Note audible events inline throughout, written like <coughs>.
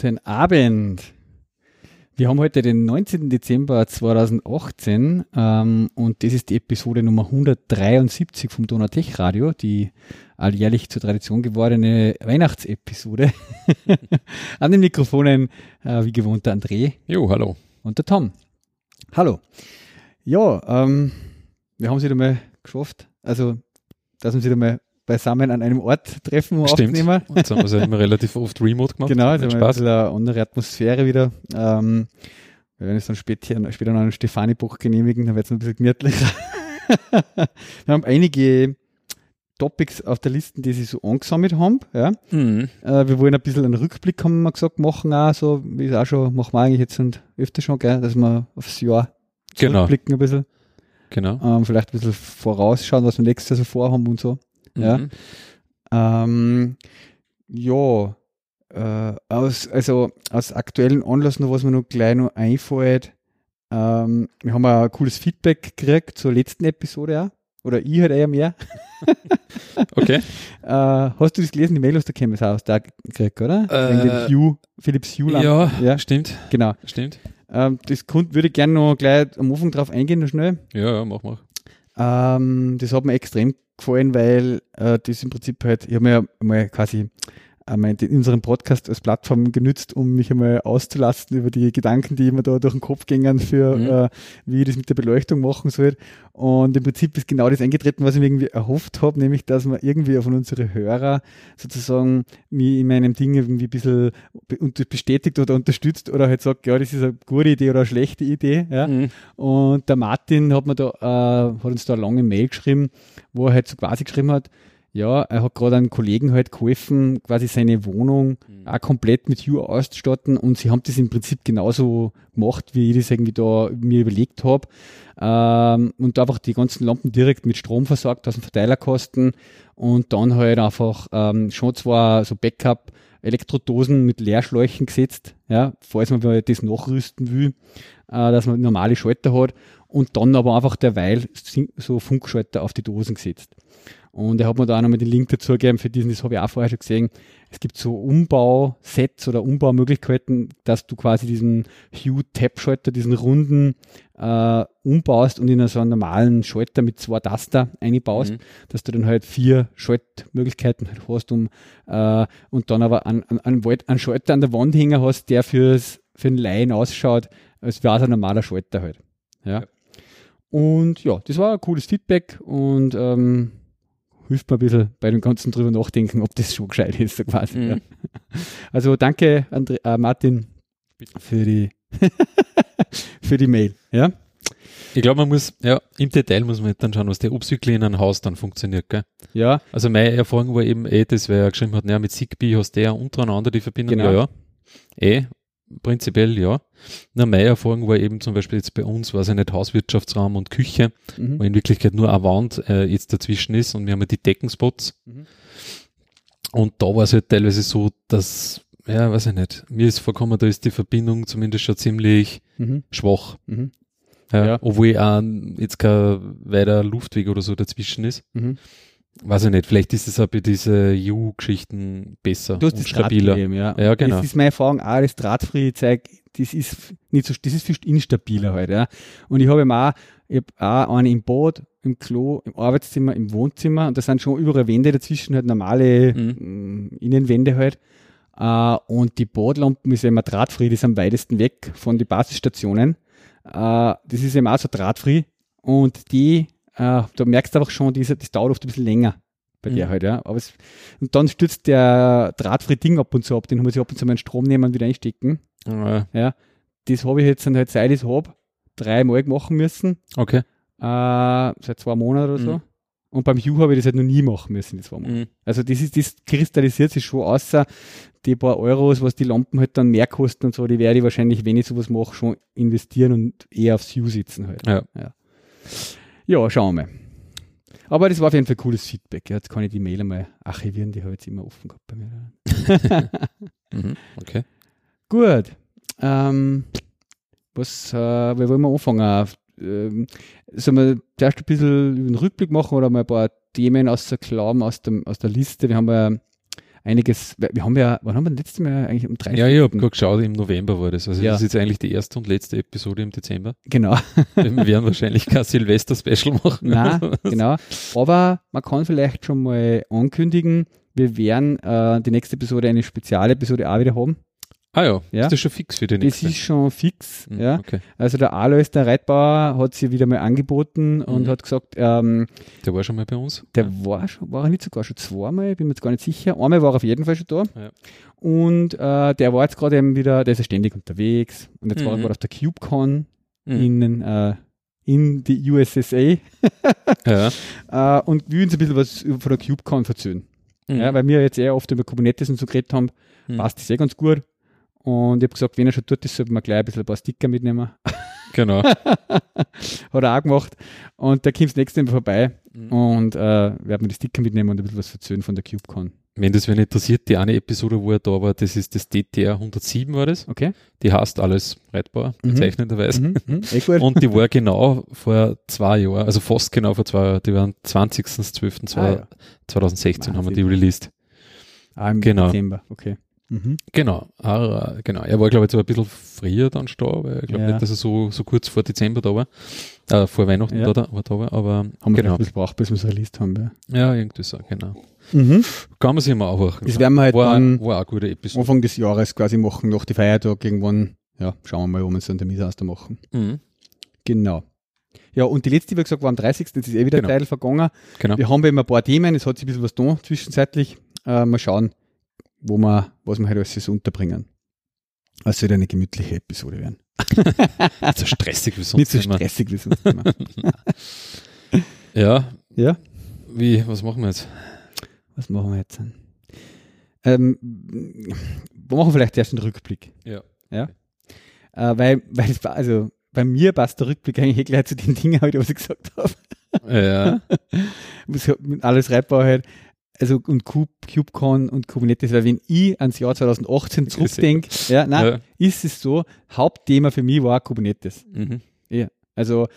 Guten Abend. Wir haben heute den 19. Dezember 2018 ähm, und das ist die Episode Nummer 173 vom Donatech Radio, die alljährlich zur Tradition gewordene Weihnachtsepisode. <laughs> An den Mikrofonen, äh, wie gewohnt, der André. Jo, hallo. Und der Tom. Hallo. Ja, ähm, wir haben es wieder mal geschafft. Also, dass wir uns wieder mal beisammen an einem Ort treffen und Stimmt. aufnehmen. <laughs> Und das haben wir es ja immer relativ oft remote gemacht. Genau, haben wir ein bisschen eine andere Atmosphäre wieder. Ähm, wir werden es dann später, später noch einen Stefani-Buch genehmigen, dann wird es ein bisschen gemütlicher. <laughs> wir haben einige Topics auf der Liste, die sie so angesammelt haben. Ja. Mhm. Äh, wir wollen ein bisschen einen Rückblick, haben wir gesagt, machen auch so, wie es auch schon, machen wir eigentlich jetzt und öfter schon, gell, dass wir aufs Jahr genau. zurückblicken ein bisschen. Genau. Ähm, vielleicht ein bisschen vorausschauen, was wir nächstes Jahr so vorhaben und so. Ja. Mhm. Ähm, ja, äh, aus, also aus aktuellen Anlässen, was mir noch gleich noch einfällt, ähm, wir haben ein cooles Feedback gekriegt zur letzten Episode auch. Oder ich halt eher mehr. <laughs> okay. <laughs> Äh, hast du das gelesen, die Mail aus der Chemist House da gekriegt, oder? Äh, Wegen den Hugh, Philips Hue ja, ja, stimmt. Genau. Stimmt. Ähm, das würde ich gerne noch gleich am Anfang drauf eingehen, noch schnell. Ja, ja, mach mal. Ähm, das hat mir extrem gefallen, weil äh, das im Prinzip halt, ich habe mir ja mal quasi einmal in unserem Podcast als Plattform genützt, um mich einmal auszulasten über die Gedanken, die immer da durch den Kopf gingen für, mhm. äh, wie ich das mit der Beleuchtung machen soll. Und im Prinzip ist genau das eingetreten, was ich mir irgendwie erhofft habe, nämlich, dass man irgendwie von unseren Hörer sozusagen mich in meinem Ding irgendwie ein bisschen bestätigt oder unterstützt oder halt sagt, ja, das ist eine gute Idee oder eine schlechte Idee. Ja. Mhm. Und der Martin hat mir da, äh, hat uns da eine lange Mail geschrieben, wo er halt so quasi geschrieben hat, ja, er hat gerade einen Kollegen halt geholfen, quasi seine Wohnung mhm. auch komplett mit Hue auszustatten und sie haben das im Prinzip genauso gemacht, wie ich das irgendwie da mir überlegt habe. Ähm, und einfach die ganzen Lampen direkt mit Strom versorgt aus dem Verteilerkosten und dann halt einfach ähm, schon zwar so Backup Elektrodosen mit Leerschläuchen gesetzt, ja, falls man das nachrüsten will, äh, dass man normale Schalter hat und dann aber einfach derweil so Funkschalter auf die Dosen gesetzt. Und er hat mir da auch nochmal den Link dazu gegeben für diesen, das habe ich auch vorher schon gesehen. Es gibt so Umbausets oder Umbaumöglichkeiten, dass du quasi diesen Hue-Tab-Schalter, diesen runden, äh, umbaust und in so einen normalen Schalter mit zwei Taster einbaust, mhm. dass du dann halt vier Schaltmöglichkeiten halt hast, um äh, und dann aber einen, einen, einen Schalter an der Wand hängen hast, der fürs, für einen Laien ausschaut, als wäre es ein normaler Schalter halt. Ja. ja. Und ja, das war ein cooles Feedback und ähm, hilft mir ein bisschen bei dem Ganzen drüber nachdenken, ob das schon gescheit ist, so quasi. Mhm. Ja. Also danke, André, äh, Martin, für die, <laughs> für die Mail. Ja? Ich glaube, man muss, ja, im Detail muss man dann schauen, was der Obzykli in einem Haus dann funktioniert, gell? Ja. Also meine Erfahrung war eben eh, das wer geschrieben hat, naja, mit Zigbee hast du ja untereinander die Verbindung, genau. ja, ja. Eh, prinzipiell ja. Na, meine Erfahrung war eben zum Beispiel jetzt bei uns, war es ja nicht Hauswirtschaftsraum und Küche, mhm. wo in Wirklichkeit nur eine Wand äh, jetzt dazwischen ist und wir haben ja die Deckenspots. Mhm. Und da war es halt teilweise so, dass, ja, weiß ich nicht, mir ist vorgekommen, da ist die Verbindung zumindest schon ziemlich mhm. schwach. Mhm. Ja, ja. Obwohl auch jetzt kein weiter Luftweg oder so dazwischen ist. Weiß ich nicht, vielleicht ist es auch bei diesen EU-Geschichten besser du hast und stabiler. Ja. ja, genau. Das ist meine Erfahrung auch, das drahtfreie Zeug, das ist nicht so, das ist viel instabiler halt, ja. Und ich habe auch, ich hab auch eine im Bad, im Klo, im Arbeitszimmer, im Wohnzimmer und da sind schon überall Wände dazwischen, halt normale mhm. Mm, Innenwände halt. Uh, und die Badlampen ist immer drahtfrei, die sind am weitesten weg von den Basisstationen. Uh, das ist eben auch so drahtfrei und die äh, da merkst du einfach schon, diese, das dauert oft ein bisschen länger bei mhm. der halt, ja. Aber es, und dann stürzt der drahtfreie Ding ab und zu ab, den muss ich ab und zu meinen Strom nehmen und wieder einstecken. Mhm. Ja. Das habe ich jetzt dann halt, seit ich es habe, dreimal machen müssen. Okay. Äh, seit zwei Monaten oder so. Mhm. Und beim Hue habe ich das halt noch nie machen müssen, die zwei Monate. Mhm. Also das ist, das kristallisiert sich schon außer die paar Euros, was die Lampen halt dann mehr kosten und so, die werde ich wahrscheinlich, wenn ich sowas mache, schon investieren und eher aufs Hue sitzen halt. Ja. ja. Ja, schauen wir mal. Aber das war auf jeden Fall cooles Feedback. Jetzt kann ich die Mail einmal archivieren, die habe ich jetzt immer offen gehabt bei mir. <laughs> mhm, okay. Gut. Ähm, was, äh, wie wollen wir anfangen? ähm, sollen wir zuerst ein bisschen einen Rückblick machen oder mal ein paar Themen aus der Klauen, aus, dem, aus der Liste? Wir haben ja einiges, wir haben ja, wann haben wir das letzte Mal eigentlich um drei Ja, ich habe gerade geschaut, im November war das. Also Ja. das ist jetzt eigentlich die erste und letzte Episode im Dezember. Genau, <laughs> Wir werden wahrscheinlich kein Silvester-Special machen. Nein, <laughs> genau. Aber man kann vielleicht schon mal ankündigen, wir werden äh, die nächste Episode eine Spezialepisode auch wieder haben. Ah ja, Ja. ist das schon fix für die Das nächste? ist schon fix. Mhm, Ja. Okay. Also der Alois, der Reitbauer, hat sie wieder mal angeboten und Mhm. hat gesagt, ähm, Der war schon mal bei uns. der war schon, war er nicht sogar schon zweimal, bin mir jetzt gar nicht sicher. Einmal war er auf jeden Fall schon da. Ja. Und äh, der war jetzt gerade eben wieder, der ist ja ständig unterwegs. Und jetzt war er Mhm. gerade auf der CubeCon Mhm. in, äh, in die USSA <laughs> Ja. äh, und will uns ein bisschen was von der CubeCon erzählen. Mhm. Ja, weil wir jetzt eher oft über Kubernetes und so geredet haben, Mhm. passt das eh ganz gut. Und ich habe gesagt, wenn er schon tut, das sollte man gleich ein bisschen ein paar Sticker mitnehmen. <laughs> Genau. <laughs> Hat er auch gemacht. Und da kommt das nächste Mal vorbei Mhm. und äh, werden wir die Sticker mitnehmen und ein bisschen was erzählen von der CubeCon. Wenn das wen interessiert, die eine Episode, wo er da war, das ist das DTR 107 war das. Okay? Die heißt alles Reitbar, Mhm. bezeichnenderweise. Mhm, mhm, eh gut. Und die war genau vor zwei Jahren, also fast genau vor zwei Jahren, die waren 20.12.2016 Ah, ja. 2016 haben wir die released. Ah, im genau. Dezember, okay. Mhm. Genau, ah, genau. Er war, glaube ich, so ein bisschen früher dann da, weil ich glaube Ja. nicht, dass er so, so kurz vor Dezember da war, äh, vor Weihnachten Ja. da, da, da war, aber Haben wir genau. ein bisschen gebraucht, bis wir es released haben. Ja. Ja, irgendwie so, genau. Mhm. Kann man sich mal auch Das werden wir halt war, dann war auch gute Episode. Anfang des Jahres quasi machen, nach die Feiertag irgendwann. Ja, schauen wir mal, wo wir so einen Termin aus da machen. Mhm. Genau. Ja, und die letzte, wie gesagt, war am 30. Jetzt ist eh wieder Genau. ein Teil vergangen. Genau. Wir haben eben ein paar Themen, es hat sich ein bisschen was da zwischenzeitlich. Äh, mal schauen, wo wir, was wir halt alles unterbringen. Es soll eine gemütliche Episode werden. Nicht so stressig wie sonst Nicht so immer. stressig wie sonst immer. Ja, ja, wie, was machen wir jetzt? was machen wir jetzt? dann? Ähm, wir machen vielleicht erst einen Rückblick. Ja. Ja. Äh, weil, weil es, war- also bei mir passt der Rückblick eigentlich eh gleich zu den Dingen heute, was ich gesagt habe. Ja, <laughs> halt alles reitbar halt. Also und Cube, CubeCon und Kubernetes, weil wenn ich ans Jahr 2018 <laughs> zurückdenke, ja, nein, ja. ist es so, Hauptthema für mich war Kubernetes. Mhm. Also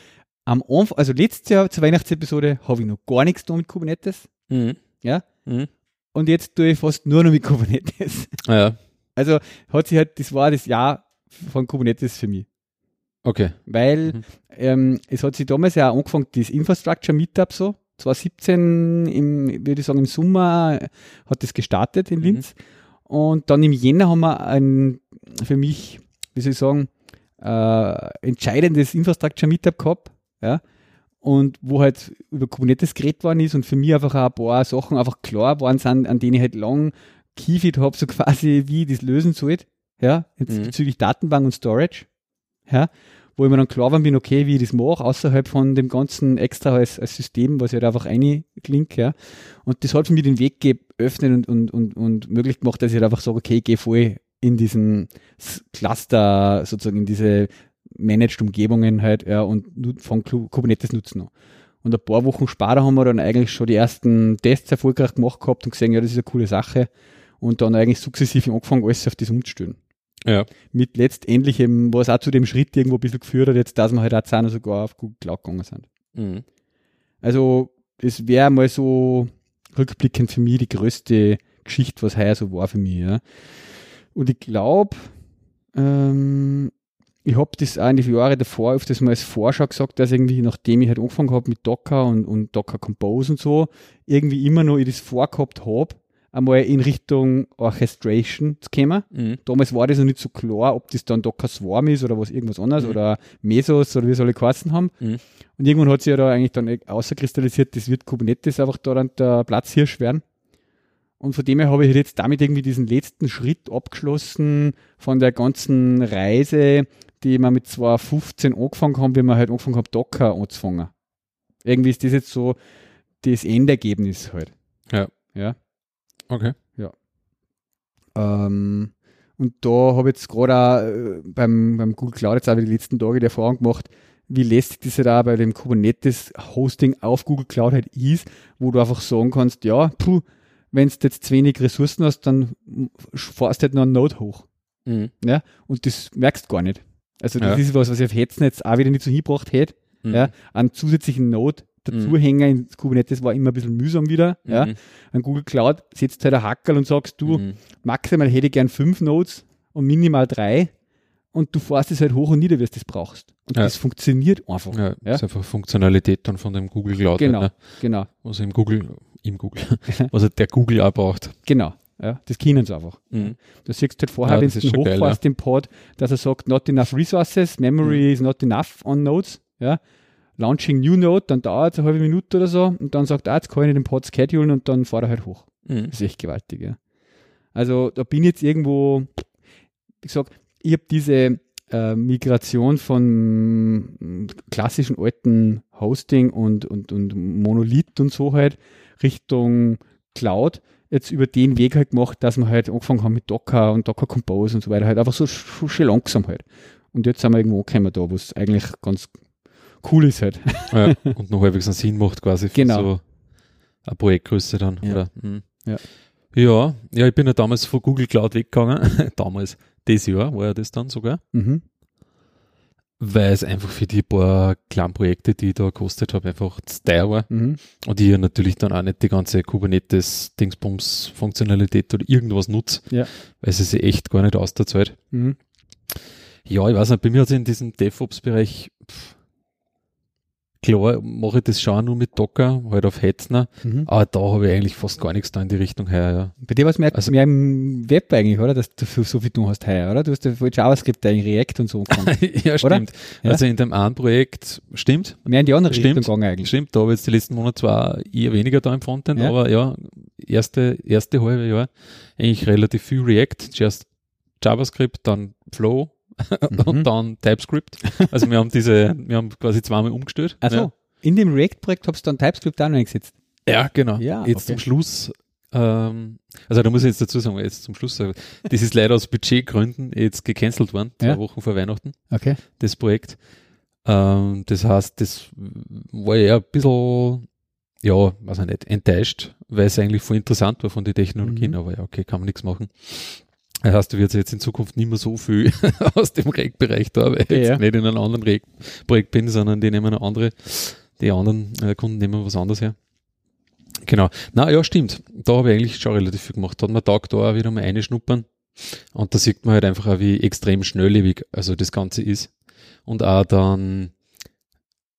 am Anfang, also letztes Jahr zur Weihnachtsepisode habe ich noch gar nichts da mit Kubernetes Mhm. Ja. Mhm. und jetzt tue ich fast nur noch mit Kubernetes. Ja, Also hat sich halt, das war das Jahr von Kubernetes für mich. okay. Weil Mhm. ähm, es hat sich damals ja auch angefangen, das Infrastructure Meetup so, 2017, im, würde ich sagen, im Sommer hat das gestartet in Mhm. Linz. Und dann im Jänner haben wir ein, für mich, wie soll ich sagen, äh, entscheidendes Infrastructure Meetup gehabt, ja. Und wo halt über Kubernetes geredet worden ist und für mich einfach auch ein paar Sachen einfach klar waren sind, an denen ich halt lang kiefit habe, so <laughs> quasi, wie ich das lösen sollte, ja, Mhm. bezüglich Datenbank und Storage, ja, wo ich mir dann klar war, bin, okay, wie ich das mache, außerhalb von dem ganzen extra als, als System, was ich halt einfach reinklinke, ja. Und das hat für mich den Weg geöffnet und, und, und, und möglich gemacht, dass ich halt einfach sage, okay, ich gehe voll in diesen Cluster, sozusagen in diese managed Umgebungen halt, ja, und von Kubernetes nutzen. Und ein paar Wochen später haben wir dann eigentlich schon die ersten Tests erfolgreich gemacht gehabt und gesehen, ja, das ist eine coole Sache. Und dann eigentlich sukzessive angefangen, alles auf das umzustellen Ja. mit letztendlich eben, was auch zu dem Schritt irgendwo ein bisschen geführt hat, jetzt, dass wir halt auch zusammen sogar auf Google Cloud gegangen sind. Mhm. Also, das wäre mal so rückblickend für mich die größte Geschichte, was heuer so war für mich, ja. Und ich glaube, ähm, ich habe das auch in den Jahren davor öfters mal als Vorschau gesagt, dass irgendwie, nachdem ich halt angefangen habe mit Docker und, und Docker Compose und so, irgendwie immer noch ich das vorgehabt habe, einmal in Richtung Orchestration zu kommen. Mhm. Damals war das noch nicht so klar, ob das dann Docker Swarm ist oder was irgendwas anderes Mhm. oder Mesos oder wie es alle geheißen haben. Mhm. Und irgendwann hat sich ja da eigentlich dann außerkristallisiert, das wird Kubernetes einfach da dann der Platzhirsch werden. Und von dem her habe ich jetzt damit irgendwie diesen letzten Schritt abgeschlossen von der ganzen Reise, die wir mit 2015 angefangen haben, wie wir halt angefangen haben, Docker anzufangen. Irgendwie ist das jetzt so das Endergebnis halt. Ja. Ja. Okay. Ähm, und da habe ich jetzt gerade auch äh, beim, beim Google Cloud jetzt auch die letzten Tage die Erfahrung gemacht, wie lästig das halt auch bei dem Kubernetes-Hosting auf Google Cloud halt ist, wo du einfach sagen kannst, ja, puh, wenn du jetzt zu wenig Ressourcen hast, dann fährst du halt noch einen Node hoch. Mhm. Ja? Und das merkst du gar nicht. Also das Ja. ist was, was ich auf Hetzen jetzt auch wieder nicht so hingebracht hätte. mhm. ja, einen zusätzlichen Node dazuhängen mhm. in Kubernetes war immer ein bisschen mühsam wieder. Mhm. Ja. An Google Cloud setzt halt ein Hackerl und sagst du, mhm. maximal hätte ich gern fünf Nodes und minimal drei und du fährst es halt hoch und nieder, wie du das brauchst. Und ja. das funktioniert einfach. Ja, ja, das ist einfach Funktionalität dann von dem Google Cloud. Genau, halt, ne? genau. Was im Google, im Google, <laughs> was halt der Google auch braucht. Genau. Ja, das können sie einfach. Mhm. Du siehst halt vorher, ja, wenn du hochfährst geil, ja. Pod, dass er sagt, not enough resources, memory mhm. is not enough on nodes. Ja. Launching new node, dann dauert es eine halbe Minute oder so und dann sagt er, ah, jetzt kann ich den Pod schedulen und dann fahrt er halt hoch. Mhm. Das ist echt gewaltig, ja. Also da bin ich jetzt irgendwo, wie gesagt, ich habe diese äh, Migration von klassischen alten Hosting und, und, und Monolith und so halt Richtung Cloud jetzt über den Weg halt gemacht, dass wir halt angefangen haben mit Docker und Docker Compose und so weiter, halt einfach so schön langsam halt. Und jetzt sind wir irgendwo angekommen da, wo es eigentlich ganz cool ist halt. Ja, und noch halbwegs einen Sinn macht quasi für genau. so eine Projektgröße dann. Ja. Oder, hm. ja. ja. Ja, ich bin ja damals von Google Cloud weggegangen. <laughs> damals, das Jahr war ja das dann sogar. Mhm weil es einfach für die paar kleinen Projekte, die ich da gekostet habe, einfach zu teuer war. Mhm. Und ich ja natürlich dann auch nicht die ganze Kubernetes-Dingsbums-Funktionalität oder irgendwas nutze, ja. weil es sich echt gar nicht auszahlt. Mhm. Ja, ich weiß nicht, bei mir hat es in diesem DevOps-Bereich Klar mache ich das schon nur mit Docker, halt auf Hetzner, mhm. aber da habe ich eigentlich fast gar nichts da in die Richtung her. Ja. Bei dir war es mehr, also, mehr im Web eigentlich, oder? Dass du so viel tun hast heuer, oder? Du hast ja voll JavaScript eigentlich React und so <laughs> Ja, stimmt. Ja? Also in dem einen Projekt, stimmt. Mehr in die andere stimmt, Richtung gegangen eigentlich. Stimmt, da habe ich jetzt die letzten Monate zwar eher weniger da im Frontend, ja. aber ja, erste, erste halbe Jahr eigentlich relativ viel React, just JavaScript, dann Flow, <laughs> und mhm. dann TypeScript. Also wir haben diese, wir haben quasi zweimal umgestellt. Also ja. in dem React-Projekt du dann TypeScript auch noch eingesetzt? Ja, genau. Ja, jetzt okay. zum Schluss, ähm, also da muss ich jetzt dazu sagen, jetzt zum Schluss sagen, das ist leider aus Budgetgründen jetzt gecancelt worden, zwei ja. Wochen vor Weihnachten. Okay. Das Projekt. Ähm, das heißt, das war ja ein bisschen, ja, weiß ich nicht, enttäuscht, weil es eigentlich voll interessant war von den Technologien, mhm. aber ja, okay, kann man nichts machen. Das heißt, du wirst jetzt in Zukunft nicht mehr so viel <laughs> aus dem React-Bereich da, weil ich ja, jetzt nicht in einem anderen React-Projekt bin, sondern die nehmen eine andere, die anderen äh, Kunden nehmen was anderes her. Genau. Na ja, stimmt. Da habe ich eigentlich schon relativ viel gemacht. Da hat man Tag da auch wieder mal einschnuppern. Und da sieht man halt einfach auch, wie extrem schnelllebig also das Ganze ist. Und auch dann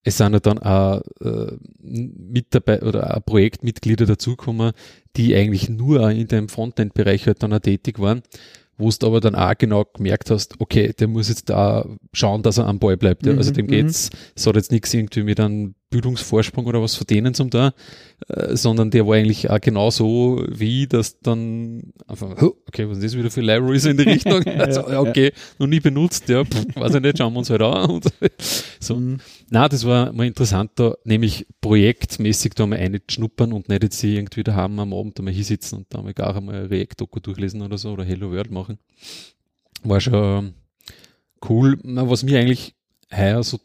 es sind ja dann auch äh, Mitarbeiter oder auch Projektmitglieder dazugekommen, die eigentlich nur in dem Frontend-Bereich halt dann auch tätig waren wo du aber dann auch genau gemerkt hast, okay, der muss jetzt da schauen, dass er am Ball bleibt. Ja. Also mhm, dem geht's, mhm. es hat jetzt nichts irgendwie mit einem Bildungsvorsprung oder was von denen zum da, äh, sondern der war eigentlich auch genauso wie, dass dann einfach, okay, was ist das wieder für Libraries in die Richtung? <laughs> also, okay, noch nie benutzt, ja, pff, weiß ich nicht, schauen wir uns halt an. Und <laughs> so. Mhm. Na, das war mal interessant, da nämlich projektmäßig da mal einschnuppern und nicht jetzt irgendwie daheim am Abend einmal hinsitzen und da mal gar einmal React-Doku durchlesen oder so oder Hello World machen. War schon cool. Was mir eigentlich heuer so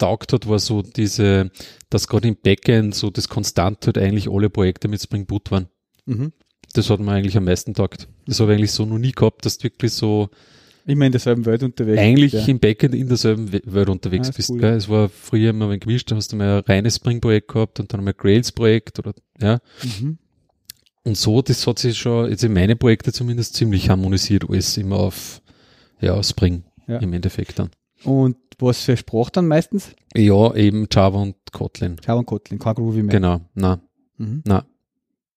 taugt hat, war so diese, dass gerade im Backend so das konstant halt eigentlich alle Projekte mit Spring Boot waren. Mhm. Das hat mir eigentlich am meisten taugt. Das habe ich eigentlich so noch nie gehabt, dass du wirklich so immer in derselben Welt unterwegs Eigentlich ja. im Backend in derselben Welt unterwegs ah, bist. Cool. Gell? Es war früher immer ein gemischt, da hast du mal ein reines Spring-Projekt gehabt und dann mal ein Grails-Projekt oder ja. Mhm. Und so, das hat sich schon, jetzt in meine Projekte zumindest ziemlich harmonisiert, alles immer auf ja, Spring ja. im Endeffekt dann. Und was für Sprache dann meistens? Ja, eben Java und Kotlin. Java und Kotlin, kein Groovy mehr. Genau, na, mhm. na,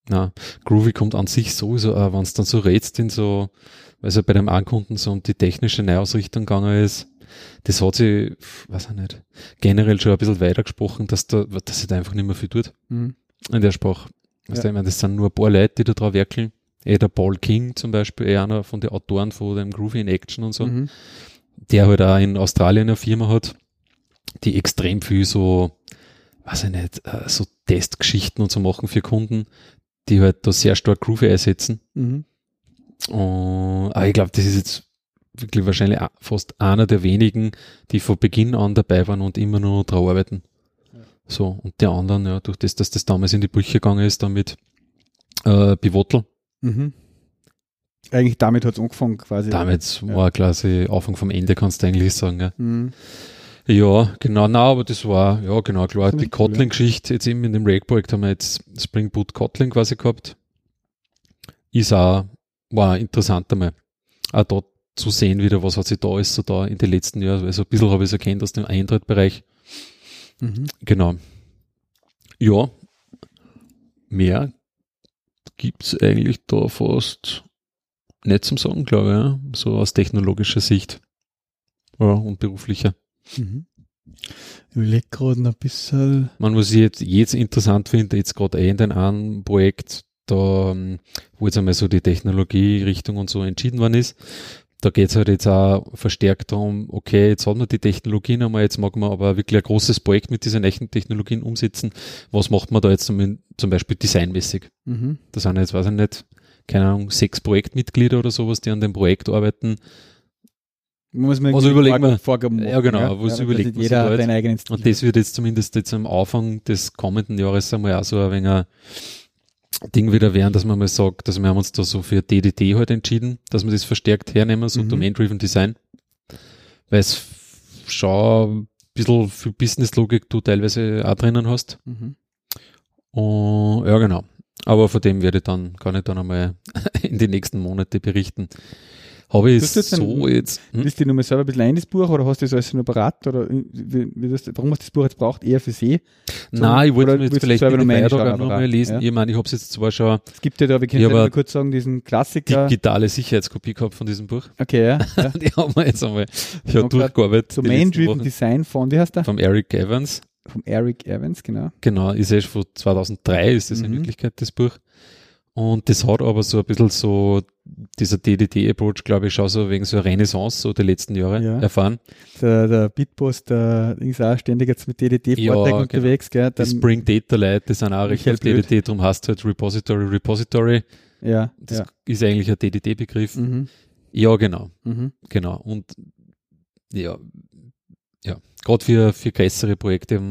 na. Groovy kommt an sich sowieso, äh, wenn es dann so rätst in so, weil es ja bei dem Ankunden so um die technische Neuausrichtung gegangen ist, das hat sich, weiß ich nicht, generell schon ein bisschen weitergesprochen, dass da, dass sich da einfach nicht mehr viel tut. Mhm. In der Sprache. Also ja. ich meine, das sind nur ein paar Leute, die da drauf werkeln. Eh der Paul King zum Beispiel, eh einer von den Autoren von dem Groovy in Action und so. Mhm der halt auch in Australien eine Firma hat, die extrem viel so, weiß ich nicht, äh, so Testgeschichten und so machen für Kunden, die halt da sehr stark Groovy einsetzen. Mhm. Und, aber ich glaube, das ist jetzt wirklich wahrscheinlich fast einer der wenigen, die von Beginn an dabei waren und immer nur daran arbeiten. Ja. So, und die anderen, ja, durch das, dass das damals in die Brüche gegangen ist, damit äh, Pivotal. Mhm. Eigentlich damit hat es angefangen quasi. Damit ja. war quasi Anfang vom Ende, kannst du eigentlich sagen. Ja. Mhm. Ja, genau, na, aber das war, ja, genau, klar, die Kotlin-Geschichte, jetzt eben in dem Rake-Projekt haben wir jetzt Spring Boot Kotlin quasi gehabt. Ist auch, war interessant einmal, auch dort zu sehen wieder, was hat sich da alles so da in den letzten Jahren, also ein bisschen habe ich es erkannt aus dem Android-Bereich. Mhm. Genau. Ja, mehr gibt's eigentlich da fast nicht zum Sagen, glaube ich, ja? so aus technologischer Sicht ja, und beruflicher. Mhm. Ich überlege gerade ein bisschen. Man, was ich jetzt, jetzt interessant finde, jetzt gerade eh in den einen Projekt, da, ähm, wo jetzt einmal so die Technologierichtung und so entschieden worden ist, da geht es halt jetzt auch verstärkt darum, okay, jetzt hat man die Technologien einmal, jetzt mag man aber wirklich ein großes Projekt mit diesen echten Technologien umsetzen. Was macht man da jetzt zum, zum Beispiel designmäßig? Mhm. Da sind jetzt, weiß ich nicht, keine Ahnung, sechs Projektmitglieder oder sowas, die an dem Projekt arbeiten. Muss man also überlegen wir, Vorgaben machen, ja genau, ja, was ja, überlegt man jeder seinen eigenen Stil Und das wird jetzt zumindest jetzt am Anfang des kommenden Jahres einmal auch so ein wenig Ding wieder werden, dass man mal sagt, dass wir haben uns da so für DDD heute halt entschieden, dass wir das verstärkt hernehmen, so mhm. Domain-Driven Design, weil es schon ein bisschen für Business-Logik du teilweise auch drinnen hast. Mhm. Und ja, genau. Aber von dem werde ich dann, kann ich dann einmal <laughs> in die nächsten Monate berichten. Habe ich es so jetzt. Hm? Willst du nochmal selber ein bisschen ein das Buch oder hast du das alles nur parat? Oder wie, wie das, warum hast du das Buch jetzt braucht? Eher für sie? Nein, ich wollte mir jetzt vielleicht dem nochmal lesen. Ja? Ich meine, ich habe es jetzt zwar schon. Es gibt ja da, wir können ja mal kurz sagen, diesen Klassiker. Digitale Sicherheitskopie gehabt von diesem Buch. Okay, ja. ja. <laughs> die haben wir jetzt einmal ja, durchgearbeitet. Domain-Driven Design von, wie heißt der? Vom Eric Evans. Vom Eric Evans, genau. Genau, ist erst von 2003 ist das mhm. in Wirklichkeit das Buch. Und das hat aber so ein bisschen so, dieser DDD-Approach, glaube ich, schon so wegen so Renaissance so der letzten Jahre ja. erfahren. Der, der Bitboss, der ist auch ständig jetzt mit DDD-Vorträgen ja, genau. unterwegs. Gell? die Spring Data Leute, die sind auch recht auf DDD, darum hast du halt Repository, Repository. Ja. Das ja. ist eigentlich ein DDD-Begriff. Mhm. Ja, genau. Mhm. Genau. Und ja, ja, gerade für, für größere Projekte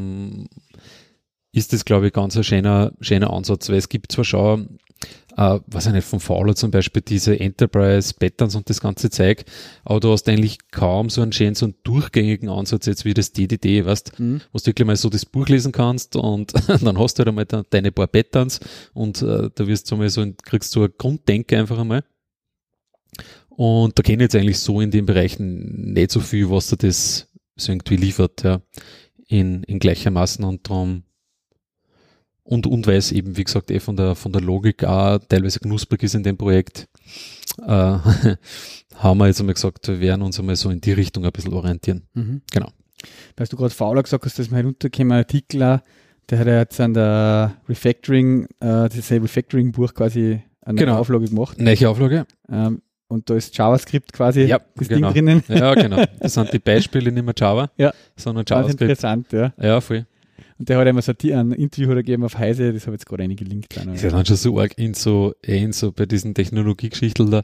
ist das, glaube ich, ganz ein schöner, schöner Ansatz, weil es gibt zwar schon äh, was ich nicht, von Fowler zum Beispiel, diese Enterprise Patterns und das ganze Zeug, aber du hast eigentlich kaum so einen schönen, so einen durchgängigen Ansatz jetzt wie das DDD, weißt, mhm. wo du wirklich mal so das Buch lesen kannst und <laughs> dann hast du halt einmal deine paar Patterns und äh, da wirst du mal so, kriegst du eine Grunddenke einfach einmal. Und da kenne ich jetzt eigentlich so in den Bereichen nicht so viel, was da das so irgendwie liefert, ja, in, in gleichermaßen und darum und, und weil es eben, wie gesagt, eh von der, von der Logik auch teilweise knusprig ist in dem Projekt, äh, <laughs> haben wir jetzt einmal gesagt, wir werden uns einmal so in die Richtung ein bisschen orientieren. Mhm. Genau. Weil du gerade Fauler gesagt hast, dass wir herunterkommen, Artikel auch, der hat ja jetzt an der Refactoring, äh, das Refactoring-Buch quasi eine genau. Auflage gemacht. Welche Auflage? Ähm, und da ist JavaScript quasi ja, das genau. Ding drinnen. Ja, genau. Das sind die Beispiele nicht mehr Java, ja. sondern JavaScript. interessant, ja. Ja, voll. Und der hat einmal so ein Interview gegeben auf Heise, das habe ich jetzt gerade eingelinkt. Das ist ja dann schon so arg in so, eh in so bei diesen Technologiegeschichten da.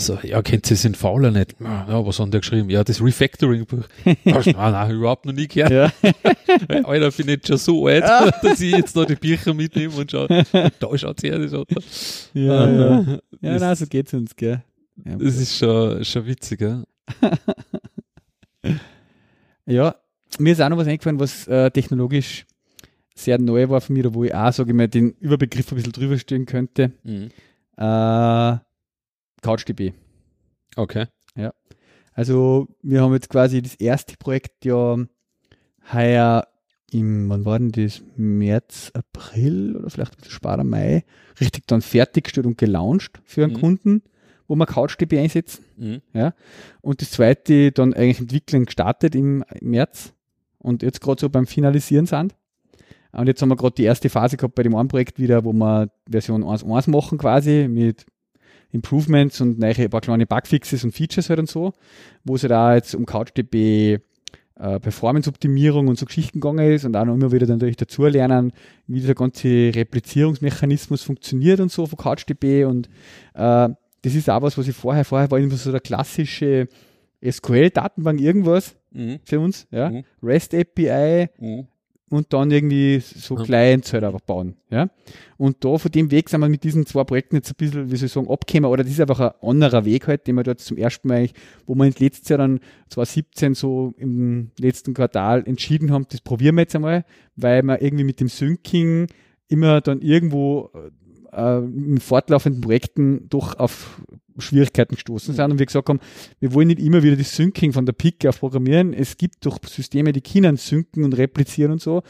So, ja, kennt ihr es in Fauler nicht? Ja, was haben die geschrieben? Ja, das Refactoring-Buch. nein, <laughs> nein, überhaupt noch nie gehört. Ja. <laughs> Alter, bin ich schon so alt, <laughs> dass ich jetzt da die Bücher mitnehme und schau, da schaut her, das hat Ja, ah, ja. ja nein, so geht's uns, gell. Ja, das ist schon, schon witzig, ja. ja, mir ist auch noch was eingefallen, was äh, technologisch sehr neu war für mich, wo ich auch, sage ich mal, den Überbegriff ein bisschen drüber stehen könnte. Mhm. Äh, CouchDB. Okay. Ja. Also wir haben jetzt quasi das erste Projekt ja heuer im, wann war denn das? März, April oder vielleicht ein bisschen später Mai, richtig dann fertiggestellt und gelauncht für einen mhm. Kunden wo wir CouchDB einsetzen. Mhm. Ja. Und das zweite dann eigentlich entwickeln gestartet im März und jetzt gerade so beim Finalisieren sind. Und jetzt haben wir gerade die erste Phase gehabt bei dem einen Projekt wieder, wo wir Version 1.1 machen quasi mit Improvements und neue, ein paar kleine Bugfixes und Features halt und so, wo es halt auch jetzt um CouchDB äh, Performance-Optimierung und so Geschichten gegangen ist und auch noch immer wieder natürlich dazu lernen, wie dieser ganze Replizierungsmechanismus funktioniert und so von CouchDB und äh, das ist auch was, was ich vorher, vorher war immer so der klassische SQL-Datenbank irgendwas mhm. für uns, ja. Mhm. REST API, mhm. Und dann irgendwie so. Clients halt einfach bauen. Ja? Und da von dem Weg sind wir mit diesen zwei Projekten jetzt ein bisschen, wie soll ich sagen, abgekommen, oder das ist einfach ein anderer Weg halt, den wir dort zum ersten Mal eigentlich, wo wir letztes Jahr dann 2017 so im letzten Quartal entschieden haben, das probieren wir jetzt einmal, weil wir irgendwie mit dem Syncing immer dann irgendwo äh, in fortlaufenden Projekten doch auf Schwierigkeiten gestoßen sind und wir gesagt haben, wir wollen nicht immer wieder das Syncing von der Pike auf programmieren. Es gibt doch Systeme, die können synken und replizieren und so.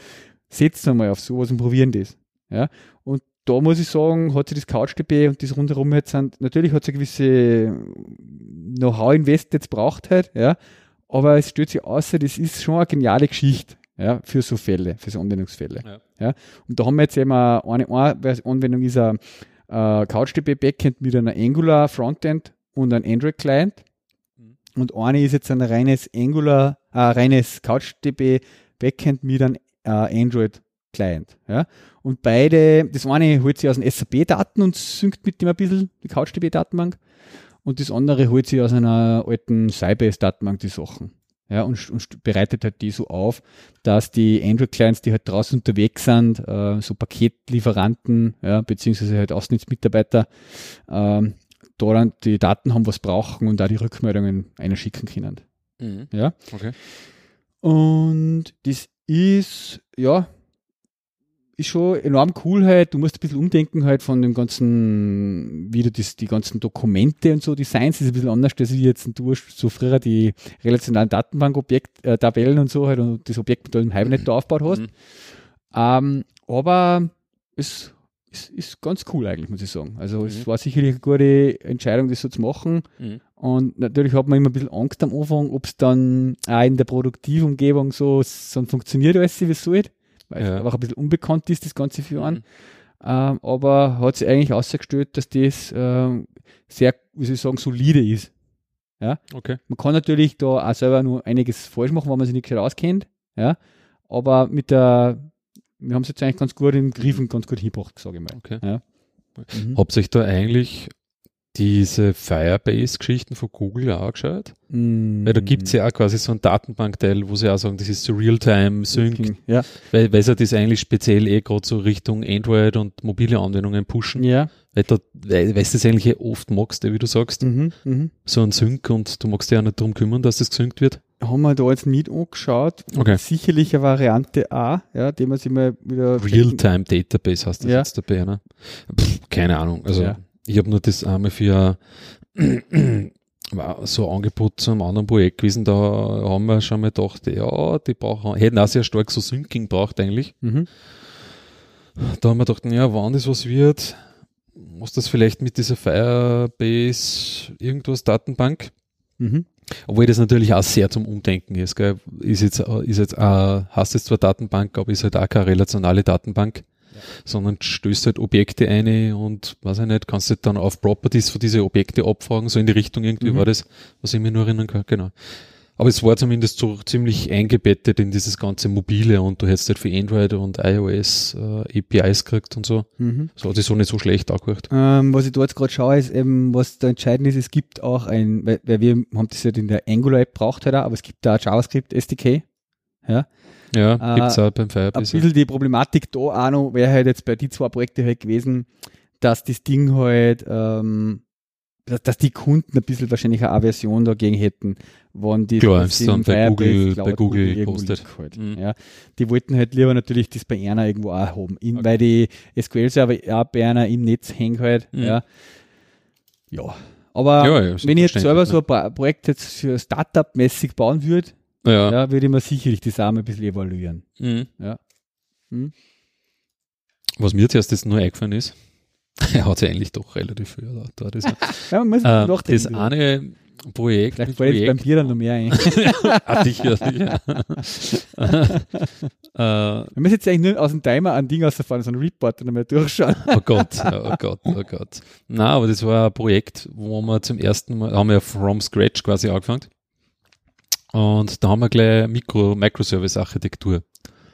Setzen wir mal auf sowas und probieren das. Ja, und da muss ich sagen, hat sich das CouchDB und das rundherum jetzt sind, natürlich hat es eine gewisse Know-how-Invest jetzt braucht halt, ja, aber es stellt sich aus, das ist schon eine geniale Geschichte ja, für so Fälle, für so Anwendungsfälle. Ja. ja. Und da haben wir jetzt eben eine, eine Anwendung ist ein äh, CouchDB Backend mit einer Angular Frontend und einem Android Client. Mhm. Und eine ist jetzt ein reines Angular, äh, reines CouchDB Backend mit einem äh, Android Client. Ja. Und beide, das eine holt sich aus den SAP-Daten und synkt mit dem ein bisschen die CouchDB-Datenbank. Und das andere holt sich aus einer alten Sybase-Datenbank die Sachen ja, und, und bereitet halt die so auf, dass die Android-Clients, die halt draußen unterwegs sind, äh, so Paketlieferanten, ja, beziehungsweise halt Außendienstmitarbeiter, ähm, da dann die Daten haben, was brauchen und da die Rückmeldungen einer schicken können. Mhm. Ja. Okay. Und das ist, ja, ist schon enorm cool halt. Du musst ein bisschen umdenken halt von dem ganzen, wie du das, die ganzen Dokumente und so, Designs ist ein bisschen anders, als wie jetzt du hast so früher die relationalen Datenbankobjekt, äh, Tabellen und so halt und das Objektmodell im Hibernate da aufgebaut hast. Mhm. Ähm, aber es ist, ist ganz cool eigentlich, muss ich sagen. Also mhm. es war sicherlich eine gute Entscheidung, das so zu machen. Mhm. Und natürlich hat man immer ein bisschen Angst am Anfang, ob es dann auch in der Produktivumgebung so, so funktioniert alles, wie es soll weil ja. es einfach ein bisschen unbekannt ist, das ganze für einen. Mhm. Ähm, aber hat sich eigentlich ausgestellt, dass das ähm, sehr, wie soll ich sagen, solide ist. Ja? Okay. Man kann natürlich da auch selber nur einiges falsch machen, wenn man sich nicht auskennt. Ja? Aber mit der, wir haben es jetzt eigentlich ganz gut im Griff und ganz gut hingebracht, sage ich mal. Okay. Ja? Mhm. Habt ihr euch da eigentlich diese Firebase-Geschichten von Google auch angeschaut? Mm. Weil da gibt es ja auch quasi so ein Datenbankteil, wo sie auch sagen, das ist so Real-Time-Sync. Ja. Weil, weil sie das eigentlich speziell eh gerade so Richtung Android und mobile Anwendungen pushen. Ja. Weil, da, weil, weil du das eigentlich eh oft magst, wie du sagst. Mhm, mh. So ein Sync und du magst dich ja nicht darum kümmern, dass das gesynkt wird. Haben wir da jetzt nicht angeschaut. Okay. Sicherlich eine Variante A, ja, die man sich mal wieder. Real-Time-Database hast du ja. jetzt dabei, ne? Pff, keine Ahnung. Also. Ja ich habe nur das einmal für <clears throat> so Angebot zu einem anderen Projekt gewesen, da haben wir schon mal gedacht, ja, die brauchen, hätten auch sehr stark so Syncing braucht eigentlich. Mhm. Da haben wir gedacht, ja, wann das was wird, muss das vielleicht mit dieser Firebase irgendwas Datenbank. Mhm. Obwohl das natürlich auch sehr zum Umdenken ist, gell? Ist jetzt, ist jetzt, äh, hast jetzt zwar Datenbank, aber ist halt auch keine relationale Datenbank sondern stößt halt Objekte ein und weiß ich nicht, kannst du halt dann auf Properties für diese Objekte abfragen, so in die Richtung irgendwie mhm. war das, was ich mir nur erinnern kann, genau. Aber es war zumindest so ziemlich eingebettet in dieses ganze Mobile und du hättest halt für Android und iOS äh, APIs gekriegt und so. Mhm. So hat sich so nicht so schlecht angehört. Ähm, was ich da jetzt gerade schaue, ist eben, was da entscheidend ist, es gibt auch ein, weil, weil wir haben das halt in der Angular App braucht halt auch, aber es gibt da JavaScript SDK. Ja. Ja, äh, gibt es auch beim Firebase. Ein bisschen die Problematik da auch noch wäre halt jetzt bei die zwei Projekte halt gewesen, dass das Ding halt, ähm, dass, die Kunden ein bisschen wahrscheinlich eine Aversion dagegen hätten, wann die Klar, das dann bei Google, bei Google, Google postet. Halt, mhm. ja. Die wollten halt lieber natürlich das bei einer irgendwo auch haben, in, okay. weil die SQL-Server auch bei einer im Netz hängen halt, mhm. ja. Ja. Aber ja, ja, wenn ich jetzt selber so ein Projekt jetzt für Startup-mäßig bauen würde, ja. ja würde ich mir sicherlich die Samen ein bisschen evaluieren. Mhm. Ja. Mhm. Was mir zuerst jetzt nur eingefallen ist, <laughs> er hat ja eigentlich doch relativ viel da. Das, <laughs> ja, man muss äh, das eine Projekt. Vielleicht fällt jetzt beim Bier dann noch mehr ein. <laughs> ah, sicher, sicher. äh, wir müssen jetzt eigentlich nur aus dem Timer ein Ding ausfahren, so ein Report dann mal durchschauen. oh Gott, oh Gott, oh Gott. Nein, aber das war ein Projekt, wo wir zum ersten Mal, haben wir from scratch quasi angefangen. Und da haben wir gleich Mikro, Microservice-Architektur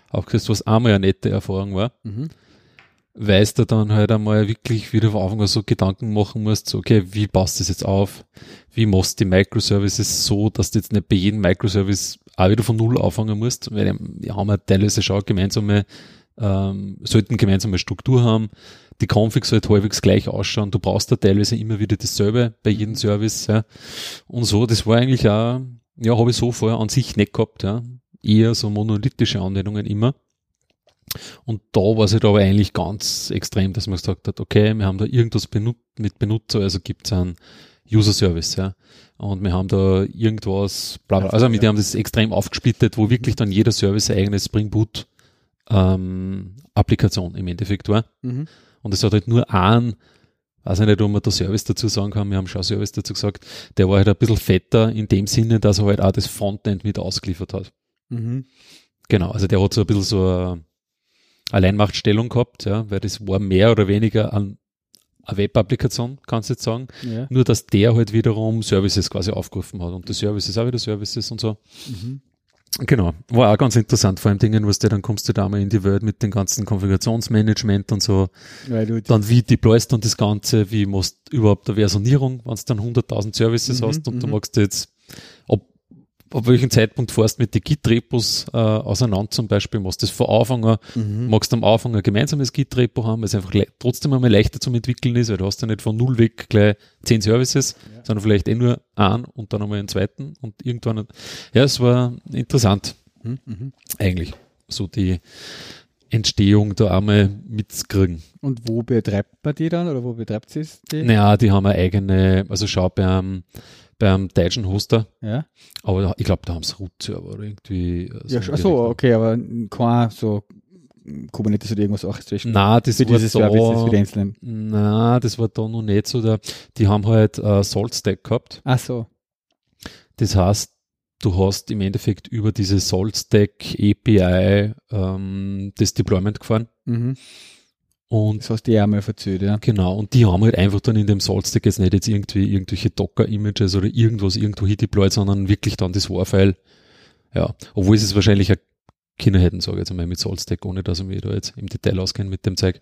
aufgesetzt, was einmal eine nette Erfahrung war. Mhm. weil du dann halt einmal wirklich wieder von Anfang an so Gedanken machen musst, so, okay, wie passt das jetzt auf? Wie machst du die Microservices so, dass du jetzt nicht bei jedem Microservice auch wieder von Null anfangen musst, weil wir haben ja teilweise schon gemeinsame, ähm, sollten gemeinsame Struktur haben, die Config sollte halbwegs gleich ausschauen, du brauchst da teilweise immer wieder dasselbe bei jedem Service, ja. Und so, das war eigentlich auch, ja, habe ich so vorher an sich nicht gehabt, ja. Eher so monolithische Anwendungen immer. Und da war es halt aber eigentlich ganz extrem, dass man gesagt hat, okay, wir haben da irgendwas benut mit Benutzer, also gibt es einen User Service, ja. Und wir haben da irgendwas, bla, bla. also mit dem haben das extrem aufgesplittet, wo wirklich dann jeder Service eine eigene Spring Boot ähm, Applikation im Endeffekt war. Mhm. Und es hat halt nur einen, weiß ich nicht, ob man da Service dazu sagen kann, wir haben schon Service dazu gesagt, der war halt ein bisschen fetter in dem Sinne, dass er halt auch das Frontend mit ausgeliefert hat. Mhm. Genau, also der hat so ein bisschen so eine Alleinmachtstellung gehabt, ja, weil das war mehr oder weniger an eine Web-Applikation, kannst du jetzt sagen. Ja. Nur, dass der halt wiederum Services quasi aufgerufen hat und die Services auch wieder Services und so. Mhm. Genau, war auch ganz interessant, vor allem Dingen, was du dann kommst du da mal in die Welt mit dem ganzen Konfigurationsmanagement und so. dann wie deployst du das Ganze, wie machst du überhaupt eine Versionierung, wenn du dann 100.000 Services mhm, hast und du mhm. magst jetzt, ob ab welchem Zeitpunkt fährst mit den Git-Repos äh, auseinander zum Beispiel, machst du das von Anfang an, mhm. magst am Anfang ein gemeinsames Git-Repo haben, weil es einfach trotzdem einmal leichter zum Entwickeln ist, weil du hast ja nicht von null weg gleich zehn Services, ja. sondern vielleicht eh nur einen und dann einmal einen zweiten und irgendwann, ja, es war interessant, mhm. mhm. eigentlich, so die Entstehung da einmal mitzukriegen. Und wo betreibt man die dann oder wo betreibt sie es? Naja, die haben eine eigene, also schau beim beim deutschen Hoster. Ja. Aber ich glaube, da haben sie Root-Server oder irgendwie. Äh, so ja, achso, okay, aber kein so Kubernetes oder irgendwas Orchestration. Nein, das war dieses da, für Nein, das war da noch nicht so. Da, die haben halt äh, Salt Stack gehabt. Ach so. Das heißt, du hast im Endeffekt über diese Salt Stack API ähm, das Deployment gefahren. Mhm. Und das hast du ja einmal verzählt, ja. Genau, und die haben halt einfach dann in dem Saltstack jetzt nicht jetzt irgendwie irgendwelche Docker-Images oder irgendwas irgendwo deployed, sondern wirklich dann das War-File. Ja, obwohl es wahrscheinlich auch Kinder hätten, sage ich jetzt einmal mit Saltstack, ohne dass ich mich da jetzt im Detail auskenne mit dem Zeug.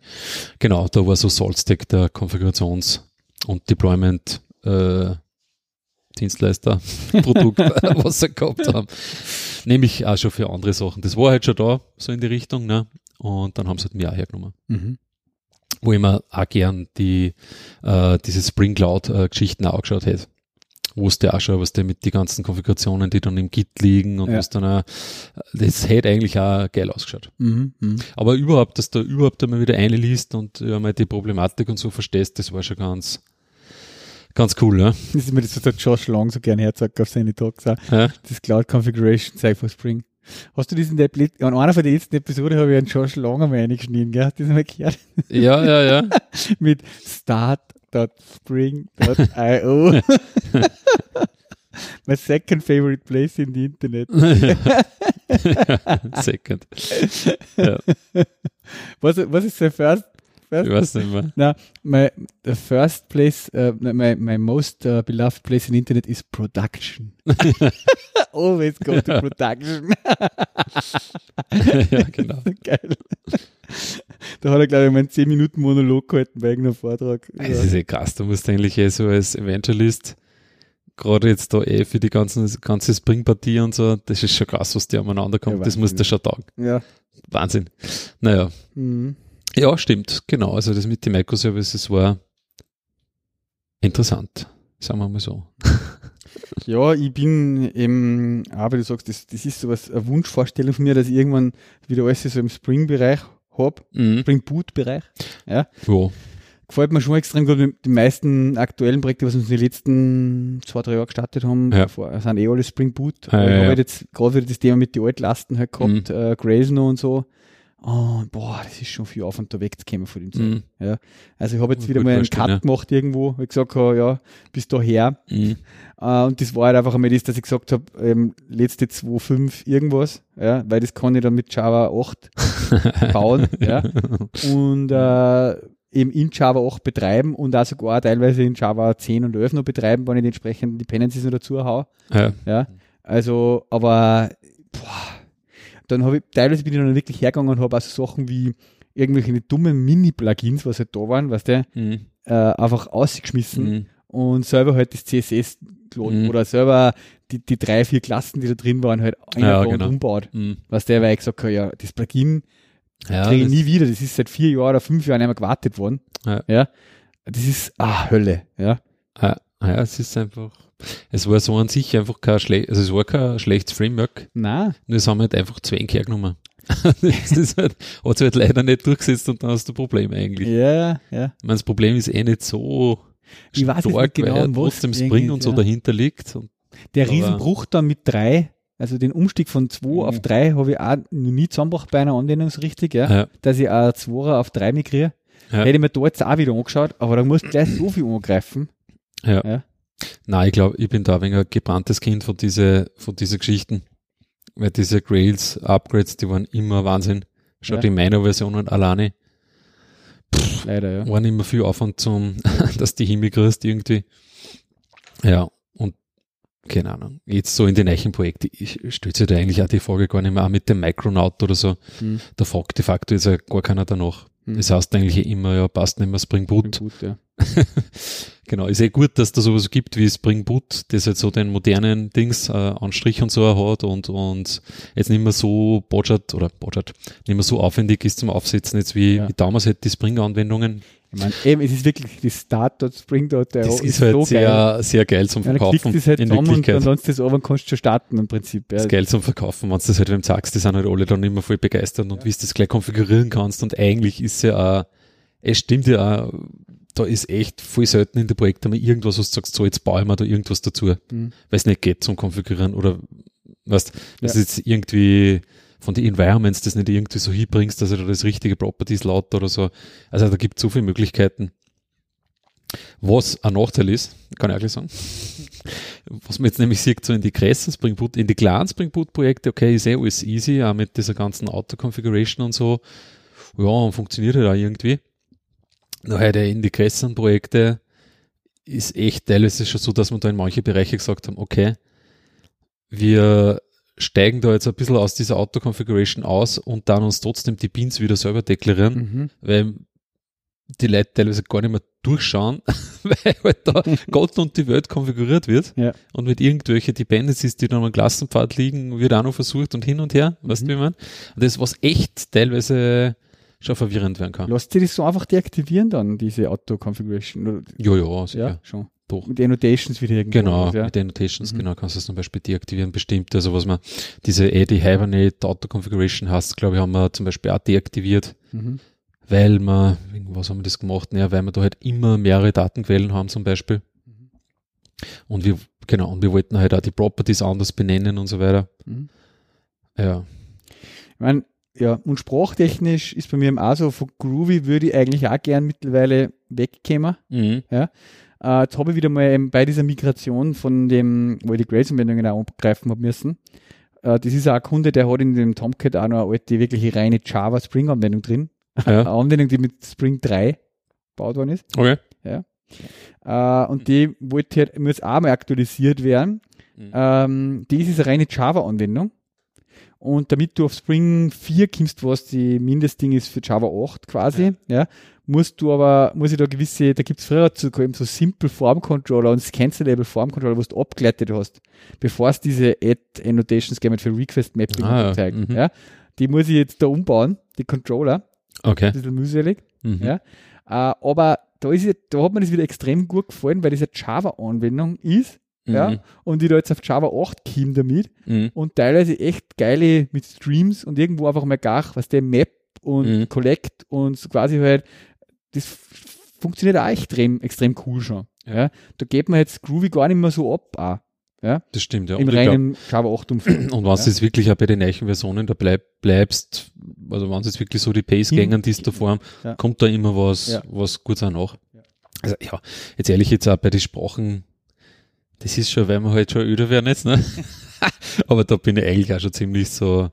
Genau, da war so Saltstack der Konfigurations- und Deployment äh, Dienstleister, <laughs> Produkt, <laughs> was sie gehabt haben. Nämlich auch schon für andere Sachen. Das war halt schon da, so in die Richtung, ne? Und dann haben sie halt mir auch hergenommen. Mhm wo ich mir auch gern die, äh, diese Spring Cloud äh, Geschichten auch angeschaut hätte. Wusste auch schon, was der mit die ganzen Konfigurationen, die dann im Git liegen und ja. was dann auch, das hätte eigentlich auch geil ausgeschaut. Mhm, mh. Aber überhaupt, dass du überhaupt einmal wieder einliest und ja, mal die Problematik und so verstehst, das war schon ganz, ganz cool, ja. Das ist mir das, was der Josh Long so gern herzagt auf seine Talks auch. Ja? Das Cloud Configuration für Spring. Hast du diesen an einer von den letzten Episoden habe ich einen Josh Long einmal reingeschnitten, gell? Hast du das mal gehört? Ja, ja, ja. <laughs> Mit start.spring.io. <laughs> My second favorite place in the Internet. <laughs> second. Ja. Was, was ist der first ich weiß nicht mehr. Na, my the first place, uh, my, my most uh, beloved place in Internet is production. Always go to production. ja, genau. Geil. Da hat er, glaube ich, meinen 10 Minuten Monolog gehalten bei irgendeinem Vortrag. Das ja. ist eh krass. Du musst eigentlich eh so als Evangelist gerade jetzt da eh für die ganzen, ganze Springpartie und so, das ist schon krass, was dir umeinander kommt. Ja, das muss der schon taugen. Ja. Wahnsinn. Naja. Mhm. Ja, stimmt, genau. Also das mit den Microservices war interessant, sagen wir mal so. <laughs> Ja, ich bin eben, aber du sagst, das, das ist so was, eine Wunschvorstellung von mir, dass ich irgendwann wieder alles so im Spring-Bereich habe, mhm. Spring Boot-Bereich. Ja. ja. Gefällt mir schon extrem gut. Die meisten aktuellen Projekte, was wir in den letzten zwei, drei Jahren gestartet haben, ja. sind eh alle Spring Boot. Ah, ja, ich habe halt jetzt gerade wieder das Thema mit den Altlasten halt gehabt, mhm. äh, Grayson und so. Oh, boah, das ist schon viel Aufwand, da wegzukommen von dem Zeug. Mhm. Ja. Also ich habe jetzt wieder mal einen Cut ja. gemacht irgendwo, ich gesagt habe, ja, bis daher. Mhm. Uh, und das war halt einfach einmal das, dass ich gesagt habe, ähm, letzte 2.5 irgendwas, ja, weil das kann ich dann mit Java 8 <laughs> bauen, ja. Und uh, eben in Java 8 betreiben und auch sogar teilweise in Java 10 und 11 noch betreiben, wenn ich die entsprechenden Dependencies noch dazu hau. Ja. ja. Also, aber boah, dann habe ich, teilweise bin ich dann wirklich hergegangen und habe also Sachen wie irgendwelche dummen Mini-Plugins, was halt da waren, was der, mhm. äh, einfach ausgeschmissen mhm. und selber halt das CSS geladen mhm. oder selber die, die drei, vier Klassen, die da drin waren, halt ja, genau. umbaut. Mhm. Was der, weil ich gesagt habe, ja, das Plugin ja, kriege ich nie wieder, das ist seit vier Jahren oder fünf Jahren mehr gewartet worden. Ja. ja. Das ist, ah, Hölle, ja. Ja, ja, es ist einfach, es war so an sich einfach kein schlecht, also es war kein schlechtes Framework. Nein. Nur es haben halt einfach Zwänge hergenommen. <laughs> das ist halt, hat sich halt leider nicht durchgesetzt und dann hast du ein Problem eigentlich. Ja, ja. Ich meine, das Problem ist eh nicht so ich stark, weiß nicht genau, weil trotzdem Spring und so ja. dahinter liegt. Und, Der Riesenbruch dann mit drei, also den Umstieg von zwei mhm. auf drei habe ich auch noch nie zusammengebracht bei einer Anwendung so richtig, ja, ja. dass ich auch zwei auf drei migriere. Ja. Hätte ich mir da jetzt auch wieder angeschaut, aber da musst du gleich so viel angreifen. Ja. ja. Nein, ich glaube, ich bin da wenig ein gebranntes Kind von diese, von diese Geschichten. Weil diese Grails, Upgrades, die waren immer Wahnsinn. Schaut ja. in meiner Version alleine. Pff, Leider, ja. Waren immer viel Aufwand zum, <laughs> dass die hinkriegst irgendwie. Ja, und keine Ahnung. Jetzt so in den neuen Projekten, ich stelle sich da eigentlich auch die Frage gar nicht mehr, auch mit dem Micronaut oder so. Hm. Da fragt de facto ist ja gar keiner danach. Hm. Das heißt eigentlich immer, ja, passt nicht mehr Spring Boot. Spring Boot ja. <laughs> genau, ist eh gut, dass da sowas gibt wie Spring Boot, das halt so den modernen Dings äh, Anstrich und so hat und, und jetzt nicht mehr so budget oder budget, nicht mehr so aufwendig ist zum Aufsetzen, jetzt wie, ja. wie damals halt die Spring-Anwendungen. Ich meine, eben, es ist wirklich die Start.spring.io. Das ist, ist halt so sehr, geil. sehr geil zum Verkaufen. Ja, das halt in Wirklichkeit. Und sonst das oben kannst du schon starten im Prinzip. Ja. Das ist geil zum Verkaufen, wenn du das halt wem sagst, die sind halt alle dann immer voll begeistert und ja. wie du das gleich konfigurieren kannst und eigentlich ist ja auch, es stimmt ja auch, da ist echt voll selten in den Projekten mal irgendwas, was du sagst, so jetzt baue ich mir da irgendwas dazu, mhm. weil es nicht geht zum Konfigurieren oder weißt, was ja. jetzt irgendwie von den Environments das nicht irgendwie so hinbringst, dass er da das richtige Properties laut oder so. Also da gibt es so viele Möglichkeiten. Was ein Nachteil ist, kann ich auch sagen. <laughs> Was man jetzt nämlich sieht, so in die krassen Spring Boot, in die kleinen Spring Boot Projekte, okay, ist eh alles easy, auch mit dieser ganzen Auto-Configuration und so. Ja, funktioniert halt auch irgendwie. Nur heute in die größeren Projekte ist echt teilweise schon so, dass wir da in manche Bereiche gesagt haben, okay, wir steigen da jetzt ein bisschen aus dieser Auto-Configuration aus und dann uns trotzdem die Pins wieder selber deklarieren, mhm. weil die Leute teilweise gar nicht mehr durchschauen, <laughs> weil halt da <laughs> Gott und die Welt konfiguriert wird ja. und mit irgendwelche Dependencies, die dann am Klassenpfad liegen, wird auch noch versucht und hin und her, mhm. weißt du, wie man? Und das, was echt teilweise schon verwirrend werden kann. Lasst ihr das so einfach deaktivieren dann, diese Auto-Configuration? Ja, ja, sicher. Ja, schon. Doch. Mit Annotations wieder irgendwo. Genau, ja. mit Annotations, mhm. genau, kannst du es zum Beispiel deaktivieren, bestimmt. Also was man, diese AD Hibernate Auto Configuration hast, glaube ich, haben wir zum Beispiel auch deaktiviert, mhm. weil wir, was haben wir das gemacht? Naja, weil wir da halt immer mehrere Datenquellen haben zum Beispiel. Mhm. Und wir, genau, und wir wollten halt auch die Properties anders benennen und so weiter. Mhm. Ja. Ich meine, ja, und sprachtechnisch ist bei mir auch so, von Groovy würde ich eigentlich auch gern mittlerweile wegkommen. Mhm. Ja. Äh, jetzt habe ich wieder mal bei dieser Migration von dem, wo ich die Grace-Anwendungen auch abgreifen habe müssen. Äh, das ist auch ein Kunde, der hat in dem Tomcat auch noch eine alte, wirklich reine Java-Spring-Anwendung drin. Ja. <laughs> eine Anwendung, die mit Spring 3 gebaut worden ist. Okay. Ja. Äh, und die wollte halt, muss auch mal aktualisiert werden. Mhm. Ähm, das ist eine reine Java-Anwendung. Und damit du auf Spring 4 kommst, was die Mindestding ist für Java 8 quasi, ja, ja musst du aber, muss ich da gewisse, da gibt es früher zu eben so Simple Form Controller und Cancelable Form Controller, was du abgeleitet hast, bevor es diese Add Annotations gegeben für Request Mapping ah, ja. Mhm. ja. Die muss ich jetzt da umbauen, die Controller. Okay. Ein bisschen mühselig. Mhm. Ja. Uh, aber da ist da hat mir das wieder extrem gut gefallen, weil das eine Java-Anwendung ist, Mhm. Ja, und die da jetzt auf Java 8 kommen damit mhm. und teilweise echt geile mit Streams und irgendwo einfach mal gar, was der Map und mhm. Collect und so quasi halt, das funktioniert auch extrem, extrem cool schon. Ja. Da geht man jetzt Groovy gar nicht mehr so ab. Auch. Ja, das stimmt, ja. Im reinen Java 8 Umfeld. Und wenn ja. du jetzt wirklich auch bei den neuen Versionen da bleib, bleibst, also wenn du jetzt wirklich so die Pace gängen, die es da vorm, ja. kommt da immer was, ja. was gut sein nach. Also ja, jetzt ehrlich jetzt auch bei den Sprachen, das ist schon, weil wir halt schon öder werden jetzt, ne? <laughs> Aber da bin ich eigentlich auch schon ziemlich so,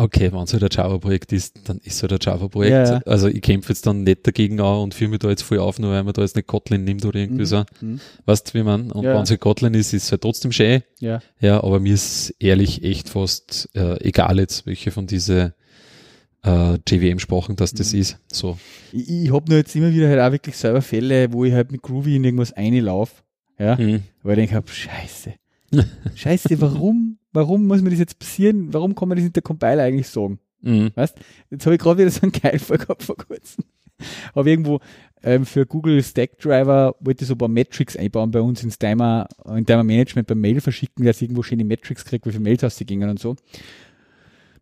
Okay, wenn es halt ein Java-Projekt ist, dann ist es halt ein Java-Projekt. Ja, ja. Also ich kämpfe jetzt dann nicht dagegen an und führe mich da jetzt voll auf, nur weil man da jetzt nicht Kotlin nimmt oder irgendwie Mhm. so. Mhm. Weißt du, wie man? Und Ja. wenn es halt Kotlin ist, ist es halt trotzdem schön. Ja. Ja, aber mir ist ehrlich echt fast äh, egal jetzt, welche von diese äh, JVM-Sprachen das das Mhm. ist. So. Ich, ich habe nur jetzt immer wieder halt auch wirklich selber Fälle, wo ich halt mit Groovy in irgendwas einlaufe. Ja. Mhm. Weil ich denke hab, scheiße. <laughs> Scheiße, warum? Warum muss mir das jetzt passieren? Warum kann man das in der Compiler eigentlich sagen? Mhm. Jetzt habe ich gerade wieder so einen Geilfall gehabt vor kurzem. <laughs> Habe irgendwo ähm, für Google Stack Driver wollte ich so ein paar Metrics einbauen bei uns ins Timer, in Timer Management beim Mail verschicken, dass ich irgendwo schöne Metrics kriege, wie viele Mails ausgegeben und so.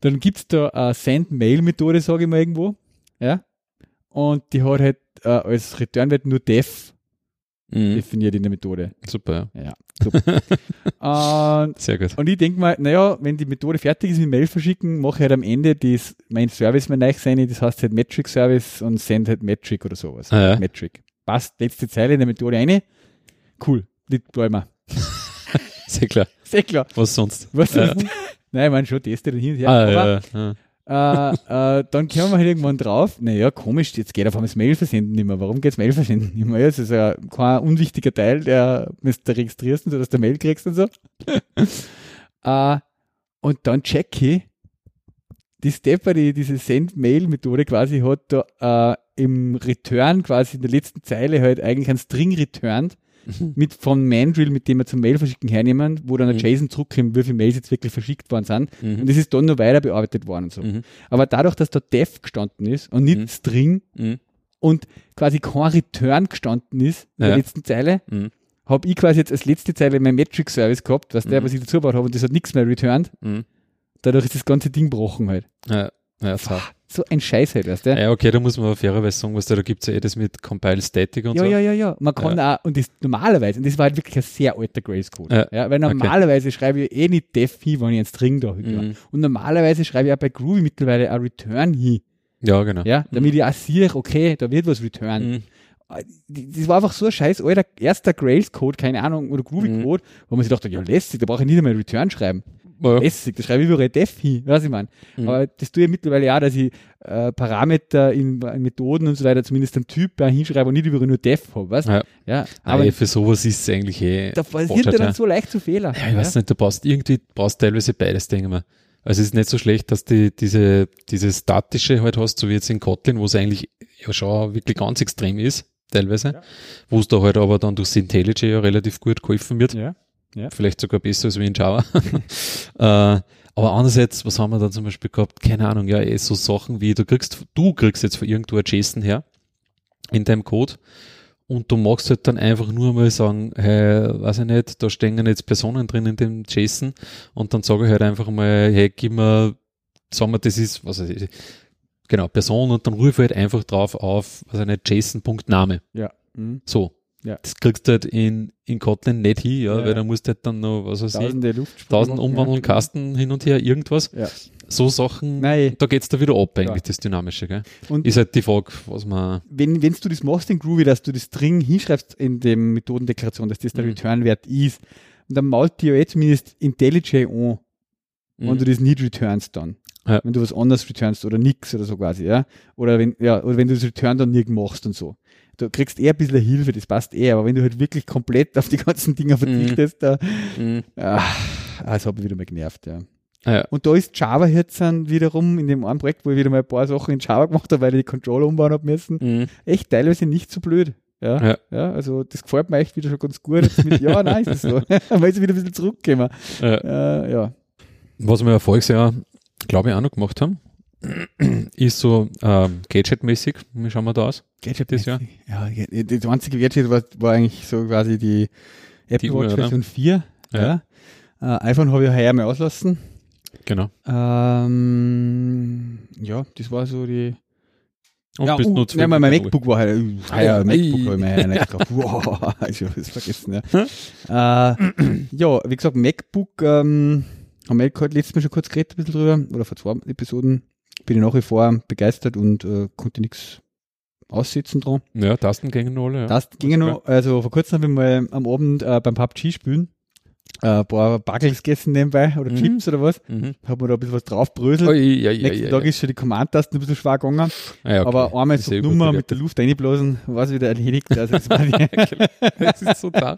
Dann gibt's da eine Send-Mail-Methode, sage ich mal irgendwo. Ja. Und die hat halt äh, als Return-Wert nur def Mhm. definiert in der Methode. Super, ja. Ja, super. und <laughs> Sehr gut. und ich denke mal, naja, wenn die Methode fertig ist mit Mail verschicken, mache ich halt am Ende das, mein Service mein neu sein, das heißt halt Metric Service und send halt Metric oder sowas. Ah, ja. Metric. Passt, letzte Zeile in der Methode eine. Cool, die bleiben wir. <laughs> Sehr klar. Sehr klar. Was sonst? Was Ja. sonst? Nein, man schon testet dann hin und her. Ah, aber ja, ja. Äh, äh, dann kommen wir halt irgendwann drauf, naja, komisch, jetzt geht auf einmal das Mail versenden nicht mehr. Warum geht's Mail versenden nicht mehr? Ja, das ist ja kein unwichtiger Teil, der, du registrierst und so, dass du Mail kriegst und so. <laughs> äh, und dann check ich, die Stepper, die diese Send-Mail-Methode quasi hat, da äh, im Return quasi in der letzten Zeile halt eigentlich ein String <laughs> mit vom Mandrill, mit dem wir zum Mail verschicken hernehmen, wo dann Mhm. JSON zurückkommt, wie viele Mails jetzt wirklich verschickt worden sind. Mhm. Und das ist dann noch weiter bearbeitet worden und so. Mhm. Aber dadurch, dass da def gestanden ist und nicht Mhm. String Mhm. und quasi kein Return gestanden ist in Ja. der letzten Zeile, habe ich quasi jetzt als letzte Zeile mein Metric Service gehabt, was der, was ich dazu gebaut habe, und das hat nichts mehr returned. Dadurch ist das ganze Ding gebrochen halt. Ja, ja, so. So ein Scheiß halt, weißt du? ja, okay, da muss man fairerweise sagen, was da, da gibt es ja eh das mit Compile Static und Ja, so. ja, ja, ja. Man kann auch, und das normalerweise, und das war halt wirklich ein sehr alter Grace Code. Ja, Ja, weil okay. normalerweise schreibe ich eh nicht def hin, wenn ich einen String da. Mhm. Und normalerweise schreibe ich auch bei Groovy mittlerweile ein Return hin. Ja, genau. Ja, damit ich auch sehe, okay, da wird was return. Mhm. Das war einfach so ein scheiß alter erster Grails-Code, keine Ahnung, oder Groovy-Code, wo man sich dachte, ja lässig, da brauche ich nicht einmal Return schreiben. Ja. Lässig, da schreibe ich überall def hin, was ich meine. Mhm. Aber das tue ich mittlerweile auch, dass ich äh, Parameter in, in Methoden und so weiter, zumindest einen Typ äh, hinschreibe und nicht überall nur def habe, weißt Ja. Ja, Aber aber für sowas ist es eigentlich eh. da passiert ja dann ja. so leicht zu Fehler. Ja, ich weiß nicht, du brauchst irgendwie, brauchst teilweise beides, denke ich mal. Also es ist nicht so schlecht, dass du diese, diese statische halt hast, so wie jetzt in Kotlin, wo es eigentlich ja schon wirklich ganz extrem ist, teilweise, Ja. wo es da halt aber dann durch IntelliJ ja relativ gut geholfen wird. Ja. Ja. Vielleicht sogar besser als wie in Java. äh, aber andererseits, was haben wir da zum Beispiel gehabt? Keine Ahnung, ja, eh so Sachen wie, du kriegst, du kriegst jetzt von irgendwo ein JSON her in deinem Code und du magst halt dann einfach nur mal sagen, hey, weiß ich nicht, da stehen jetzt Personen drin in dem JSON und dann sage ich halt einfach mal, hey, gib mir, sagen wir, das ist, was weiß ich, genau, Person und dann rufe ich halt einfach drauf auf, was ich nicht, JSON.name. Ja. Mhm. So. Ja. Das kriegst du halt in, in Kotlin nicht hin, ja, Ja, weil da musst du halt dann noch, was weiß ich, Tausende Luftsprünge tausend umwandeln. Kasten hin und her, irgendwas. So Sachen, Nein. da geht's da wieder ab, eigentlich, das Dynamische, gell? Und Ist halt die Frage, was man, wenn, wenn du das machst in Groovy, dass du das String hinschreibst in dem Methodendeklaration, dass das der Mhm. Return-Wert ist, und dann malt dir ja jetzt zumindest IntelliJ an, wenn Mhm. du das nicht returnst dann. Ja. Wenn du was anderes returnst oder nix oder so quasi, ja. Oder wenn, ja, oder wenn du das Return dann nicht machst und so. Du kriegst eher ein bisschen Hilfe, das passt eher, aber wenn du halt wirklich komplett auf die ganzen Dinger verzichtest, da, Mhm. ah, das hat mich wieder mal genervt, ja. Ah, ja. Und da ist Java jetzt dann wiederum in dem einen Projekt, wo ich wieder mal ein paar Sachen in Java gemacht habe, weil ich die Controller umbauen habe müssen, Mhm. echt teilweise nicht so blöd. Ja, Ja. ja. also das gefällt mir echt wieder schon ganz gut. Jetzt mit, ja, <laughs> nein, ist das so. <laughs> Weil sie wieder ein bisschen zurückkommen. Ja. Äh, ja. Was wir ja voriges Jahr, glaube ich, auch noch gemacht haben, ist so ähm, Gadget-mäßig. Wie schauen wir da aus? Gadget Das Jahr? Ja, ja, das einzige Gadget war, war eigentlich so quasi die Apple Die Uhr, Watch oder? Version 4. Ja. Ja. Äh, iPhone habe ich heuer mal auslassen. Genau. Ähm, ja, das war so die. Und ja, bist uh, nur ja, mein, MacBook war heuer. Uh, Ah, ja. MacBook habe ich mir nicht gekauft. Wow, <laughs> ich habe es vergessen. Ja. äh, ja, wie gesagt, MacBook ähm, haben wir halt letztes Mal schon kurz geredet, ein bisschen drüber, oder vor zwei Episoden. Bin ich nach wie vor begeistert und äh, konnte nichts aussetzen dran. Ja, Tastengänge alle. Ja. Das ging ja noch, also vor kurzem habe ich mal am Abend äh, beim PUBG spielen, ein paar Buggles gegessen nebenbei oder Mhm. Chips oder was. Mhm. Hat man da ein bisschen was draufbröselt. Oh, ja, ja, Nächsten ja, Tag ist schon die Command-Tasten ein bisschen schwer gegangen. Ah, okay. Aber einmal so Nummer mit der Luft reinblasen, war es wieder erledigt. Also das war die, <laughs> das ist so da.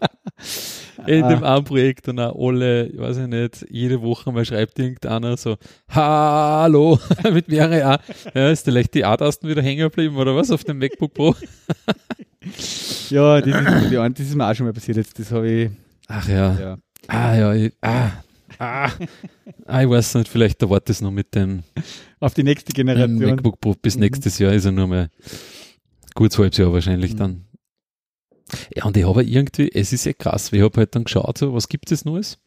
In dem einen Projekt dann auch alle, ich weiß ich nicht, jede Woche mal schreibt irgendeiner so, Hallo, <laughs> mit mehrere A. Ja, ist vielleicht die A-Tasten wieder hängen geblieben oder was auf dem MacBook Pro? <laughs> ja, das ist, das ist mir auch schon mal passiert jetzt. Das habe ich, Ach ja. ja. Ah ja, ich, ah, ah, ah, ich weiß nicht, vielleicht dauert das noch mit dem Auf die nächste Generation. MacBook Pro. Bis Mhm. nächstes Jahr ist er nur mal gut halbes Jahr wahrscheinlich Mhm. dann. Ja, und ich habe irgendwie, es ist ja krass, ich habe halt dann geschaut, so, was gibt es Neues?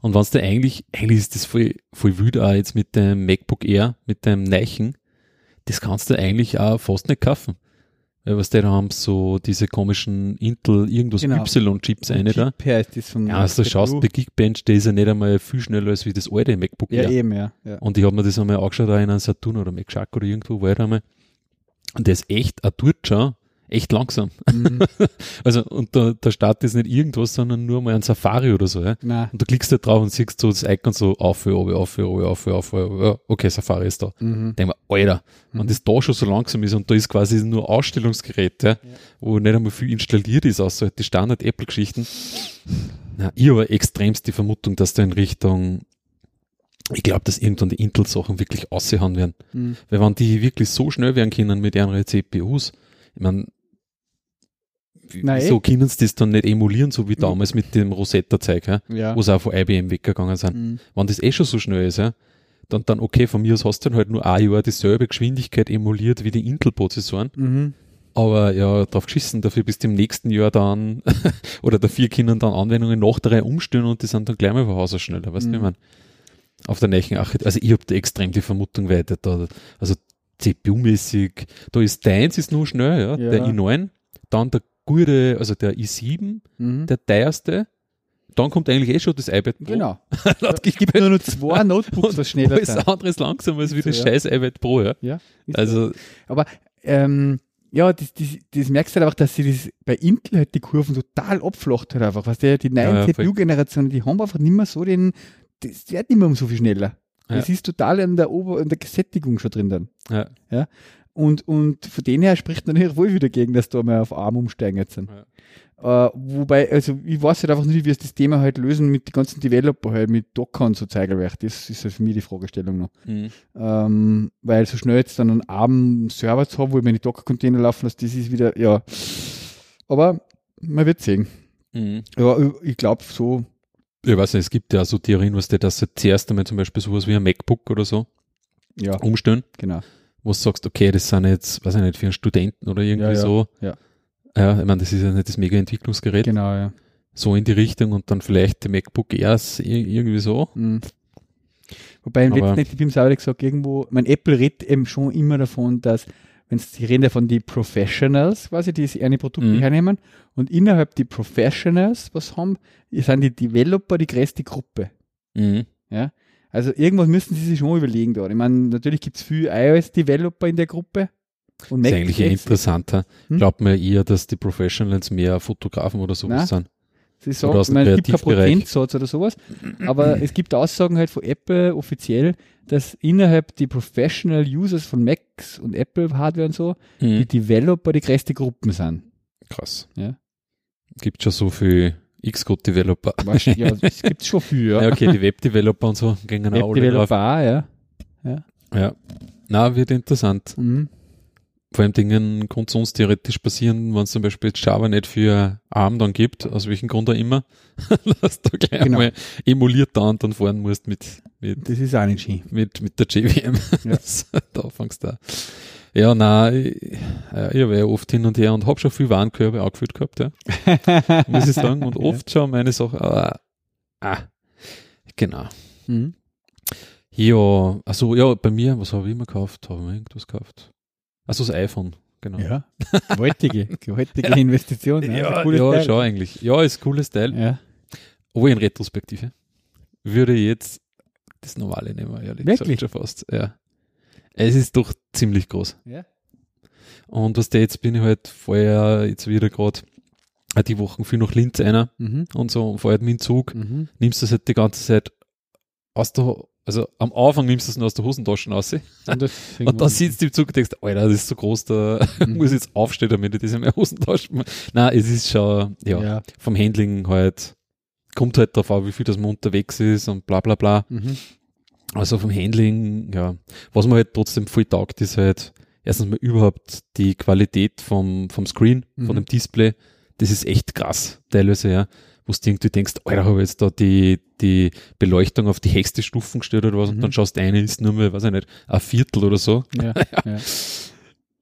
Und wenn es da eigentlich, eigentlich ist das voll, voll wild auch jetzt mit dem MacBook Air, mit dem Neichen, das kannst du eigentlich auch fast nicht kaufen. Weil was die da haben, so diese komischen Intel, irgendwas Genau. Y-Chips eine da. Ist das von Ja, also du schaust, der Geekbench, der ist ja nicht einmal viel schneller als wie das alte MacBook Ja, Air. eben, ja. ja. Und ich habe mir das einmal angeschaut, auch in einem Saturn oder MacShark oder irgendwo war ich einmal. Und der ist echt, tut schon echt langsam. Mhm. <laughs> Also, und da, da startet jetzt nicht irgendwas, sondern nur mal ein Safari oder so, ja. Nein. Und du klickst da drauf und siehst so das Icon so auf, auf, auf, auf, auf, auf, auf, ja, okay, Safari ist da. Mhm. Denk mir, Alter, Mhm. wenn das da schon so langsam ist und da ist quasi nur Ausstellungsgerät, ja, wo nicht einmal viel installiert ist, außer halt die Standard-Apple-Geschichten. Na, ich habe extremst die Vermutung, dass da in Richtung, ich glaube, dass irgendwann die Intel-Sachen wirklich aussehen werden. Mhm. Weil wenn die wirklich so schnell werden können mit ihren CPUs, ich meine, Nein, wieso können sie das dann nicht emulieren, so wie damals mit dem Rosetta-Zeug, ja, Ja. wo sie auch von IBM weggegangen sind? Mhm. Wenn das eh schon so schnell ist, ja, dann, dann okay, von mir aus hast du dann halt nur ein Jahr dieselbe Geschwindigkeit emuliert wie die Intel-Prozessoren, Mhm. aber ja, drauf geschissen, dafür bis im nächsten Jahr dann, <laughs> oder dafür können dann Anwendungen nach der Reihe umstellen und die sind dann gleich mal von Haus aus schneller, weißt du, Mhm. ich mein? Auf der neuen Architektur, also ich habe da extrem die Vermutung weiter, da, also CPU-mäßig, da ist deins ist nur schnell, ja, Ja. der i9, dann der gute, also der i7, Mhm. der teuerste, dann kommt eigentlich eh schon das iPad Pro. Genau. Laut Es gibt nur noch <laughs> zwei Notebooks, was schneller alles sind. andere ist langsam als wie das Ja. scheiß iPad Pro, ja. Ja. ist so. Also, Aber ähm, ja, das, das, das merkst du halt einfach, dass sie das bei Intel halt die Kurven total abflacht halt einfach. Was der, die neuen Ja, ja. CPU-Generationen, die haben einfach nicht mehr so den, das wird nicht mehr um so viel schneller. Ja. Das ist total in der Ober-, in der Sättigung schon drin dann. ja. Und, und von denen her spricht natürlich wohl wieder gegen, dass da mal auf ARM umsteigen jetzt sind. Äh, wobei, also ich weiß halt einfach nicht, wie es das Thema halt lösen mit den ganzen Developer halt, mit Docker und so Zeigelwerk. Das ist halt für mich die Fragestellung noch. Mhm. Ähm, weil so schnell jetzt dann einen ARM-Server zu haben, wo ich meine Docker-Container laufen lasse, das ist wieder, ja. Aber man wird sehen. Mhm. Ja, ich glaube so, Ich weiß nicht, es gibt ja so Theorien, was die, dass sie zuerst einmal zum Beispiel sowas wie ein MacBook oder so ja, umstellen, genau. Wo du sagst, okay, das sind jetzt, weiß ich nicht, für einen Studenten oder irgendwie Ja, ja, so. ja. Ja, ich meine, das ist ja nicht das Mega-Entwicklungsgerät. Genau, ja. So in die Richtung und dann vielleicht die MacBook Airs ir- irgendwie so. Mhm. Wobei im letzten ich beim Sauer gesagt, irgendwo, mein Apple redet eben schon immer davon, dass, wenn sie reden ja von die Professionals, quasi, die sich eine Produkte Mhm. hernehmen und innerhalb die Professionals, was haben, sind die Developer die größte Gruppe. Mhm. Also irgendwas müssen sie sich schon überlegen da. Ich meine, natürlich gibt es viele iOS-Developer in der Gruppe. Und Das ist Mac eigentlich jetzt- interessanter. Hm? Glaubt man eher, dass die Professionals mehr Fotografen oder sowas Nein. sind. Sie sagen, aus ich meine, es gibt keinen. Prozentsatz oder sowas, aber es gibt Aussagen halt von Apple offiziell, dass innerhalb die Professional Users von Macs und Apple Hardware und so, die Mhm. Developer die größte Gruppen sind. Krass. Ja. Gibt schon so viel Xcode-Developer. Ja, es gibt schon viel, ja. Ja. okay, die Web-Developer und so gehen auch alle drauf. Auch, ja. Ja. Na, wird interessant. Mhm. Vor allem Dingen kann sonst theoretisch passieren, wenn es zum Beispiel jetzt Java nicht für ARM dann gibt, aus welchem Grund auch immer, <laughs> dass du gleich Genau. einmal emuliert da und dann fahren musst mit, mit, Das ist auch nicht schön. mit, mit der JVM. Ja. <laughs> da fängst du. Ja, ich, äh, ich war ja oft hin und her und habe schon viel Warenkörbe angefüllt gehabt, ja. <laughs> muss ich sagen. Und Ja. oft schon meine Sachen, ah, ah, genau. Mhm. Ja, also ja, bei mir, was habe ich immer gekauft? Habe ich mir irgendwas gekauft? Also das iPhone, genau. Ja, gewaltige, <laughs> gewaltige Investition. Ja, ja, cooles ja Teil. schon eigentlich. Ja, ist ein cooles Teil. Ja. Aber in Retrospektive würde ich jetzt das normale nehmen, ehrlich Wirklich? gesagt schon fast. Ja. Es ist doch ziemlich groß. Ja. Und was der jetzt bin ich halt vorher jetzt wieder gerade auch die Wochen viel nach Linz einer Mhm. und so, fährt mit dem Zug, Mhm. nimmst du das halt die ganze Zeit aus der, also am Anfang nimmst du es nur aus der Hosentasche raus Und, <laughs> und dann sitzt du im Zug und denkst, Alter, das ist so groß, da <laughs> Mhm. muss ich jetzt aufstehen, damit ich das in meine Hosentasche mache. Nein, es ist schon, ja, ja. vom Handling halt, kommt halt darauf an, wie viel das man unterwegs ist und bla bla bla. Mhm. Also vom Handling, ja, was mir halt trotzdem voll taugt, ist halt erstens mal überhaupt die Qualität vom, vom Screen, Mhm. von dem Display. Das ist echt krass, teilweise, ja. Wo du irgendwie denkst, Alter, habe ich jetzt da die, die Beleuchtung auf die höchste Stufen gestellt oder was und Mhm. dann schaust du eine, ist nur mehr, weiß ich nicht, ein Viertel oder so. Ja. <laughs> ja.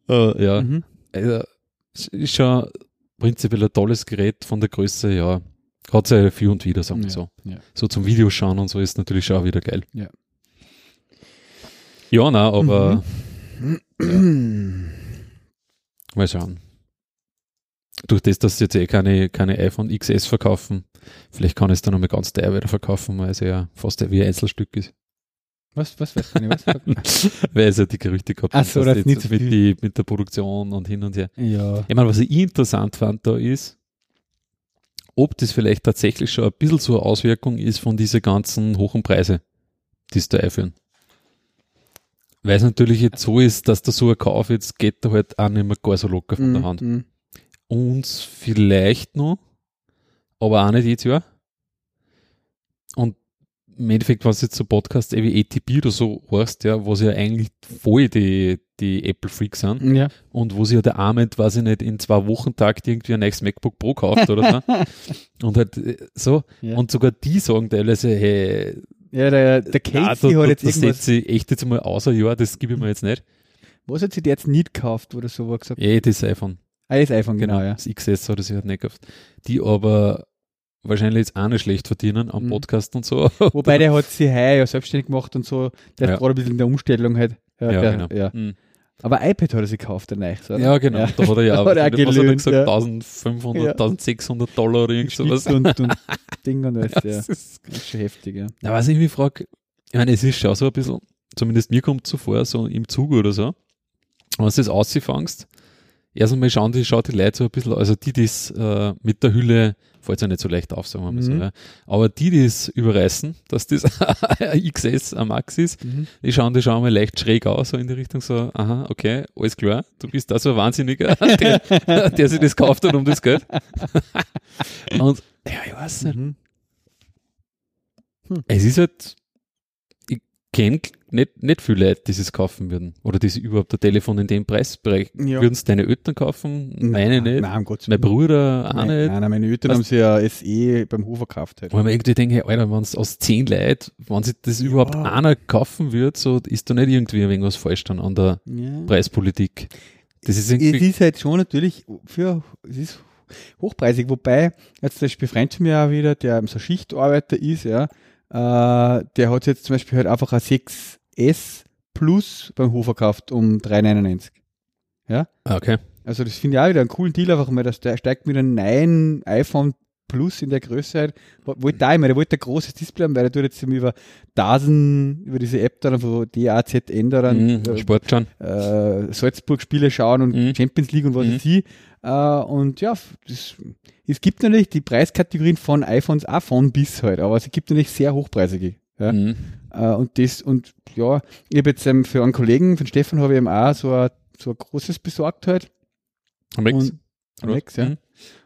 Äh, ja, Mhm. also, es ist schon prinzipiell ein tolles Gerät von der Größe, ja. Hat ja viel und wieder, sagen wir Ja, so. ja. So zum Videoschauen und so ist natürlich auch wieder geil. Ja. Ja, na, aber Mhm. mal schauen. Durch das, dass sie jetzt eh keine, keine iPhone XS verkaufen, vielleicht kann ich es dann nochmal ganz teuer wieder verkaufen, weil es ja fast wie ein Einzelstück ist. Was, was, weiß ich nicht, was? <laughs> weil es ja die Gerüchte gehabt Ach so, das nicht so mit, die, mit der Produktion und hin und her. ja. Ich meine, was ich interessant fand da ist, ob das vielleicht tatsächlich schon ein bisschen so eine Auswirkung ist von diese ganzen hohen Preise, die es da einführen. Weil es natürlich jetzt so ist, dass da so ein Kauf jetzt geht da halt auch nicht mehr gar so locker von der Mhm, Hand. mhm. Uns vielleicht noch, aber auch nicht jedes Jahr. Und im Endeffekt, was jetzt so Podcasts eh wie ATP oder so hörst, ja, wo sie ja eigentlich voll die, die Apple-Freaks sind Ja. und wo sie ja der Arment, weiß ich nicht, in zwei Wochentakt irgendwie ein neues MacBook Pro kauft oder so. <laughs> und halt äh, so. Ja. Und sogar die sagen teilweise, hey, Ja, der, der Casey hat jetzt irgendwas. setze ich echt jetzt mal außer ja, das gebe ich mir jetzt nicht. Was hat sie dir jetzt nicht gekauft oder so, wo er gesagt Eh, das iPhone. Ah, das iPhone, Genau, genau, ja. das XS hat sich halt nicht gekauft. Die aber wahrscheinlich jetzt auch nicht schlecht verdienen am Mhm. Podcast und so. Wobei der hat sie heuer ja selbstständig gemacht und so. Der Ja. ist gerade ein bisschen in der Umstellung halt. Ja, ja, der, genau. ja. Mhm. Aber iPad hat er sich gekauft, der Neich, oder? Ja, genau. Da hat er ja <laughs> auch, er was hat er gesagt, ja. 1500, Ja. 1600 Dollar oder irgend sowas. Und, und <laughs> Ding und alles, ja. Das ist Das ist schon heftig, ja. Na, was ich mich frage, ich meine, es ist schon so ein bisschen, zumindest mir kommt es so vor, so im Zug oder so, wenn du das ausfängst, erst einmal schauen die, schaut die Leute so ein bisschen, also die, die es äh, mit der Hülle, fällt ja nicht so leicht auf, sagen wir mal so, Mhm. ja. aber die, die es überreißen, dass das <laughs> XS, ein Max ist, Mhm. die schauen, die schauen mal leicht schräg aus, so in die Richtung so, aha, okay, alles klar, du bist da so ein Wahnsinniger, <laughs> der, der sich das kauft hat um das Geld. <laughs> Und, ja, ich weiß nicht, Mhm. es ist halt, kenne nicht, nicht viele Leute, die es kaufen würden. Oder die sich überhaupt ein Telefon in dem Preisbereich. Ja. Würden es deine Eltern kaufen? Meine nicht. Nein, um Gottes mein. Bruder auch Nein, nicht. nein, nein, meine Eltern Was- haben sie ja SE beim Hofer gekauft halt. Weil man irgendwie denkt, hey, Alter, wenn es aus zehn Leuten, wenn sich das überhaupt Ja. einer kaufen wird, so ist da nicht irgendwie irgendwas falsch dann an der Ja. Preispolitik. Das ist Es irgendwie, ist halt schon natürlich für, es ist hochpreisig, wobei, jetzt zum Beispiel Freund von mir auch wieder, der so Schichtarbeiter ist, ja, äh, der hat jetzt zum Beispiel halt einfach ein 6S Plus beim Hofer gekauft um 3,99. Ah, okay. Also das finde ich auch wieder einen coolen Deal, einfach mal, dass der steigt mit einem neuen iPhone Plus in der Größe halt. Wollte da immer, der wollte ein großes Display haben, weil er tut jetzt eben über DASN, über diese App da, wo DAZN da dann, Mhm, äh, Sport schon. äh, Salzburg-Spiele schauen und Mhm. Champions League und was Mhm. ich. Äh, und ja, das, es gibt natürlich die Preiskategorien von iPhones auch von bis halt, aber es gibt natürlich sehr hochpreisige. Ja? Mhm. Äh, und das, und ja, ich habe jetzt ähm, für einen Kollegen, von Stefan, habe ich ihm auch so ein, so ein großes besorgt halt. Am Rex. Am Rex, ja.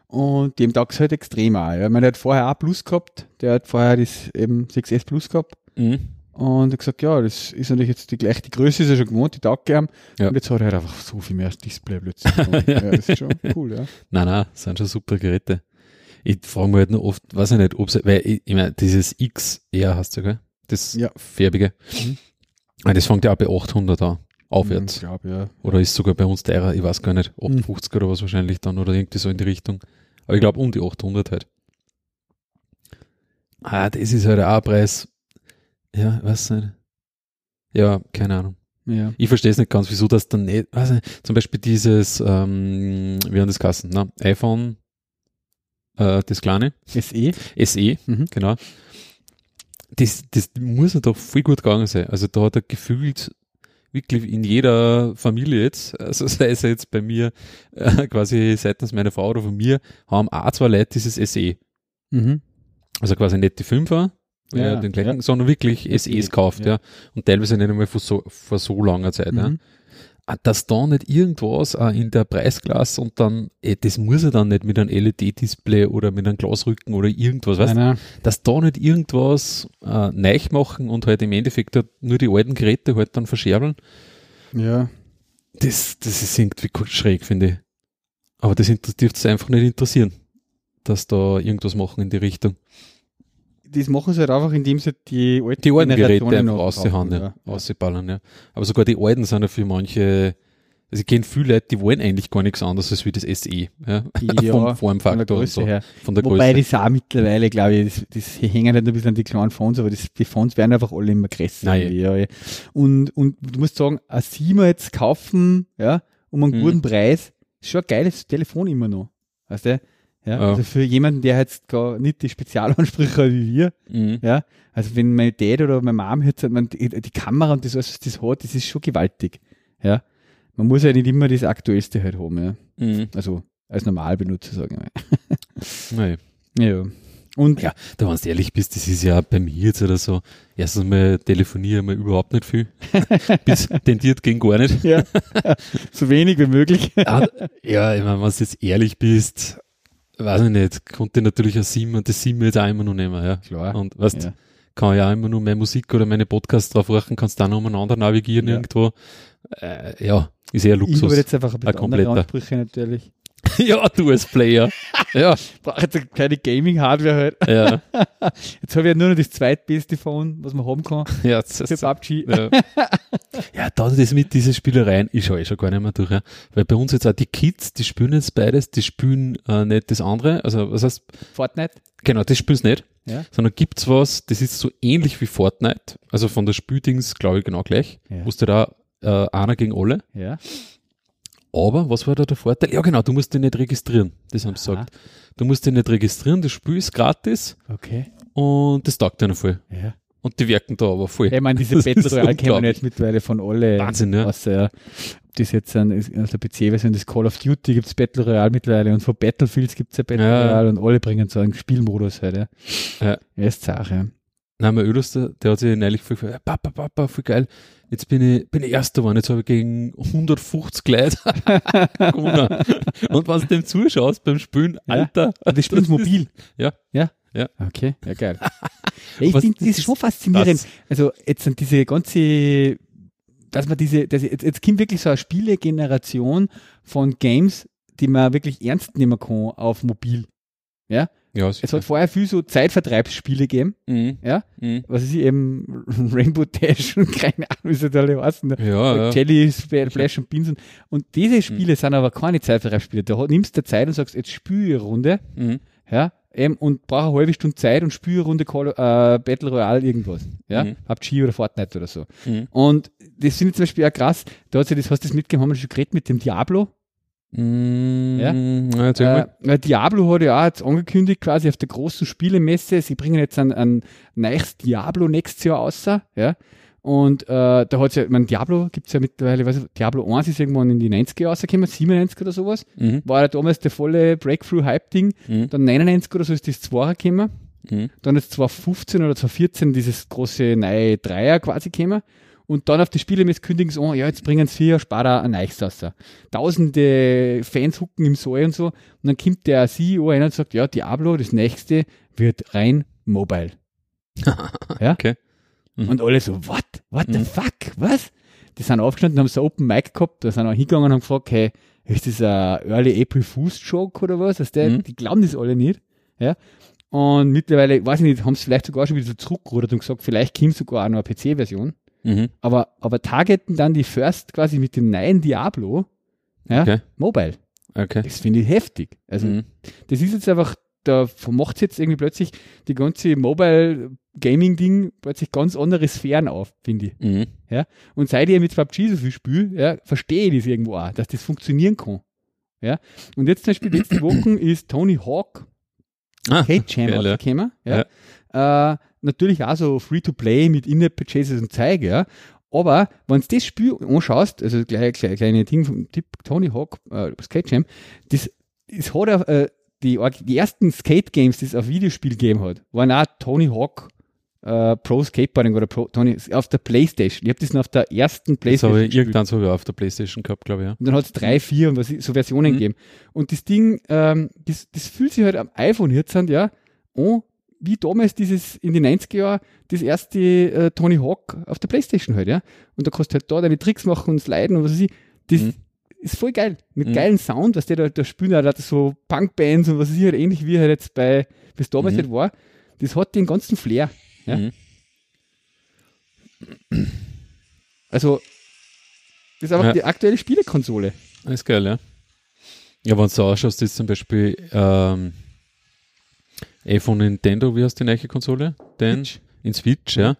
Und dem taugt halt extrem auch. Ja. Ich meine, der hat vorher auch Plus gehabt, der hat vorher das eben 6S Plus gehabt. Mhm. Und hat gesagt, ja, das ist natürlich jetzt die gleiche, die Größe ist er schon gewohnt, die taugt gern. Ja. Und jetzt hat er halt einfach so viel mehr Display plötzlich. <laughs> Und, ja, das ist schon cool, ja. Nein, nein, das sind schon super Geräte. Ich frage mich halt nur oft, weiß ich nicht, ob weil ich, ich meine, dieses XR hast du, gell? Das Ja. färbige. Mhm. Ah, Das fängt ja auch bei 800 an, aufwärts. Ich glaube, ja. Oder ist sogar bei uns teurer, ich weiß gar nicht, 850 oder was wahrscheinlich dann oder irgendwie so in die Richtung. Aber ich glaube um die 800 halt. Ah, das ist halt auch ein Preis. Ja, weiß nicht. Ja, keine Ahnung. Ja. Ich verstehe es nicht ganz, wieso das dann nicht, weiß nicht, zum Beispiel dieses, ähm, wie haben das Kassen, na, iPhone, äh, das kleine, SE? SE, Mhm. genau. Das, das muss ja doch viel gut gegangen sein. Also da hat er gefühlt wirklich in jeder Familie jetzt, also <laughs> sei es jetzt bei mir äh, quasi seitens meiner Frau oder von mir, haben auch zwei Leute dieses SE. Mhm. Also quasi nicht die Fünfer, ja, den gleichen, ja. sondern wirklich SEs kauft, ja. ja. Und teilweise nicht einmal vor so, vor so langer Zeit, mhm. ja. Ah, dass da nicht irgendwas äh, in der Preisklasse und dann, ey, das muss er dann nicht mit einem LED-Display oder mit einem Glasrücken oder irgendwas, weißt du, dass da nicht irgendwas äh, neu machen und halt im Endeffekt halt nur die alten Geräte halt dann verscherbeln. Ja. Das, das ist irgendwie schräg, finde ich. Aber das dürfte es einfach nicht interessieren, dass da irgendwas machen in die Richtung das machen sie halt einfach, indem sie die alten, die alten Geräte einfach aushauen, ja, ja. ausballern, ja. Aber sogar die alten sind ja für manche, also ich kenne viele Leute, die wollen eigentlich gar nichts anderes als wie das SE, ja, <laughs> ja vom Formfaktor und so, her. von der Wobei Größe. das auch mittlerweile, glaube ich, das, das hängen halt ein bisschen an die kleinen Phones, aber das, die Phones werden einfach alle immer größer. Ja. Und, und du musst sagen, ein Siemer jetzt kaufen, ja, um einen hm. guten Preis, ist schon ein geiles Telefon immer noch. Weißt du? Ja, also für jemanden, der jetzt gar nicht die Spezialansprüche hat wie wir, mhm. ja, also wenn mein Dad oder meine Mom jetzt man, die, die, Kamera und das, was das hat, das ist schon gewaltig. Ja, man muss ja nicht immer das Aktuellste halt haben, ja. Mhm. Also als Normalbenutzer, sagen wir. Nein. Ja. Und ja, da wenn du ehrlich bist, das ist ja bei mir jetzt oder so. Erstens mal telefoniere ich mal überhaupt nicht viel. <laughs> Bis tendiert gegen gar nicht. Ja. <laughs> So wenig wie möglich. ja, ich meine, wenn du jetzt ehrlich bist, weiß ich nicht, konnte natürlich ein Sim und das Sim jetzt auch immer noch nehmen, ja. Klar. Und weißt, ja. kann ja auch immer nur meine Musik oder meine Podcasts drauf machen, kannst da noch umeinander navigieren ja. irgendwo. Äh, ja, ist eher Luxus. Ich habe jetzt einfach ein bisschen andere Ansprüche natürlich. <laughs> ja, du als Player. ja. Brauche jetzt keine Gaming-Hardware halt. Ja. <laughs> Jetzt habe ich ja nur noch das zweitbeste Phone, was man haben kann. <laughs> Ja, das für PUBG. Ja. ja, da das mit diesen Spielereien, ich schaue eh schon gar nicht mehr durch. Ja. Weil bei uns jetzt auch die Kids, die spielen jetzt beides, die spielen äh, nicht das andere. Also, was heißt? Fortnite? Genau, das spielen sie nicht. Ja. Sondern gibt's was, das ist so ähnlich wie Fortnite. Also von der Spieldings, glaube ich, genau gleich. Ja. Wusste da äh, einer gegen alle. Ja. Aber was war da der Vorteil? Ja, genau, du musst dich nicht registrieren. Das haben sie gesagt. Du musst dich nicht registrieren, das Spiel ist gratis. Okay. Und das taugt dir voll. Ja. Und die wirken da aber voll. ich meine, diese <laughs> Battle Royale kennen wir jetzt mittlerweile von alle. Wahnsinn, ja. Außer, ja. Das jetzt an der PC-Version des Call of Duty gibt es Battle Royale mittlerweile und von Battlefields gibt es ja Battle ja. Royale und alle bringen so einen Spielmodus halt, ja. Ja. ja ist Sache. Nein, mein Öderster, der hat sich neulich voll gefragt, Papa, Papa, voll geil. Jetzt bin ich, bin ich Erster geworden, jetzt habe ich gegen 150 Leute <laughs> gewonnen. Und wenn du dem zuschaust beim Spielen, Alter. Ja, das spielst mobil. ja. Ja. Ja. Okay, ja geil. <laughs> ja, ich finde, das ist schon faszinierend. Das, also jetzt sind diese ganze, dass man diese, dass jetzt, jetzt kommt wirklich so eine Spielegeneration von Games, die man wirklich ernst nehmen kann auf mobil. Ja, ja, es hat vorher viel so Zeitvertreibsspiele gegeben, mhm. ja, mhm. was ist eben <laughs> Rainbow Dash und keine Ahnung, wie sie da alle heißen, ja, ja. Jelly, Flash und Beans und, und diese Spiele mhm. sind aber keine Zeitvertreibsspiele, da nimmst du Zeit und sagst, jetzt eine Runde, mhm. ja, eben, und brauche eine halbe Stunde Zeit und eine Runde äh, Battle Royale irgendwas, ja, mhm. PUBG oder Fortnite oder so. Mhm. Und das finde ich zum Beispiel auch krass, da hat sich das, hast du das wir schon geredet mit dem Diablo, Mm, ja? Äh, Diablo hat ja auch jetzt angekündigt, quasi auf der großen Spielemesse, sie bringen jetzt ein, ein neues Diablo nächstes Jahr raus, ja. Und äh, da hat es ja, mein Diablo gibt es ja mittlerweile, weiß ich, Diablo 1 ist irgendwann in die 90er rausgekommen, 97 oder sowas. Mhm. War ja damals der volle Breakthrough-Hype-Ding. Mhm. Dann 99 oder so ist das 2 gekommen. Mhm. Dann ist 2015 oder 2014 dieses große neue Dreier quasi gekommen und dann auf die Spielemesse kündigen sie an, ja, jetzt bringen sie hier, spart ein raus. Tausende Fans hucken im Saal und so. Und dann kommt der CEO rein und sagt, ja, Diablo, das nächste wird rein mobile. <laughs> ja? Okay. Mhm. Und alle so, what? What the mhm. fuck? Was? Die sind aufgestanden, haben so Open Mic gehabt, da sind auch hingegangen und haben gefragt, hey, ist das ein Early April Fool's Joke oder was? Also der, mhm. Die glauben das alle nicht. Ja? Und mittlerweile, weiß ich nicht, haben sie vielleicht sogar schon wieder so zurückgerudert und gesagt, vielleicht kommt sogar auch noch eine PC-Version. Mhm. Aber, aber targeten dann die First quasi mit dem neuen Diablo, ja, okay. mobile. Okay. Das finde ich heftig. Also, mhm. das ist jetzt einfach, da macht jetzt irgendwie plötzlich die ganze Mobile Gaming Ding plötzlich ganz andere Sphären auf, finde ich. Mhm. Ja? Und seit ich mit PUBG so viel spiele, ja, verstehe ich das irgendwo auch, dass das funktionieren kann. Ja? Und jetzt zum Beispiel letzte <clears throat> Wochen ist Tony Hawk ah, Hate Jam rausgekommen. Ja. ja. Äh, natürlich auch so Free-to-Play mit In-App-Purchases und Zeige, ja. Aber wenn du das Spiel anschaust, also gleich, gleich kleine Ding vom Tipp Tony Hawk, äh, Skate Jam, das, das hat er, äh, die, die ersten Skate Games, die es auf Videospiel gegeben hat, waren auch Tony Hawk äh, Pro Skateboarding oder Pro Tony auf der Playstation. Ich habe das noch auf der ersten Playstation. Das habe ich irgendwann sogar auf der Playstation gehabt, glaube ich. Ja. Und dann hat es drei, vier und was, so Versionen mhm. gegeben. Und das Ding, ähm, das, das fühlt sich halt am iPhone jetzt an, ja, an, wie damals dieses in den 90er Jahren das erste äh, Tony Hawk auf der Playstation halt, ja. Und da kannst du halt da deine Tricks machen und sliden und was weiß ich. Das mhm. ist voll geil. Mit mhm. geilen Sound, was der da, da spielen halt so Punkbands und was weiß ich halt ähnlich wie halt jetzt bei, es damals mhm. halt war. Das hat den ganzen Flair. Ja? Mhm. Also, das ist einfach ja. die aktuelle Spielekonsole. Das ist geil, ja. Ja, wenn du so ausschaust, ist zum Beispiel ähm, eh von Nintendo, wie heißt die neue Konsole? Den, Switch. In Switch, ja.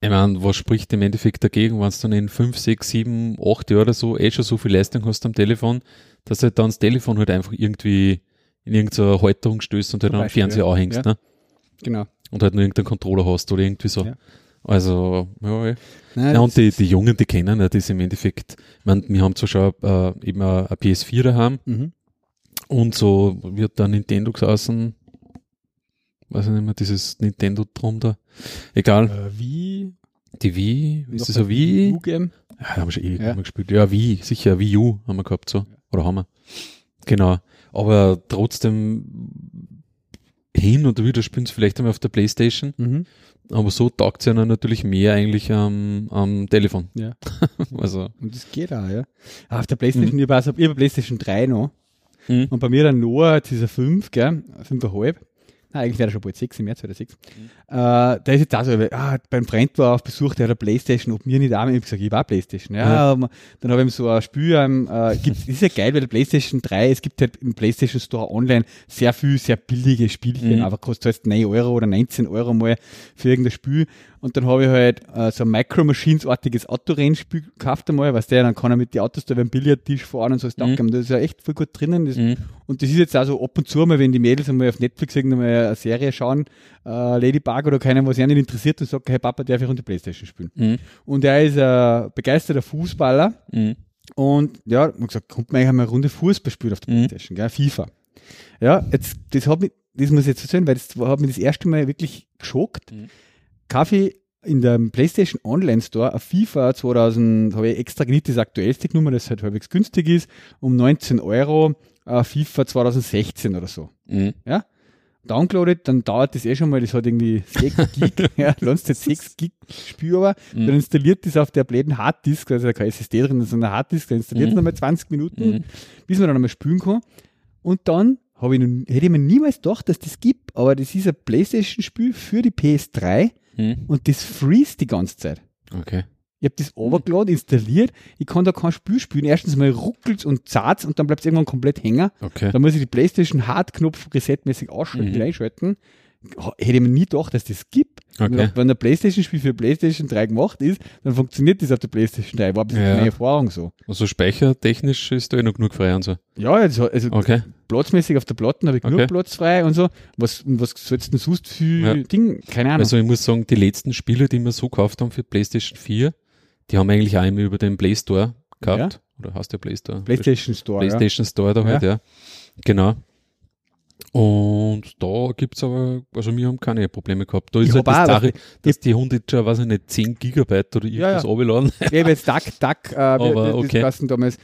Ich meine, was spricht im Endeffekt dagegen, wenn du dann in 5, 6, 7, 8 Jahren oder so eh schon so viel Leistung hast am Telefon, dass du halt dann das Telefon halt einfach irgendwie in irgendeine Halterung stößt und halt am Fernseher ja. anhängst. Ja. Ne? Genau und halt nur irgendeinen Controller hast oder irgendwie so. Ja. Also, ja, ja. Nein, ja und die, die Jungen, die kennen ja das im Endeffekt. Ich meine, wir haben zwar schon äh, eben eine, eine PS4 daheim mhm. und so wird da Nintendo gesessen, weiß ich nicht mehr, dieses Nintendo drum da. Egal. Äh, wie? Die Wii, ist das ein Wii? U-Game? Ja, haben wir schon ewig ja. gespielt. Ja, Wii, sicher, Wii U haben wir gehabt, so. Oder haben wir. Genau. Aber trotzdem hin und wieder spielen sie vielleicht einmal auf der Playstation. Mhm. Aber so taugt es ja natürlich mehr eigentlich am, am Telefon. Ja. <laughs> also. Und das geht auch, ja. Ah, auf der Playstation, mhm. ich habe Playstation 3 noch. Mhm. Und bei mir dann Noah, dieser 5, gell, 5,5. Nein, eigentlich wäre er schon bald 6 im März oder 6. Mhm. Äh, da ist jetzt auch so, ah, beim Freund war auf Besuch, der hat eine Playstation, ob mir nicht auch, ich habe gesagt, ich war Playstation. Ja, ja. dann habe ich ihm so ein Spiel, ähm, äh, gibt, <laughs> ist ja geil, weil der Playstation 3, es gibt halt im Playstation Store online sehr viel, sehr billige Spielchen, mhm. aber kostet halt 9 Euro oder 19 Euro mal für irgendein Spiel. Und dann habe ich halt äh, so ein Micro Machines-artiges Autorennspiel gekauft einmal, weißt du, dann kann er mit den Autos da beim Billardtisch fahren und so. Das, mhm. das ist ja echt voll gut drinnen. Das, mhm. Und das ist jetzt auch so ab und zu mal, wenn die Mädels einmal auf Netflix irgendwann mal eine Serie schauen, äh, Ladybug oder keinen, was ihnen interessiert, und sagt, hey Papa, darf ich runter Playstation spielen? Mhm. Und er ist ein begeisterter Fußballer. Mhm. Und ja, man gesagt, kommt man eigentlich einmal eine Runde Fußball spielen auf der mhm. Playstation, gell? FIFA. Ja, jetzt, das hat mich, das muss ich jetzt erzählen, weil das hat mich das erste Mal wirklich geschockt. Kaffee in der PlayStation Online Store auf FIFA 2000, habe ich extra nicht das aktuellste genommen, das halt halbwegs günstig ist, um 19 Euro, uh, FIFA 2016 oder so. Mhm. Ja? Downloadet, dann dauert das eh schon mal, das hat irgendwie 6 <laughs> Gig, ja, lass jetzt 6 Gig spürbar, mhm. dann installiert das auf der bläden Harddisk, also da kein SSD drin, sondern Harddisk, dann installiert mhm. nochmal 20 Minuten, mhm. bis man dann einmal spülen kann. Und dann habe ich noch, hätte ich mir niemals gedacht, dass das gibt, aber das ist ein Playstation-Spiel für die PS3 hm. und das freeze die ganze Zeit. Okay. Ich habe das overgeladen, installiert, ich kann da kein Spiel spielen. Erstens mal ruckelt und zart und dann bleibt es irgendwann komplett hängen. Okay. Dann muss ich die Playstation Hardknopf resetmäßig ausschalten, mhm. einschalten. Hätte ich mir nie gedacht, dass das gibt. Okay. Wenn ein Playstation-Spiel für Playstation 3 gemacht ist, dann funktioniert das auf der Playstation 3. War ein bisschen ja. meine Erfahrung so. Also speichertechnisch ist da eh noch genug frei und so. Ja, also, also okay. platzmäßig auf der Platte habe ich genug okay. Platz frei und so. Was, was sollst du denn sonst für ja. Ding? Keine Ahnung. Also ich muss sagen, die letzten Spiele, die wir so gekauft haben für Playstation 4, die haben eigentlich auch immer über den Play Store gehabt. Ja. Oder hast du Play Store? PlayStation Store. PlayStation Store da halt, ja. Genau. Und da gibt es aber, also wir haben keine Probleme gehabt. Da ist halt das Sache, dass die Hunde schon, weiß ich nicht, 10 Gigabyte oder irgendwas ja, ja. runterladen. Ich habe jetzt Duck, Duck, äh, aber, okay. das damals,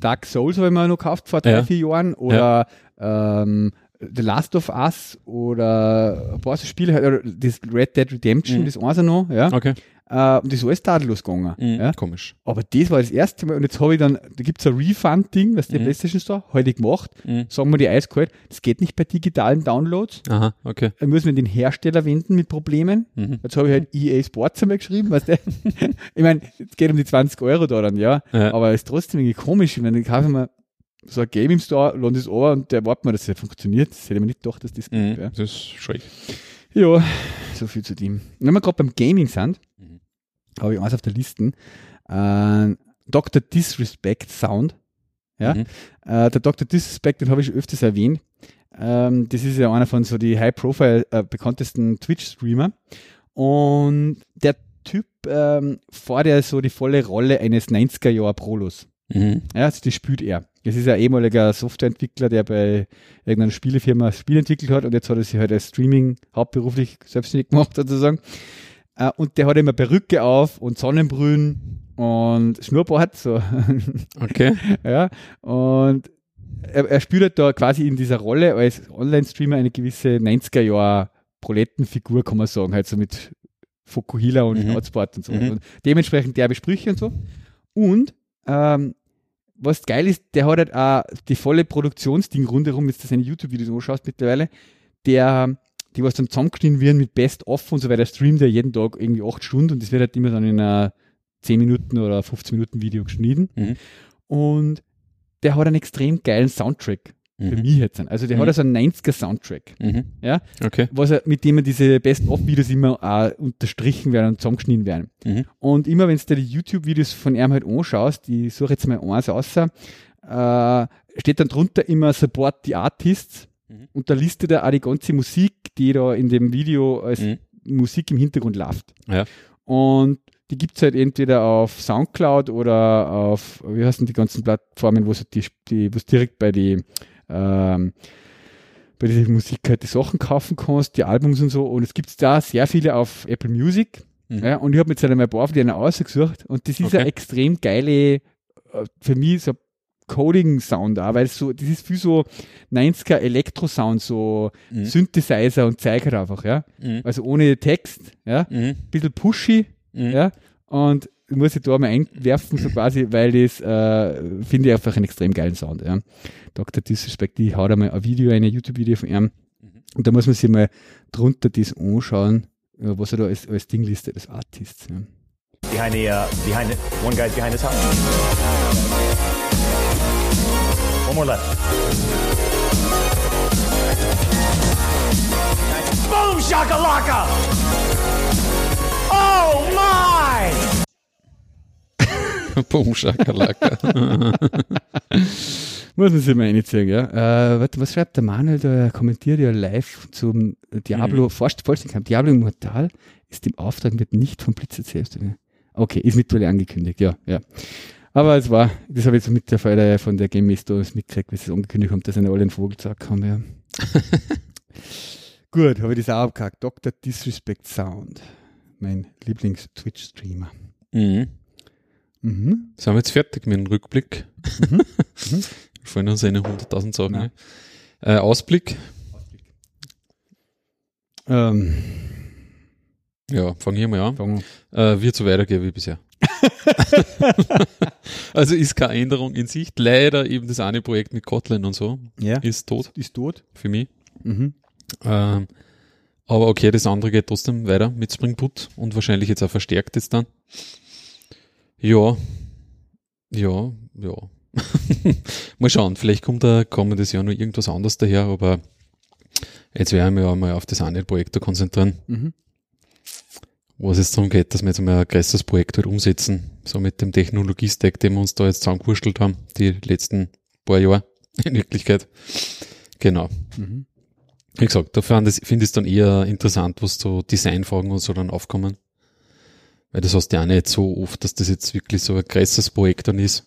Dark Souls habe ich mir noch gekauft vor drei, ja. vier Jahren oder ja. ähm, The Last of Us oder ein paar so Spiele, halt, das Red Dead Redemption, mhm. das eins noch, ja. Okay. Äh, und das ist alles tadellos gegangen. Mhm, ja? Komisch. Aber das war das erste Mal, und jetzt habe ich dann, da gibt es ein Refund-Ding, was der mhm. PlayStation Store heute gemacht, mhm. sagen wir die eiskalt, das geht nicht bei digitalen Downloads. Aha, okay. Da müssen wir den Hersteller wenden mit Problemen. Mhm. Jetzt habe ich halt EA Sports einmal geschrieben, weißt du? <laughs> ich meine, es geht um die 20 Euro da dann, ja. ja. Aber es ist trotzdem irgendwie komisch, wenn ich kaufe mir so ein Game im Store, lande es an und der wartet mir, dass es funktioniert. Das hätte ich mir nicht gedacht, dass das mhm, gibt. Ja. Das ist schräg. Ja, so viel zu dem. Wenn wir gerade beim Gaming sind, mhm. Habe ich eins auf der Liste. Äh, Dr. Disrespect Sound. Ja? Mhm. Äh, der Dr. Disrespect, den habe ich schon öfters erwähnt. Ähm, das ist ja einer von so die High-Profile äh, bekanntesten Twitch-Streamer. Und der Typ ähm, fährt er so die volle Rolle eines 90er-Jahr-Prolos. Mhm. Ja, also das spielt er. Das ist ein ehemaliger Softwareentwickler, der bei irgendeiner Spielefirma Spiel entwickelt hat und jetzt hat er sich halt als Streaming hauptberuflich selbstständig gemacht <laughs> sozusagen. Äh, und der hat immer Perücke auf und Sonnenbrühen und Schnurrbart, so. <laughs> Okay. ja, und er, er spielt halt da quasi in dieser Rolle als Online-Streamer eine gewisse 90er-Jahr Prolettenfigur, kann man sagen, halt so mit Fokuhila und mhm. Hotspot und so. Mhm. Und dementsprechend derbe Sprüche und so. Und ähm, was geil ist, der hat halt auch die volle Produktionsding rundherum, jetzt das seine YouTube-Videos anschaust mittlerweile, der, die was dann zusammengeschnitten werden mit Best-of und so weiter, streamt er jeden Tag irgendwie acht Stunden und das wird halt immer dann in einer 10 Minuten oder 15 Minuten Video geschnitten. Mhm. Und der hat einen extrem geilen Soundtrack. Mhm. Für mich jetzt. Also der mhm. hat also einen 90er Soundtrack. Mhm. Ja? Okay. Was er, mit dem er diese Best-of-Videos immer auch unterstrichen werden und zusammengeschnitten werden. Mhm. Und immer wenn du dir die YouTube-Videos von ihm halt anschaust, die suche jetzt mal eins außer, äh, steht dann drunter immer Support the Artists mhm. und da listet er auch die ganze Musik, die da in dem Video als mhm. Musik im Hintergrund läuft. Ja. Und die gibt es halt entweder auf Soundcloud oder auf, wie heißen die ganzen Plattformen, wo es die, die direkt bei die ähm, bei dieser Musik halt die Sachen kaufen kannst, die Albums und so. Und es gibt da sehr viele auf Apple Music. Mhm. Ja, und ich habe mir jetzt halt einmal ein paar von denen ausgesucht. Und das ist okay. eine extrem geile, äh, für mich so Coding-Sound auch, weil so, das ist viel so 90er Elektro-Sound, so mhm. Synthesizer und Zeiger einfach, ja. Mhm. Also ohne Text, ja. Mhm. Bisschen pushy, mhm. ja. Und ich muss ich da mal einwerfen, so quasi, weil das äh, finde ich einfach einen extrem geilen Sound. Ja. Dr. Disrespect, ich hau da mal ein Video, ein YouTube-Video von ihm. Mhm. Und da muss man sich mal drunter das anschauen, was er da als, als Ding listet, als Artist. Ja. Behind the, uh, behind the, one guy's behind his house. One more left. Boom shakalaka! Oh my! <laughs> Boom, Schakalaka. <laughs> Muss man sich mal reinziehen, ja. Äh, warte, was schreibt der Manuel da? Er kommentiert ja live zum Diablo, mhm. Vollständigkeit. Diablo Immortal ist im Auftrag, wird nicht vom Blitz erzählt. Okay, ist mittlerweile angekündigt, ja, ja. Aber es war, das habe ich jetzt mittlerweile von der Game Mesto mitgekriegt, wie sie es angekündigt haben, dass eine alle einen Vogelzack haben, ja. <laughs> Gut, habe ich das auch abgehakt. Dr. Disrespect Sound. Mein Lieblings-Twitch-Streamer. Mhm. Mhm. Sind wir jetzt fertig mit dem Rückblick? Mhm. <laughs> mhm. Fallen uns eine 100.000 Sachen. Äh, Ausblick. Ausblick. Ähm. Ja, fange ich mal an. Fang. Äh, wird so weitergehen wie bisher. <laughs> also ist keine Änderung in Sicht. Leider eben das eine Projekt mit Kotlin und so ja. ist tot. Ist tot. Für mich. Mhm. Ähm, aber okay, das andere geht trotzdem weiter mit Spring Boot und wahrscheinlich jetzt auch verstärkt jetzt dann. Ja, ja, ja. <laughs> mal schauen, vielleicht kommt da kommendes Jahr noch irgendwas anderes daher, aber jetzt werden wir ja mal auf das eine Projekt konzentrieren. Mhm. Wo es jetzt darum geht, dass wir jetzt mal ein größeres Projekt halt umsetzen, so mit dem Technologiestack, den wir uns da jetzt zusammengewurschtelt haben, die letzten paar Jahre <laughs> in Wirklichkeit. Genau. Mhm. Wie gesagt, da finde ich es dann eher interessant, was so Designfragen und so dann aufkommen. Weil das hast du ja auch nicht so oft, dass das jetzt wirklich so ein krasses Projekt dann ist,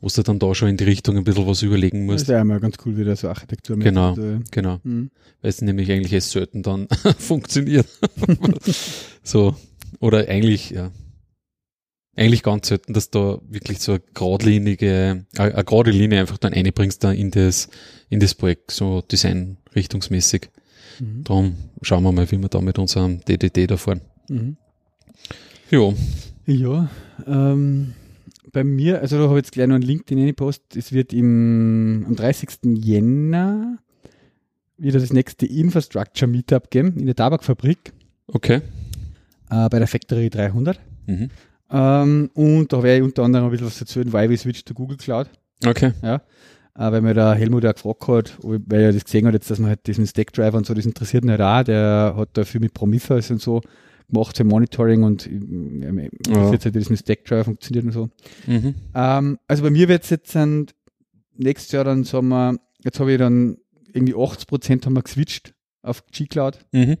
wo du dann da schon in die Richtung ein bisschen was überlegen musst. Das ist ja immer ganz cool, wie das so Architektur Genau, und, äh, genau. Mhm. Weil es nämlich eigentlich erst selten dann <laughs> funktioniert. <laughs> so, oder eigentlich, ja, eigentlich ganz selten, dass da wirklich so eine geradlinige, eine, eine gerade Linie einfach dann einbringst da in das, in das Projekt, so designrichtungsmäßig. Mhm. Darum schauen wir mal, wie wir da mit unserem DDD da fahren. Mhm. Jo. Ja. Ähm, bei mir, also da habe ich jetzt gleich noch einen Link, den ich post. Es wird im, am 30. Jänner wieder das nächste Infrastructure Meetup geben in der Tabakfabrik. Okay. Äh, bei der Factory 300. Mhm. Ähm, und da werde ich unter anderem ein bisschen was erzählen, weil wir switch to Google Cloud. Okay. Ja. Äh, weil mir der Helmut auch gefragt hat, weil er das gesehen hat, jetzt, dass man halt diesen Stack Driver und so, das interessiert ihn halt auch. Der hat da viel mit Prometheus und so gemacht, sein Monitoring und äh, ja. jetzt halt das mit Stackdriver funktioniert und so. Mhm. Ähm, also bei mir wird es jetzt ein, nächstes Jahr dann sagen wir, jetzt habe ich dann irgendwie 80 Prozent haben wir geswitcht auf G-Cloud. Mhm.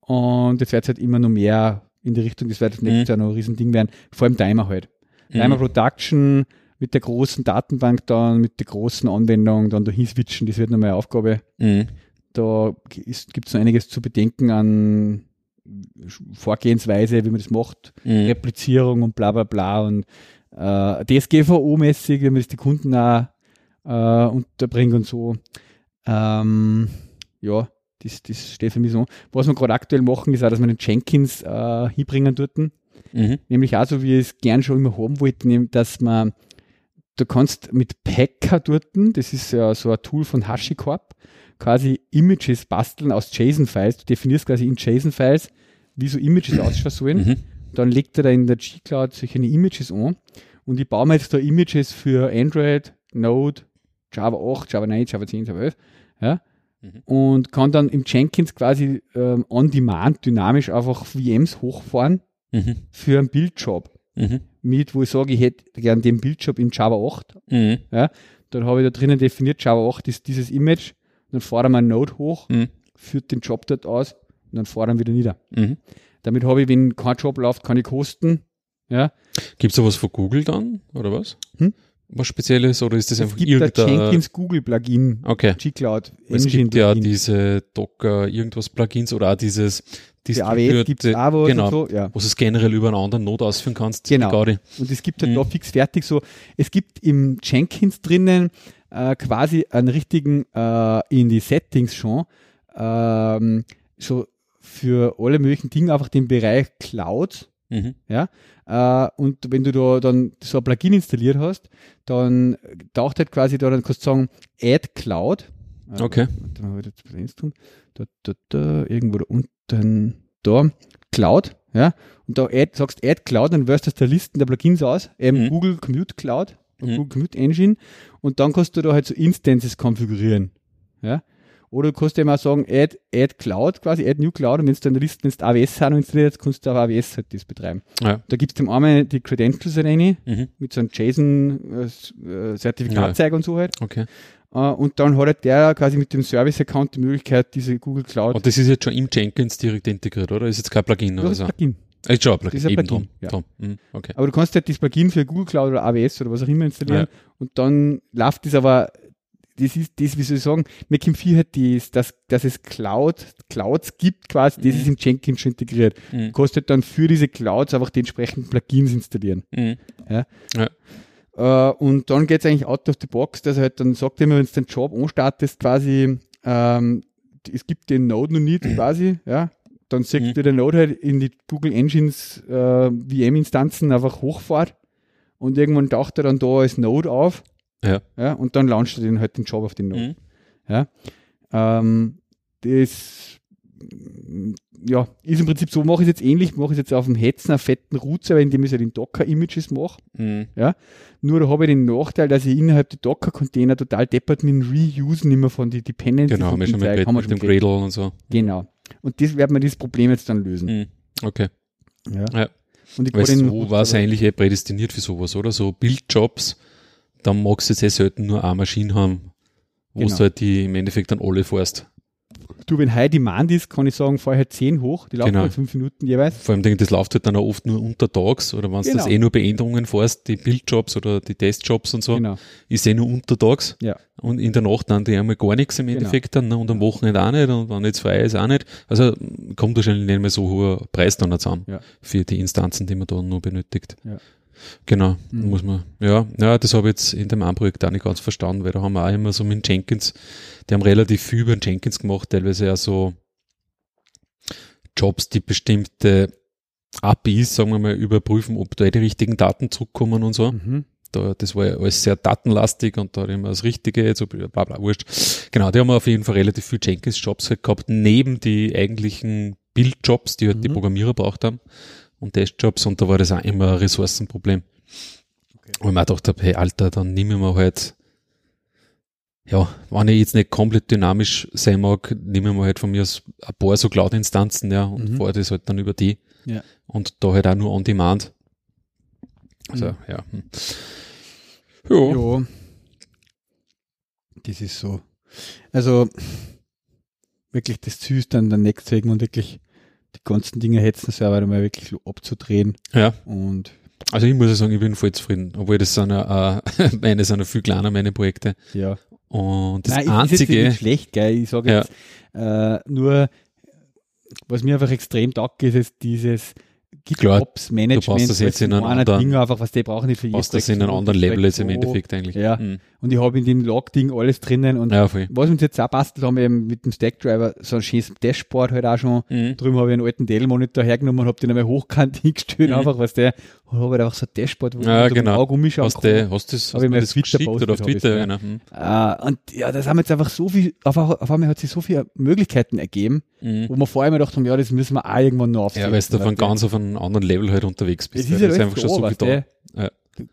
Und jetzt wird es halt immer noch mehr in die Richtung, das wird das nächste mhm. Jahr noch ein Riesending werden, vor allem Timer halt. Mhm. Timer Production mit der großen Datenbank dann, mit der großen Anwendung dann dahin switchen, das wird nochmal eine Aufgabe. Mhm. Da gibt es noch einiges zu bedenken an Vorgehensweise, wie man das macht, mhm. Replizierung und bla bla bla und äh, DSGVO-mäßig, wenn man das die Kunden auch äh, unterbringen und so. Ähm, ja, das, das steht für mich so. Was wir gerade aktuell machen, ist auch, dass wir den Jenkins äh, hinbringen dort. Mhm. Nämlich auch so, wie ich es gern schon immer haben wollte, dass man, du kannst mit Packer dort, das ist ja so ein Tool von HashiCorp, quasi Images basteln aus JSON-Files. Du definierst quasi in JSON-Files, wie so Images <coughs> ausschauen sollen. Mhm. Dann legt er da in der G-Cloud solche Images an. Und ich baue mir jetzt da Images für Android, Node, Java 8, Java 9, Java 10, Java 11. Ja? Mhm. Und kann dann im Jenkins quasi ähm, on demand dynamisch einfach VMs hochfahren mhm. für einen Bildjob. Mit, wo ich sage, ich hätte gern den Bildjob in Java 8. Mhm. Ja? Dann habe ich da drinnen definiert, Java 8 ist dieses Image. Dann fahre ich einen Node hoch, mhm. führt den Job dort aus und dann fahre ich wieder nieder. Mhm. Damit habe ich, wenn kein Job läuft, kann ich kosten. Ja. Gibt es sowas von Google dann, oder was? Hm? Was Spezielles oder ist das es einfach gibt irgendein... Jenkins Google Plugin. Okay. G-Cloud. Es gibt ja diese Docker irgendwas Plugins oder auch dieses es auch was genau, so, ja. wo du es generell über einen anderen Node ausführen kannst. Genau. Und es gibt halt mhm. da fix fertig so. Es gibt im Jenkins drinnen äh, quasi einen richtigen äh, in die Settings schon ähm, so für alle möglichen Dinge einfach den Bereich Cloud Mhm. Ja? Äh, und wenn du da dann so ein Plugin installiert hast, dann taucht halt quasi da, dann kannst du sagen, Add Cloud. Äh, okay. Habe ich jetzt tun. Da, da, da, irgendwo da unten, da, Cloud, ja. Und da add, sagst Add Cloud, dann wirst du aus der Listen der Plugins aus, eben mhm. Google Commute Cloud, mhm. Google Commute Engine. Und dann kannst du da halt so Instances konfigurieren. Ja. Oder du kannst ja mal sagen, add, add Cloud quasi, add New Cloud und wenn du dann in der Liste, wenn du AWS haben installiert kannst du auf AWS halt das betreiben. Ja. Da gibt es dem einmal die Credentials rein, mhm. mit so einem JSON-Zertifikatzeig äh, ja. und so halt. Okay. Uh, und dann hat halt der quasi mit dem Service-Account die Möglichkeit, diese Google Cloud. Und das ist jetzt schon im Jenkins direkt integriert, oder? Ist jetzt kein Plugin oder so? Plugin. Ist schon ein Plugin. Das ist ein Plugin. Ja. Mhm. Okay. Aber du kannst halt das Plugin für Google Cloud oder AWS oder was auch immer installieren ja. und dann läuft das aber das ist das, wie soll ich sagen, Mac 4 hat das, dass, dass es Cloud, Clouds gibt quasi, das mhm. ist in Jenkins schon integriert. Mhm. Kostet dann für diese Clouds einfach die entsprechenden Plugins installieren. Mhm. Ja. ja. Uh, und dann geht es eigentlich out of the box, dass er halt dann sagt immer, wenn du den Job anstartest, quasi, ähm, es gibt den Node noch nicht quasi, ja, dann sagt mhm. der Node halt in die Google Engines äh, VM-Instanzen einfach hochfahrt und irgendwann taucht er dann da als Node auf ja. ja und dann launcht er den halt den Job auf den Node. Mhm. Ja. Ähm, das ja, ist im Prinzip so, mache ich es jetzt ähnlich, mache ich es jetzt auf dem Hetzner fetten Root-Server, indem ich es halt in Docker-Images mache. Mhm. Ja. Nur da habe ich den Nachteil, dass ich innerhalb der Docker-Container total deppert mit dem Reusen immer von den Dependencies. Genau, haben wir schon mit, mit dem Gradle und so. Genau. Und das wird man dieses Problem jetzt dann lösen. Mhm. Okay. Ja. ja. Und ich weißt, so war es eigentlich eh prädestiniert für sowas, oder? So Bildjobs, dann magst du jetzt eh selten nur eine Maschine haben, wo genau. du halt die im Endeffekt dann alle fährst. Du, wenn High Demand ist, kann ich sagen, fahr halt 10 hoch, die laufen genau. halt 5 Minuten jeweils. Vor allem, das läuft halt dann auch oft nur untertags oder wenn du genau. das eh nur Beänderungen fährst, die Bildjobs oder die Testjobs und so, genau. ist eh nur untertags. Ja. Und in der Nacht dann die einmal gar nichts im genau. Endeffekt dann ne? und am Wochenende auch nicht und wenn jetzt frei ist auch nicht. Also kommt wahrscheinlich nicht mehr so hoher Preis dann zusammen ja. für die Instanzen, die man da nur benötigt. Ja. Genau, mhm. muss man. Ja, ja, das habe ich jetzt in dem einen Projekt auch nicht ganz verstanden, weil da haben wir auch immer so mit Jenkins, die haben relativ viel über den Jenkins gemacht, teilweise ja so Jobs, die bestimmte APIs, sagen wir mal, überprüfen, ob da die richtigen Daten zurückkommen und so. Mhm. Da, das war ja alles sehr datenlastig und da immer das Richtige, jetzt, bla bla, wurscht. Genau, die haben auf jeden Fall relativ viel Jenkins-Jobs halt gehabt, neben die eigentlichen Build-Jobs, die halt mhm. die Programmierer braucht haben und Testjobs und da war das auch immer ein Ressourcenproblem. Okay. Und ich mir gedacht habe, hey Alter, dann nehmen wir halt, ja, wenn ich jetzt nicht komplett dynamisch sein mag, nehmen wir halt von mir aus ein paar so Cloud-Instanzen, ja, und mhm. fahre das halt dann über die. Ja. Und da halt auch nur on demand. Also, mhm. ja. Hm. Ja. ja. Das ist so. Also, wirklich das ist dann der Netzwerken und wirklich die ganzen Dinge hetzen Server mal wirklich abzudrehen. Ja. Und also ich muss ja sagen, ich bin voll zufrieden, obwohl das sind ja, äh, <laughs> meine sind ja viel kleiner, meine Projekte. ja. Und das Nein, einzige, ist schlecht, gell? Ich sage Ja. jetzt äh, nur, was mir einfach extrem taugt, ist jetzt dieses GitOps-Management. du brauchst das jetzt in einem einer anderen- Ding einfach, was die brauchen nicht für was das in einem anderen Level jetzt im Endeffekt eigentlich. Ja. Mhm. Und ich habe in dem Log-Ding alles drinnen und Ja, was uns jetzt auch bastelt haben, eben mit dem Stackdriver, so ein schönes Dashboard halt auch schon. Mhm. Drüben habe ich einen alten Dell-Monitor hergenommen und habe den einmal hochkant <laughs> hingestellt, Mhm. einfach, was der, und habe halt einfach so ein Dashboard, wo Ja, ich genau. Auge umschauen Hast kann. du, hast du das, Hab hast ich mir das Twitter geschickt oder auf Twitter? Genau. Mhm. Äh, und ja, das haben jetzt einfach so viel, auf, auf einmal hat sich so viele Möglichkeiten ergeben, Mhm. wo wir vorher immer gedacht haben, ja, das müssen wir auch irgendwann noch aufsetzen. Ja, weil du von ganz auf einem anderen Level halt unterwegs bist. Es ja. ist ja das ist einfach schon so viel da.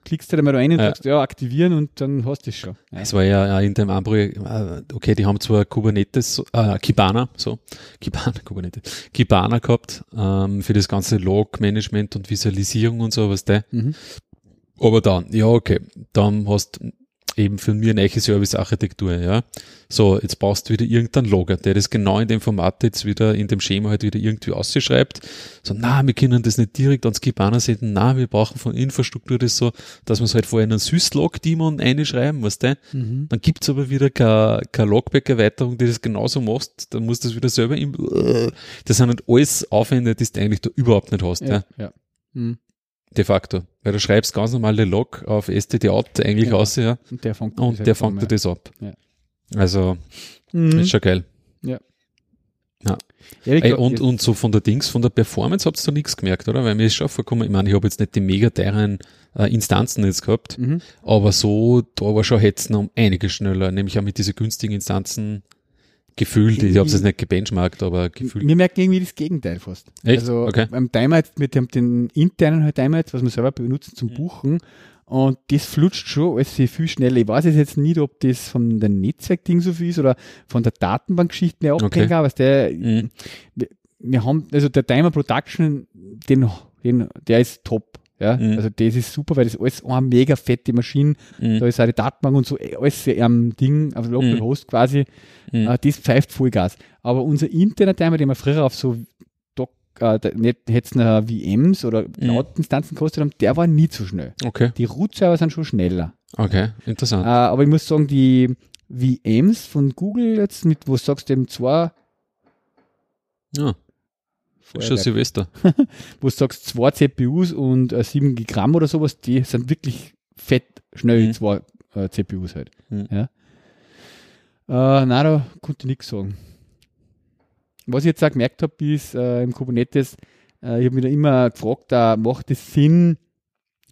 Klickst halt einmal rein und Ja. sagst, ja, aktivieren und dann hast du es schon. Es war ja in dem einen Projekt, äh, okay, die haben zwar Kubernetes, äh, Kibana, so, <laughs> Kibana, Kubernetes, Kibana gehabt, ähm, für das ganze Log-Management und Visualisierung und so, was der. Mhm. Aber dann, ja, okay, dann hast eben für mich eine Service-Architektur, ja. So, jetzt brauchst du wieder irgendeinen Logger, der das genau in dem Format jetzt wieder, in dem Schema halt wieder irgendwie ausschreibt. So, na, wir können das nicht direkt ans Kibana senden, na, wir brauchen von Infrastruktur das so, dass wir es halt vorher in einen Syslog-Daemon einschreiben, weißt du? Mhm. Dann gibt's aber wieder keine, keine Logback-Erweiterung, die das genauso macht. Dann musst du das wieder selber im, das sind halt alles Aufwände, die du eigentlich da überhaupt nicht hast, ja. Ja, ja. Mhm. De facto. Weil du schreibst ganz normale Log auf std-out eigentlich Ja. aus, ja. Und der fängt Und das der fängt dir das ab. Ja. Also, Mhm. ist schon geil. Ja, wie Ey, gesagt, und, und so von der Dings, von der Performance habt ihr nichts gemerkt, oder? Weil mir ist schon vorgekommen, ich meine, ich habe jetzt nicht die mega teuren äh, Instanzen jetzt gehabt, Mhm. aber so, da war schon Hetzen um einiges schneller, nämlich auch mit diesen günstigen Instanzen gefühlt. Ich habe es jetzt nicht gebenchmarkt, aber gefühlt. Wir merken irgendwie das Gegenteil fast. Echt? Also Okay. beim Timer mit dem den internen halt Timer was wir selber benutzen zum Buchen. Und das flutscht schon alles viel schneller. Ich weiß jetzt nicht, ob das von dem Netzwerkding so viel ist oder von der Datenbankgeschichte mehr Okay. abhängt, aber der, Mhm. wir, wir haben, also der Timer Production, den, den, der ist top. Ja, Mhm. also das ist super, weil das alles eine mega fette Maschine, Mhm. da ist auch die Datenbank und so, eh, alles am Ding, auf Local Mhm. Host quasi, Mhm. äh, das pfeift Vollgas. Aber unser interner Timer, den wir früher auf so Doc, äh, nicht noch VMs oder Mhm. Cloud-Instanzen gekostet haben, der war nie so schnell. Okay, Die Root-Server sind schon schneller. okay, Äh, interessant. aber ich muss sagen, die VMs von Google jetzt mit, wo du sagst, eben zwei, Ja, schon Feuerwerk, Silvester. <laughs> wo du sagst, zwei CPUs und äh, 7 Gramm oder sowas, die sind wirklich fett schnell, Mhm. zwei äh, CPUs halt. Mhm. Ja. Äh, nein, da konnte ich nichts sagen. Was ich jetzt auch gemerkt habe, ist äh, im Kubernetes, äh, ich habe mich da immer gefragt, da macht es Sinn,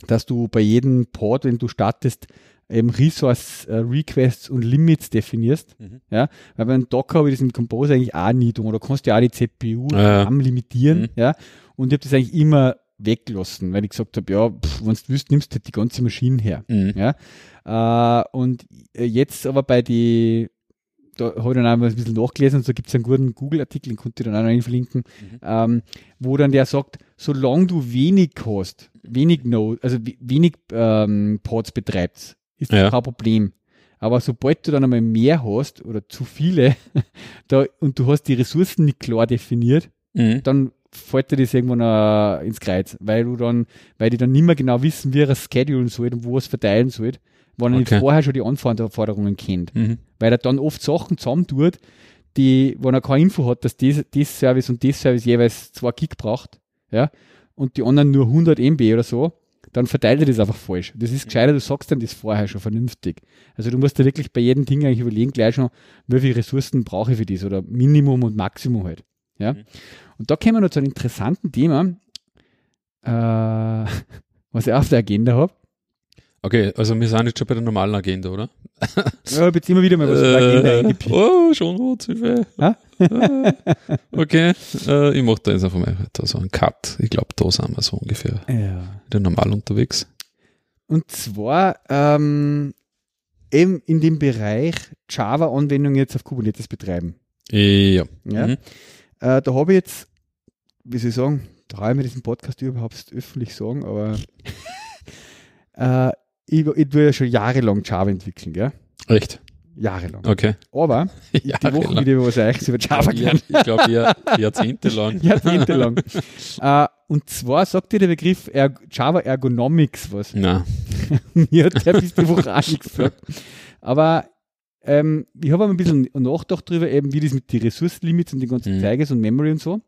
dass du bei jedem Pod, wenn du startest, eben Resource äh, Requests und Limits definierst. Mhm. Ja, weil beim Docker habe ich das im Compose eigentlich auch nie tun. Oder kannst du ja auch die CPU Ja, am limitieren. Mhm. Ja, und ich habe das eigentlich immer weggelassen, weil ich gesagt habe, ja, wenn du willst, nimmst du halt die ganze Maschine her. Mhm. Ja, äh, und jetzt aber bei die, da habe ich dann auch mal ein bisschen nachgelesen und so gibt es einen guten Google-Artikel, den konnte ich dann auch noch verlinken, Mhm. ähm, wo dann der sagt, solange du wenig hast, wenig Node, also we- wenig ähm, Pods betreibst, ist das Ja. kein Problem. Aber sobald du dann einmal mehr hast oder zu viele <laughs> da, und du hast die Ressourcen nicht klar definiert, Mhm. dann fällt dir das irgendwann äh, ins Kreuz, weil du dann, weil die dann nicht mehr genau wissen, wie er es schedulen soll und wo er es verteilen soll, wenn er nicht Okay. vorher schon die Anforderungen kennt. Mhm. Weil er dann oft Sachen zusammentut, die, wenn er keine Info hat, dass das, das Service und das Service jeweils 2 Gig braucht, ja, und die anderen nur 100 MB oder so, dann verteilt er das einfach falsch. Das ist gescheiter, du sagst dann das vorher schon vernünftig. Also du musst dir wirklich bei jedem Ding eigentlich überlegen, gleich schon, wie viele Ressourcen brauche ich für das oder Minimum und Maximum halt. Ja. Mhm. Und da kommen wir noch zu einem interessanten Thema, äh, <laughs> was ich auf der Agenda habe. Okay, also wir sind jetzt schon bei der normalen Agenda, oder? Ich habe jetzt immer wieder mal was Äh, oh, schon rot, Hilfe. Ha? Äh, okay, äh, ich mache da jetzt einfach mal da so einen Cut. Ich glaube, da sind wir so ungefähr Ja. wieder normal unterwegs. Und zwar ähm, eben in dem Bereich Java-Anwendungen jetzt auf Kubernetes betreiben. Ja. Ja? Mhm. Äh, da habe ich jetzt, wie soll ich sagen, traue ich mir diesen Podcast überhaupt öffentlich sagen, aber <laughs> äh, ich, ich tue ja schon jahrelang Java entwickeln, gell? Recht. Jahrelang. Okay. Aber <laughs> die Woche wieder was Eiches über Java gelernt. Ich, ich glaube, Jahr, jahrzehntelang. <laughs> jahrzehntelang. uh, und zwar sagt dir der Begriff er Java Ergonomics was. Nein. <laughs> Mir hat der bis die Woche auch nichts gesagt. Aber ähm, ich habe ein bisschen nachgedacht darüber, eben wie das mit den Ressourcenlimits und den ganzen mhm. Zeiges und Memory und so.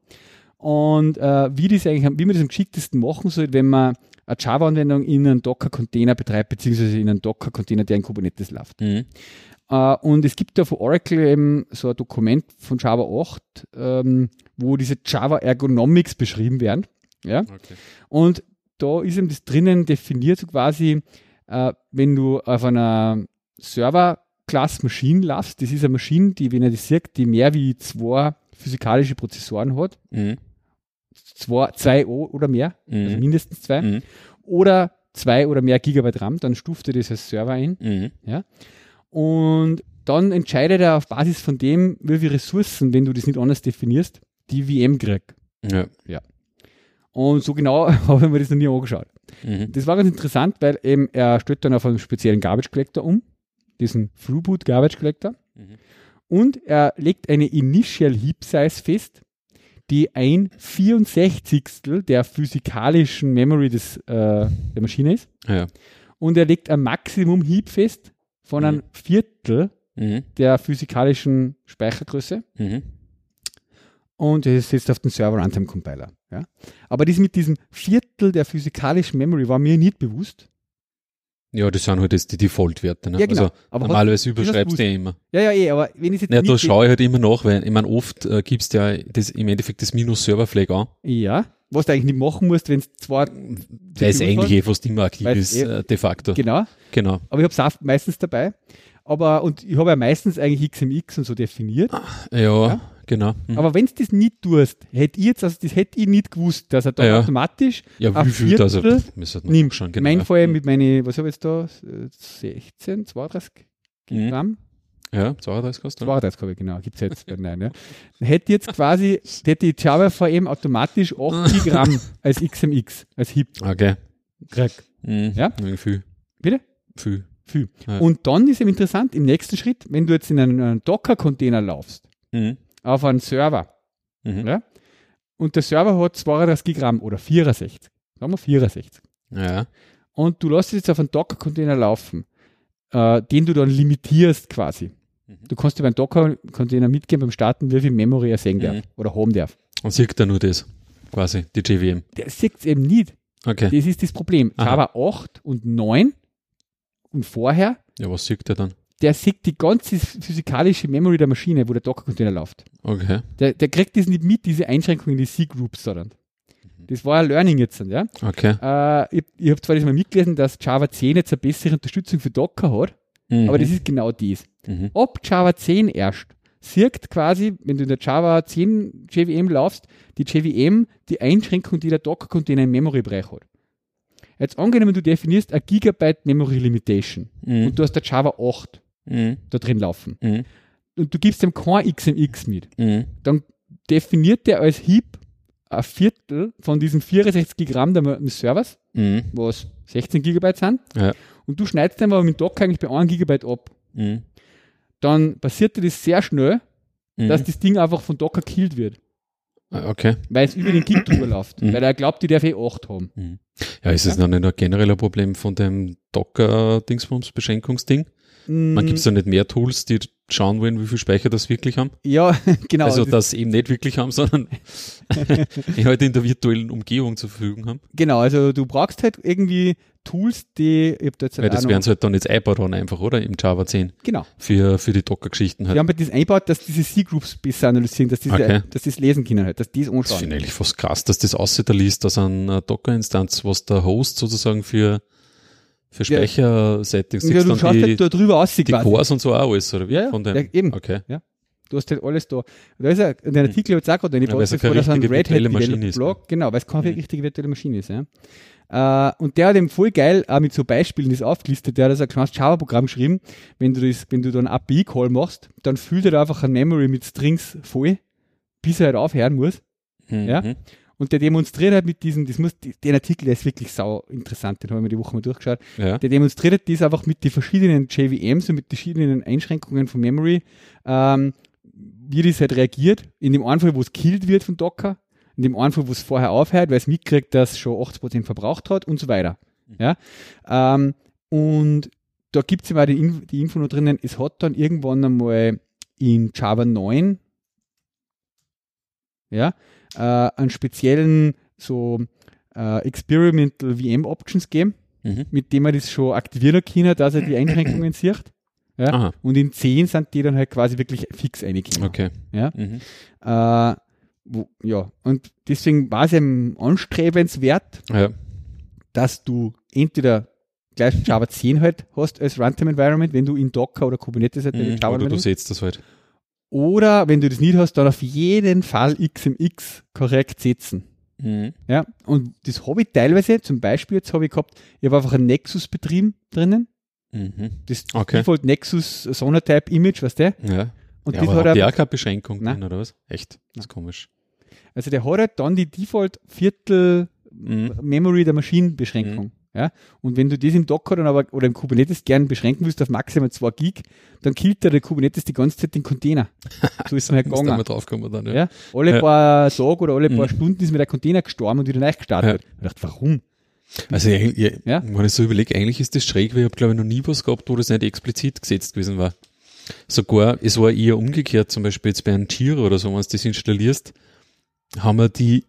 Und äh, wie, das eigentlich, wie man das am geschicktesten machen soll, wenn man eine Java-Anwendung in einem Docker-Container betreibt, beziehungsweise in einem Docker-Container, der in Kubernetes läuft. Mhm. Uh, und es gibt da von Oracle eben so ein Dokument von Java 8, ähm, wo diese Java Ergonomics beschrieben werden. Ja? Okay. Und da ist eben das drinnen definiert, so quasi, uh, wenn du auf einer Server-Class Maschine laufst, das ist eine Maschine, die, wenn ihr das sieht, die mehr wie zwei physikalische Prozessoren hat. Mhm. Zwei, zwei oder mehr, also mhm. also mindestens zwei. Mhm. Oder zwei oder mehr Gigabyte RAM, dann stuft ihr das als Server ein. Mhm. Ja? Und dann entscheidet er auf Basis von dem, wie viele Ressourcen, wenn du das nicht anders definierst, die VM kriegt. Ja. ja. Und so genau <laughs> habe ich mir das noch nie angeschaut. Mhm. Das war ganz interessant, weil eben er stellt dann auf einen speziellen Garbage Collector um, diesen Throughput Garbage Collector. Mhm. Und er legt eine Initial Heap Size fest, die ein 64. der physikalischen Memory des, äh, der Maschine ist. Ja. Und er legt ein Maximum Heap fest, von mhm. einem Viertel mhm. der physikalischen Speichergröße. Mhm. Und es sitzt auf dem Server Runtime Compiler. Ja? Aber das mit diesem Viertel der physikalischen Memory war mir nicht bewusst. Ja, das sind halt jetzt die Default-Werte. Ne? Ja, genau. Also aber normalerweise überschreibst du ja immer. Ja, ja, eh, aber wenn ich jetzt Ja, da schaue ich halt immer nach, weil ich meine, oft äh, gibst du ja das, im Endeffekt das Minus-Server-Flag an. Ja, was du eigentlich nicht machen musst, wenn es zwar. Der ist eigentlich eh fast immer aktiv ist, eh, de facto. Genau. Genau. Aber ich habe es auch meistens dabei. Aber, und ich habe ja meistens eigentlich XMX und so definiert. Ja, ja. genau. Mhm. Aber wenn du das nicht tust, hätte ich jetzt, also das hätte ich nicht gewusst, dass er da ja. automatisch ja, wie viel das er nimmt. Schon, genau. Mein Fall mit meinen, was habe ich jetzt da, 16, 32 mhm. Gramm. Ja, 32 kostet. 32 habe ich, genau, gibt es jetzt. nein, ja. Hätte jetzt quasi, hätte die Java VM automatisch 80 <laughs> Gramm als XMX, als HIP. Okay. Crack. Mhm. Ja? Viel. Bitte? Viel. Viel. Ja. Und dann ist eben interessant, im nächsten Schritt, wenn du jetzt in einen, Docker-Container laufst, mhm. auf einen Server, mhm. ja, und der Server hat 32 Gramm oder 64, sagen wir 64. Ja. Und du lässt es jetzt auf einen Docker-Container laufen, äh, den du dann limitierst quasi. Mhm. Du kannst dir beim Docker-Container mitgeben beim Starten, wie viel Memory er sehen darf mhm. oder haben darf. Und sieht er nur das, quasi, die JVM? Der sieht es eben nicht. Okay. Das ist das Problem. Java 8 und 9 und vorher. Ja, was sieht der dann? Der sieht die ganze physikalische Memory der Maschine, wo der Docker-Container läuft. Okay. Der, der kriegt das nicht mit, diese Einschränkungen, die C-Groups da dann. Das war ein Learning jetzt, ja. Okay. Äh, ich ich habe zwar das mal mitgelesen, dass Java 10 jetzt eine bessere Unterstützung für Docker hat, mhm. aber das ist genau das. Mhm. Ab Java 10 erst sieht quasi, wenn du in der Java 10 JVM laufst, die JVM die Einschränkung, die der Docker-Container im Memory-Bereich hat. Jetzt angenommen, du definierst ein Gigabyte Memory Limitation mhm. und du hast der Java 8 mhm. da drin laufen mhm. und du gibst dem kein XMX mit, mhm. dann definiert der als Heap ein Viertel von diesen 64 Gramm des Servers, mhm. was 16 Gigabyte sind, ja. und du schneidest dann aber mit Docker eigentlich bei 1 Gigabyte ab. Dann passiert dir das sehr schnell, dass das Ding einfach von Docker killt wird. Ah, okay. Weil es über den Gig drüber <clears throat> läuft. Mhm. Weil er glaubt, die darf eh 8 haben. Mhm. Ja, ist es ja? noch nicht ein genereller Problem von dem Docker-Dingsbums-Beschränkungsding? Mhm. Man gibt es da nicht mehr Tools, die schauen wollen, wie viel Speicher das wirklich haben? Ja, <laughs> genau. Also das eben nicht wirklich haben, sondern <laughs> <laughs> halt in der virtuellen Umgebung zur Verfügung haben. Genau, also du brauchst halt irgendwie Tools, die ich da jetzt Weil das werden sie halt dann jetzt einbaut haben einfach, oder? Im Java 10. Genau. Für, für die Docker-Geschichten halt. Wir haben halt das einbaut, dass diese C-Groups besser analysieren, dass diese, okay. dass das lesen können halt, dass die es anschauen. Das finde ich eigentlich fast krass, dass das aussieht, da liest, dass ein Docker-Instanz, was der Host sozusagen für für Speichersettings. Ja, du schaust die, halt da drüber aus, die quasi. Cores und so auch alles, oder wie? Ja, Von dem? Ja, eben. Okay. Ja. Du hast halt alles da. Da ist ja, in den Artikel jetzt auch gerade eine Post, ja, wo das ein Red Hat Maschine ist. Blog, genau, weil es keine mhm. richtige virtuelle Maschine ist. Ja. Uh, und der hat eben voll geil auch mit so Beispielen das aufgelistet. Der hat also ein Java-Programm geschrieben. Wenn du das, wenn du dann API-Call machst, dann füllt er einfach ein Memory mit Strings voll, bis er halt aufhören muss. Mhm. Ja. Und der demonstriert halt mit diesem, das muss, den Artikel, der ist wirklich sau interessant, den haben wir die Woche mal durchgeschaut. Ja. Der demonstriert halt das einfach mit den verschiedenen JVMs und mit den verschiedenen Einschränkungen von Memory, ähm, wie das halt reagiert. In dem einen Fall, wo es killed wird von Docker, in dem einen Fall, wo es vorher aufhört, weil es mitkriegt, dass es schon 80% verbraucht hat und so weiter. Ja. Ähm, und da gibt es immer die, die Info noch drinnen, es hat dann irgendwann einmal in Java 9 ja, äh, einen speziellen so äh, Experimental VM Options geben, Mhm. mit dem man das schon aktivieren kann, dass er die Einschränkungen <clears throat> sieht. Ja. Und in 10 sind die dann halt quasi wirklich fix eingekommen. okay. Ja. Mhm. Äh, wo, ja, und deswegen war es eben anstrebenswert, Ja. dass du entweder gleich Java 10 halt hast als Runtime Environment, wenn du in Docker oder Kubernetes halt Mhm. Java Oder du setzt das halt. Oder wenn du das nicht hast, dann auf jeden Fall XMX korrekt setzen. Mhm. Ja, und das habe ich teilweise, zum Beispiel jetzt habe ich gehabt, ich habe einfach einen Nexus-Betrieb drinnen, Mhm. das Okay. Default Nexus Sonatype Image, weißt du? Ja. Und ja, das aber hat er, auch keine Beschränkung Nein. drin, oder was? Echt? Das ist komisch. also der hat halt dann die Default Viertel Mhm. Memory der Maschinenbeschränkung. Ja, und wenn du das im Docker dann aber oder im Kubernetes gern beschränken willst auf maximal 2 Gig, dann killt der Kubernetes die ganze Zeit den Container. So ist es mir <laughs> halt Muss da mal gegangen. draufkommen dann, ja. Ja, alle Ja. paar Tage oder alle paar Mhm. Stunden ist mir der Container gestorben und wieder neu gestartet. Ich dachte, warum? Also, ja, ja, Ja. wenn ich so überlege, eigentlich ist das schräg, weil ich habe, glaube ich, noch nie was gehabt, wo das nicht explizit gesetzt gewesen war. Sogar, es war eher umgekehrt, zum Beispiel jetzt bei einem Tier oder so, wenn du das installierst, haben wir die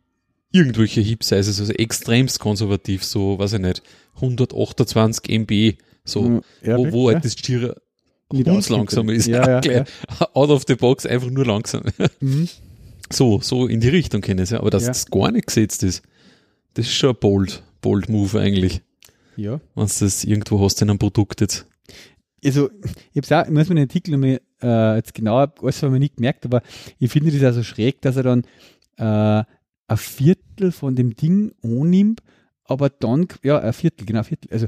irgendwelche Heap-Sizes, also extremst konservativ, so, weiß ich nicht, 128 MB, so, ja, wo, wo ja. halt das Nicht uns langsam ist. Ja, <laughs> ja, Out of the box, einfach nur langsam. Mhm. So, so in die Richtung kennen es ja. Aber dass das gar nicht gesetzt ist, das ist schon ein bold, bold Move eigentlich. Ja. Wenn du das irgendwo hast in einem Produkt jetzt. Also, ich auch, ich muss mir den Artikel nochmal, äh, jetzt genauer, alles haben wir nicht gemerkt, aber ich finde das also schräg, dass er dann, äh, ein Viertel von dem Ding annimmt, aber dann, ja, ein Viertel, genau, ein Viertel. Also,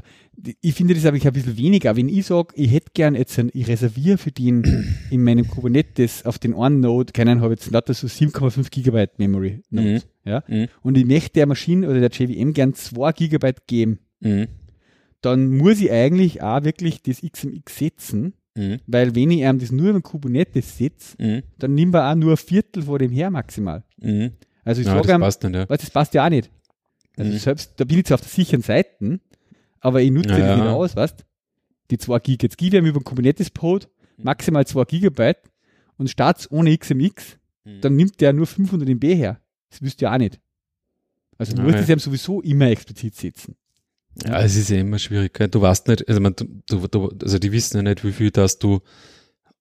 ich finde das aber ein bisschen weniger. Wenn ich sage, ich hätte gern jetzt ein, ich reserviere für den <clears throat> in meinem Kubernetes auf den einen Node, keinen habe jetzt lauter so 7,5 Gigabyte Memory Nodes, ja, Mhm. und ich möchte der Maschine oder der JVM gern 2 Gigabyte geben, Mhm. dann muss ich eigentlich auch wirklich das XMX setzen, Mhm. weil wenn ich ihm das nur über Kubernetes setze, Mhm. dann nimmt er auch nur ein Viertel von dem her maximal. Also ich Ja, sage das passt nicht, ja. Das passt ja auch nicht. Also Mhm. selbst, da bin ich zwar auf der sicheren Seite, aber ich nutze Ja, das ja. nicht aus, weißt Die 2 Gig. Jetzt gebe ich ihm über den Kubernetes-Pod Mhm. maximal 2 Gigabyte und start's ohne XMX, Mhm. dann nimmt der nur 500 MB her. Das wüsste ich auch nicht. Also du Ja, musst es ihm sowieso immer explizit setzen. Ja, es ist ja immer schwierig. Du weißt nicht, also, man, du, du, also die wissen ja nicht, wie viel das du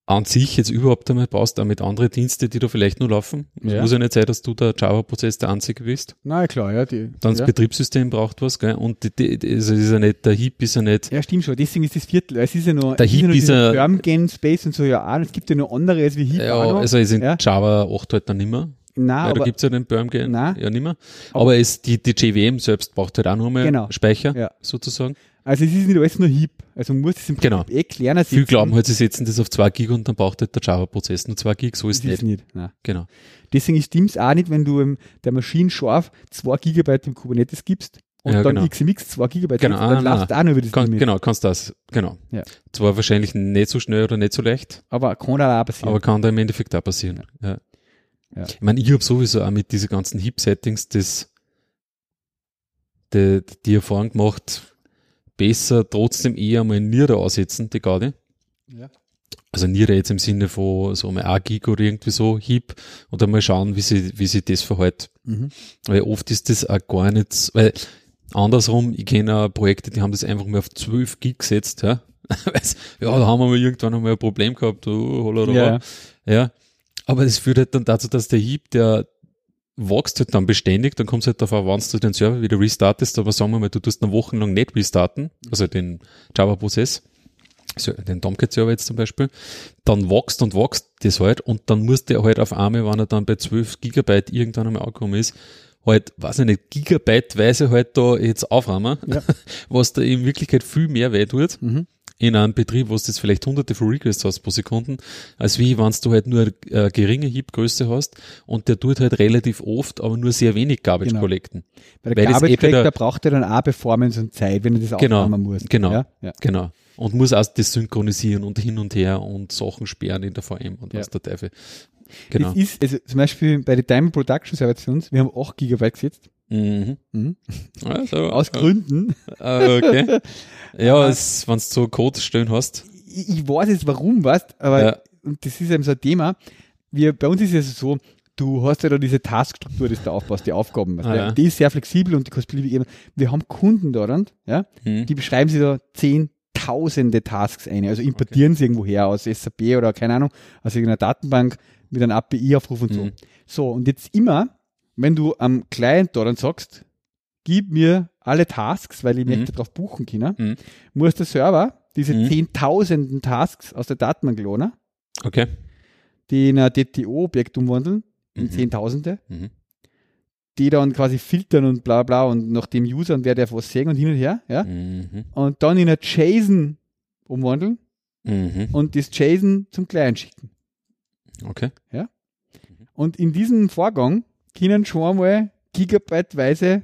an sich jetzt überhaupt einmal baust, auch mit anderen Diensten, die da vielleicht nur laufen. Es Ja. muss ja nicht sein, dass du der Java-Prozess der einzige bist. Na klar, ja. Die, Dann das ja. Betriebssystem braucht was, gell? Und die, die, die, also es ist ja nicht, der Heap ist ja nicht, ja, stimmt schon. Deswegen ist das Viertel. Es ist ja noch, Der es ist ja ist ja- Firm-Gen-Space und so, ja auch. Es gibt ja noch andere als wie Heap ja, also ist in Ja. Java 8 halt dann nimmer. Nein, Weil da aber, gibt's ja den Nein. ja nimmer. Aber- Aber, es, die, die JVM selbst braucht halt auch noch mal Genau. Speicher, Ja. sozusagen. Also es ist nicht alles nur Heap. Also man muss es im Prinzip Genau. eh kleiner Viele glauben halt, sie setzen das auf 2 Gig und dann braucht halt der Java-Prozess nur 2 Gig, so ist Das es ist nicht. nicht. Nein. Genau. Deswegen stimmt es auch nicht, wenn du der Maschine scharf 2 Gigabyte im Kubernetes gibst und Ja, dann genau. XMX 2 Gigabyte Genau, dann ah, läuft nein. auch nur über das Kann, Limit. genau, kannst das, genau. Ja. Zwar wahrscheinlich nicht so schnell oder nicht so leicht, Aber kann da auch passieren. aber kann da im Endeffekt auch passieren. Ja. Ja. Ich meine, ich habe sowieso auch mit diesen ganzen Heap-Settings das, die, die Erfahrung gemacht, besser trotzdem eher mal Niere aussetzen, die Garde. ja. Also Niere jetzt im Sinne von so mal 1 Gig oder irgendwie so Heap und dann mal schauen, wie sie, wie sie das verhält. Mhm. Weil oft ist das auch gar nicht, weil andersrum, ich kenne auch Projekte, die haben das einfach mal auf 12 Gig gesetzt, ja. <laughs> Ja, da haben wir mal irgendwann einmal ein Problem gehabt, oh. Ja, ja. Aber das führt halt dann dazu, dass der Heap, der wächst halt dann beständig, dann kommt es halt darauf an, wann du den Server wieder restartest, aber sagen wir mal, du tust eine Woche lang nicht restarten, also den Java-Prozess, den Tomcat-Server jetzt zum Beispiel, dann wächst und wächst das halt und dann muss der halt auf einmal, wenn er dann bei 12 Gigabyte irgendwann einmal angekommen ist, halt, weiß ich nicht, Gigabyteweise halt da jetzt aufräumen, Ja. <laughs> was da in Wirklichkeit viel mehr weh tut, Mhm. In einem Betrieb, wo du jetzt vielleicht hunderte von Requests hast pro Sekunden, als wie wenn du halt nur eine geringe Heap-Größe hast und der tut halt relativ oft, aber nur sehr wenig Garbage genau. collecten. Bei der Weil Garbage Collector braucht er dann auch Performance und Zeit, wenn er das genau, aufnehmen muss. Genau, ja? Ja. genau. Und muss auch das synchronisieren und hin und her und Sachen sperren in der VM und ja. was der Teufel. Genau. Das ist, also zum Beispiel bei den Diamond Production Servations, wir haben 8 Gigabyte gesetzt. Mhm. Mhm. Also, <laughs> Aus Gründen. Uh, okay. <laughs> Ja, wenn du so Code stellen hast. Ich, ich weiß jetzt warum, weißt, aber ja. und das ist eben so ein Thema. Wir, bei uns ist es so, du hast ja da diese Taskstruktur, die du aufbaust, die Aufgaben. Ah, ja. Die ist sehr flexibel und die kannst beliebig eben. Wir haben Kunden dort, ja, mhm. die beschreiben sich da zehntausende Tasks ein. Also importieren okay. sie irgendwo her aus SAP oder keine Ahnung, aus irgendeiner Datenbank mit einem API-Aufruf und so. Mhm. So, und jetzt immer, wenn du am Client dort sagst, gib mir alle Tasks, weil ich mhm. möchte darauf buchen können, mhm. muss der Server diese mhm. zehntausenden Tasks aus der Datenbank lohnen, okay. die in ein DTO-Objekt umwandeln, in mhm. Zehntausende, mhm. die dann quasi filtern und bla bla und nach dem User und wer darf was sehen und hin und her, ja, mhm. und dann in ein JSON umwandeln und das JSON zum Client schicken. Okay. Ja. Und in diesem Vorgang können schon einmal gigabyteweise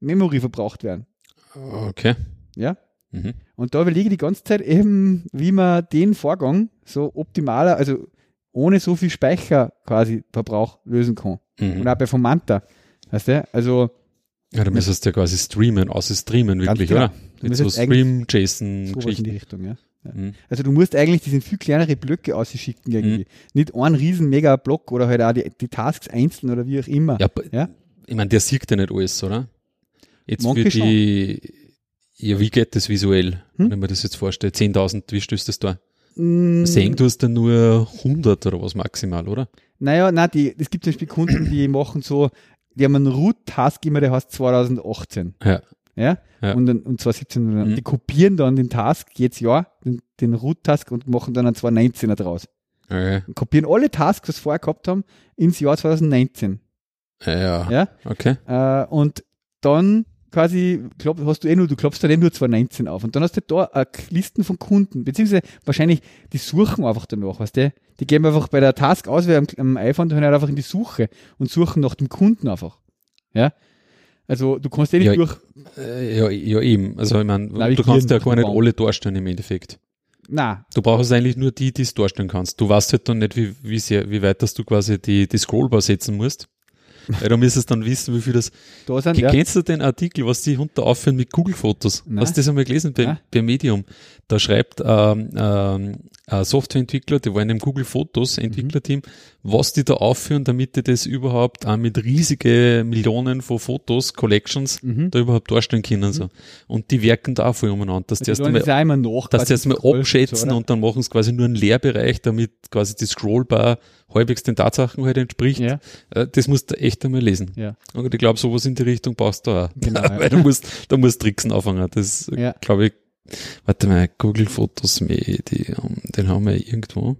Memory verbraucht werden. Okay. Ja. Mhm. Und da überlege ich die ganze Zeit eben, wie man den Vorgang so optimaler, also ohne so viel Speicher quasi Verbrauch lösen kann. Mhm. Und auch bei Formanta. Weißt du? Also. Ja, du müsstest ja quasi streamen, außer streamen wirklich, genau. oder? Jetzt so Stream, JSON, Geschichten. in die Richtung, ja. Mhm. Also du musst eigentlich diesen viel kleinere Blöcke ausschicken irgendwie. Mhm. Nicht einen riesen mega Block oder halt auch die, die Tasks einzeln oder wie auch immer. Ja, ja? ich meine, der sieht ja nicht alles, oder? Jetzt Manche für die, schon. ja, wie geht das visuell, hm? wenn man das jetzt vorstellt? 10.000, wie stößt das da? Mm. Sehen du es dann nur 100 oder was maximal, oder? Naja, nein, die, es gibt zum Beispiel Kunden, die machen so, die haben einen Root-Task immer, der heißt 2018. Ja. Ja? ja. Und, und 2017. Mhm. Die kopieren dann den Task jedes Jahr, den, den Root-Task und machen dann einen 2019er draus. Okay. Und kopieren alle Tasks, was sie vorher gehabt haben, ins Jahr 2019. Ja. ja? Okay. Äh, und dann quasi klopp, hast du eh nur, du klopfst dann eh nur 2019 auf und dann hast du da äh, Listen von Kunden, beziehungsweise wahrscheinlich, die suchen einfach danach, weißt du? Die geben einfach bei der Task aus, wie am, am iPhone, dann halt einfach in die Suche und suchen nach dem Kunden einfach. Ja? Also du kannst eh nicht ja, durch. Äh, ja, ja, eben. Also ich meine, du kannst ja gar nicht alle darstellen im Endeffekt. Na. Du brauchst eigentlich nur die, die es darstellen kannst. Du weißt halt dann nicht, wie, wie sehr, wie weit dass du quasi die, die Scrollbar setzen musst. Weil du müsstest dann wissen, wie viel das. Da sind, Kennst ja. du den Artikel, was die unter aufführen mit Google-Fotos? Hast du das einmal gelesen bei, bei Medium? Da schreibt ähm, ähm, ein Softwareentwickler, die waren im Google Fotos Entwicklerteam, mhm. was die da aufführen, damit die das überhaupt auch mit riesige Millionen von Fotos, Collections, mhm. da überhaupt darstellen können. Mhm. So. Und die wirken da auch voll umeinander, dass die erst einmal, noch, dass die erst mal abschätzen so, und dann machen sie quasi nur einen Leerbereich, damit quasi die Scrollbar halbwegs den Tatsachen halt entspricht. Ja. Äh, das musst du echt einmal lesen. Ja. Und ich glaube, sowas in die Richtung brauchst du auch. <laughs> Genau, <laughs> Weil du musst, du musst Tricksen anfangen. Das, ja. glaube ich, warte mal, Google Fotos Medium, den haben wir irgendwo.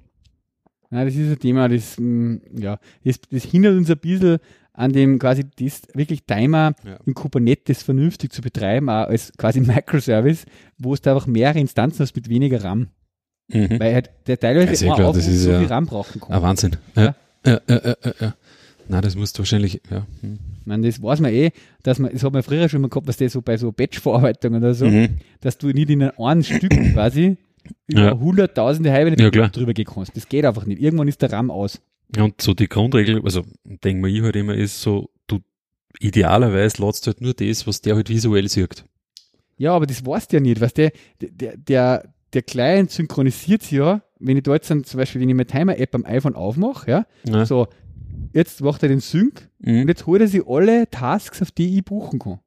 Nein, das ist ein Thema, das, mm, ja, das, das hindert uns ein bisschen an dem quasi das wirklich Timer ja. in Kubernetes vernünftig zu betreiben, auch als quasi <laughs> Microservice, wo es da einfach mehrere Instanzen hast mit weniger RAM. Mhm. Weil halt der teilweise ja, klar, das ist so ja viel RAM brauchen kann. Ah, Wahnsinn. Ja. Ja. Ja, ja, ja, ja. Na, das musst du wahrscheinlich, ja. Hm. Man, das weiß man eh, dass man, das hat man früher schon mal gehabt, was das so bei so Batch-Verarbeitungen oder so, mhm. dass du nicht in einem Stück <coughs> quasi über ja. hunderttausende halbe ja, drüber gehen kannst. Das geht einfach nicht. Irgendwann ist der RAM aus. Ja, und so die Grundregel, also denke mal ich halt immer, ist so, du idealerweise lädst halt nur das, was der halt visuell sieht. Ja, aber das weißt du ja nicht, weißt du, der, der, der Client synchronisiert sich ja, wenn ich jetzt dann zum Beispiel, wenn ich meine Timer-App am iPhone aufmache, ja, ja, so, jetzt macht er den Sync mhm. und jetzt holt er sich alle Tasks, auf die ich buchen kann.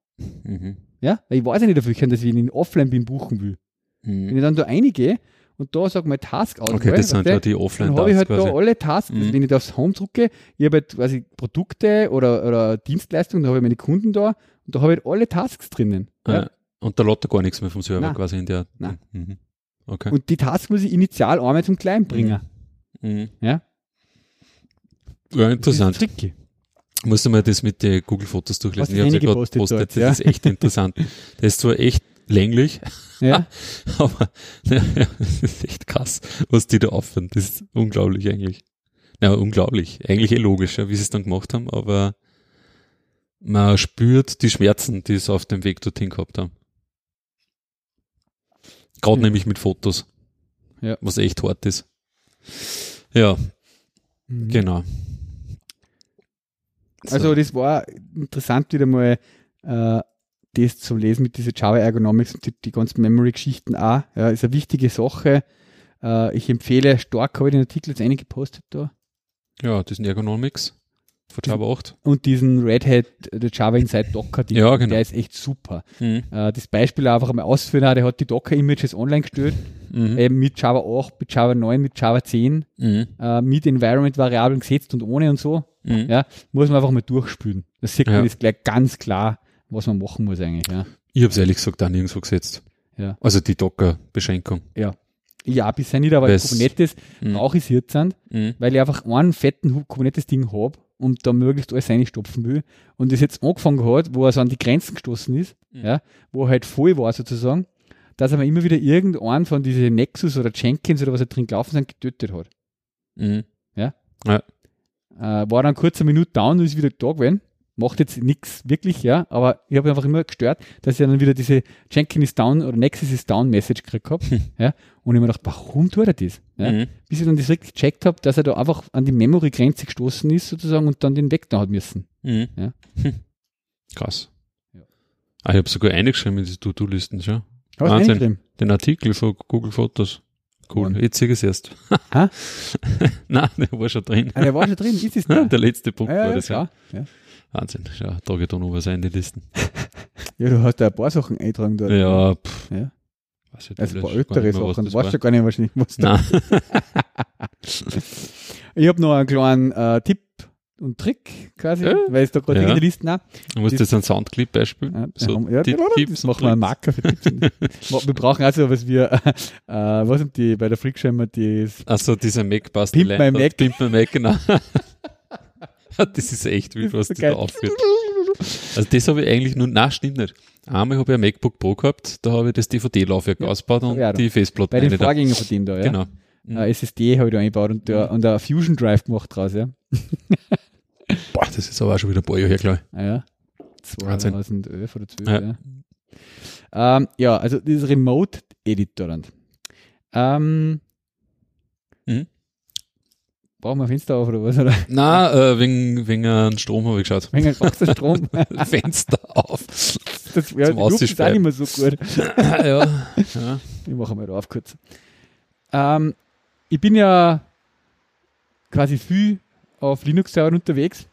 Mhm. Ja, weil ich weiß ja nicht dafür, dass ich ihn offline bin, buchen will. Mhm. Wenn ich dann da einige und da sage mal Task aus, okay, das sind ja die offline Dann habe ich halt quasi. da alle Tasks. Also mhm. wenn ich da aufs Home drücke, ich habe halt quasi Produkte oder, oder Dienstleistungen, da habe ich meine Kunden da und da habe ich halt alle Tasks drinnen. Ja. Ja. Und da lädt er gar nichts mehr vom Server Nein. quasi in der. Nein. Mhm. Okay. Und die Tasks muss ich initial einmal zum Kleinen bringen. Mhm. Ja. Ja, interessant. Das ist tricky. Musst du mal das mit den Google-Fotos durchlesen. Ich habe ja gerade gepostet. Das ja. ist echt interessant. Das ist zwar echt länglich. Ja. <laughs> Aber ja, das ist echt krass, was die da aufhören. Das ist unglaublich eigentlich. Ja, unglaublich. Eigentlich eh logisch, wie sie es dann gemacht haben, aber man spürt die Schmerzen, die es auf dem Weg dorthin gehabt haben. Gerade Ja. nämlich mit Fotos. Ja. Was echt hart ist. Ja, Mhm. genau. So. Also das war interessant wieder mal äh, das zu lesen mit dieser Java Ergonomics und die, die ganzen Memory-Geschichten auch. Ja, ist eine wichtige Sache. Äh, ich empfehle stark, habe ich den Artikel jetzt eingepostet da. ja, diesen Ergonomics von Java 8. Und diesen Red Hat, der Java Inside Docker, die, Ja, genau. der ist echt super. Mhm. Äh, das Beispiel einfach einmal ausführen, der hat die Docker-Images online gestellt, Mhm. eben mit Java 8, mit Java 9, mit Java 10, Mhm. äh, mit Environment-Variablen gesetzt und ohne und so. Mhm. Ja, muss man einfach mal durchspülen. Das sieht man Ja. jetzt gleich ganz klar, was man machen muss eigentlich. Ja, Ich habe es ehrlich gesagt auch nirgendwo gesetzt. Ja. Also die Docker-Beschränkung. ja bisher nicht, aber Kubernetes Mhm. brauche ich es jetzt, an, Mhm. weil ich einfach einen fetten Kubernetes-Ding habe und da möglichst alles reinstopfen will. Und das jetzt angefangen hat, wo er so an die Grenzen gestoßen ist, Mhm. ja, wo er halt voll war sozusagen, dass er mir immer wieder irgendeinen von diesen Nexus oder Jenkins oder was da drin gelaufen sind, getötet hat. Mhm. Äh, war dann kurz eine Minute down und ist wieder da gewesen. Macht jetzt nichts wirklich, ja, aber ich habe einfach immer gestört, dass ich dann wieder diese Jenkins is down oder Nexus is down Message gekriegt habe. <laughs> ja, und ich mir gedacht, warum tut er das? Ja, Mhm. Bis ich dann das wirklich gecheckt habe, dass er da einfach an die Memory-Grenze gestoßen ist sozusagen und dann den weg da hat müssen. Mhm. Ja. Hm. Krass. Ja. Ah, ich habe sogar eingeschrieben in die To-Do-Listen schon. Hast du Wahnsinn. Den Artikel von Google Fotos. Cool. Jetzt sehe ich es erst. <laughs> Nein, der war schon drin. Ah, der war schon drin, ist es <laughs> da? Der letzte Punkt Ja, war ja, das. Ja. Ja. Wahnsinn. Ja, trage ich da noch was ein, die Listen. <laughs> ja, du hast da ein paar Sachen eingetragen dort. Ja, pff. Ja. Weiß ich Also ein paar ältere mehr, Sachen, das du weißt schon gar nicht wahrscheinlich, was da. <laughs> Ich habe noch einen kleinen äh, Tipp und Trick quasi, Ja. weil es da gerade Ja. in der Liste auch. Du musst Das- jetzt einen Soundclip beispielen. Ja, So, ja, Tipp- das Tipps machen wir einen. Marker für Tipps. <laughs> wir brauchen also was wir, äh, was sind die bei der Freakshammer, die Also dieser Mac passt Pimp my Mac. Pimp my Mac, genau. <laughs> das ist echt wild, was die da aufführt. Also das habe ich eigentlich nur, na stimmt nicht. Einmal habe ich ein MacBook Pro gehabt, da habe ich das DVD-Laufwerk Ja, ausgebaut und ja, da. die Festplatte bei den rein da. Vorgängern von dem da, ja. Genau. Mhm. Äh, SSD habe ich da eingebaut und, der, und ein Fusion Drive gemacht draus, ja. <laughs> Boah, das ist aber auch schon wieder ein paar Jahre her, glaube Ah, ja. Wahnsinn. 2011 oder 12, Ja. ja. Ähm, ja, also das Remote Editor dann. Ähm, Mhm. Brauchen wir ein Fenster auf oder was? Oder? Na, äh, wegen, wegen einem Strom habe ich geschaut. Wegen Strom. <laughs> Fenster auf. Das, ja, Zum die Luft ist auch Aussperren. nicht mehr so gut. <laughs> ja. ja. Ich mache mal da auf kurz. Ähm, ich bin ja quasi viel auf Linux-Servern unterwegs.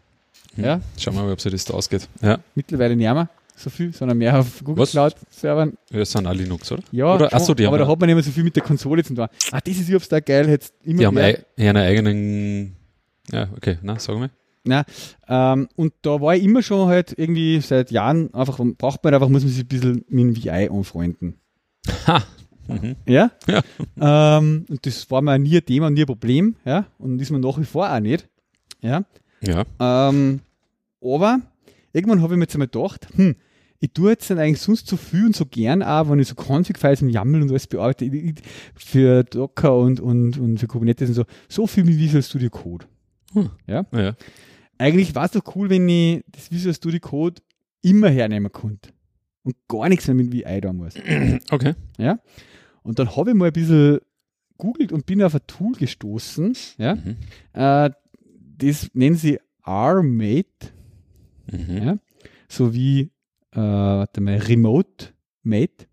Hm. Ja. Schauen wir mal, ob sich das da ausgeht. Ja, Mittlerweile nicht mehr so viel, sondern mehr auf Google Was? Cloud-Servern. wir sind auch Linux, oder? Ja, Oder- schon, ach so, die aber haben da ja- hat man nicht mehr so viel mit der Konsole zu tun. Ah, das ist überhaupt da geil. Jetzt immer Die haben ei- ja, einen eigenen. Ja, okay, na, sag mal. Ähm, und da war ich immer schon halt irgendwie seit Jahren einfach, braucht man einfach, muss man sich ein bisschen mit dem VI anfreunden. Ha! Mhm. Ja? Ja. Ähm, und das war mir nie ein Thema, nie ein Problem, ja, und ist mir nach wie vor auch nicht. Ja. Ja. Ähm, aber irgendwann habe ich mir jetzt einmal gedacht, hm, ich tue jetzt nicht eigentlich sonst so viel und so gern auch, wenn ich so Config-Files und YAML und alles bearbeite, ich, ich, für Docker und, und, und für Kubernetes und so, so viel mit Visual Studio Code. Ja. Eigentlich war es doch cool, wenn ich das Visual Studio Code immer hernehmen konnte und gar nichts mehr mit VI da muss. <clears throat> Okay. Und dann habe ich mal ein bisschen googelt und bin auf ein Tool gestoßen, ja, Mhm. äh, das nennen sie RMate, Mhm. Ja. sowie äh, warte mal, Remote Mate.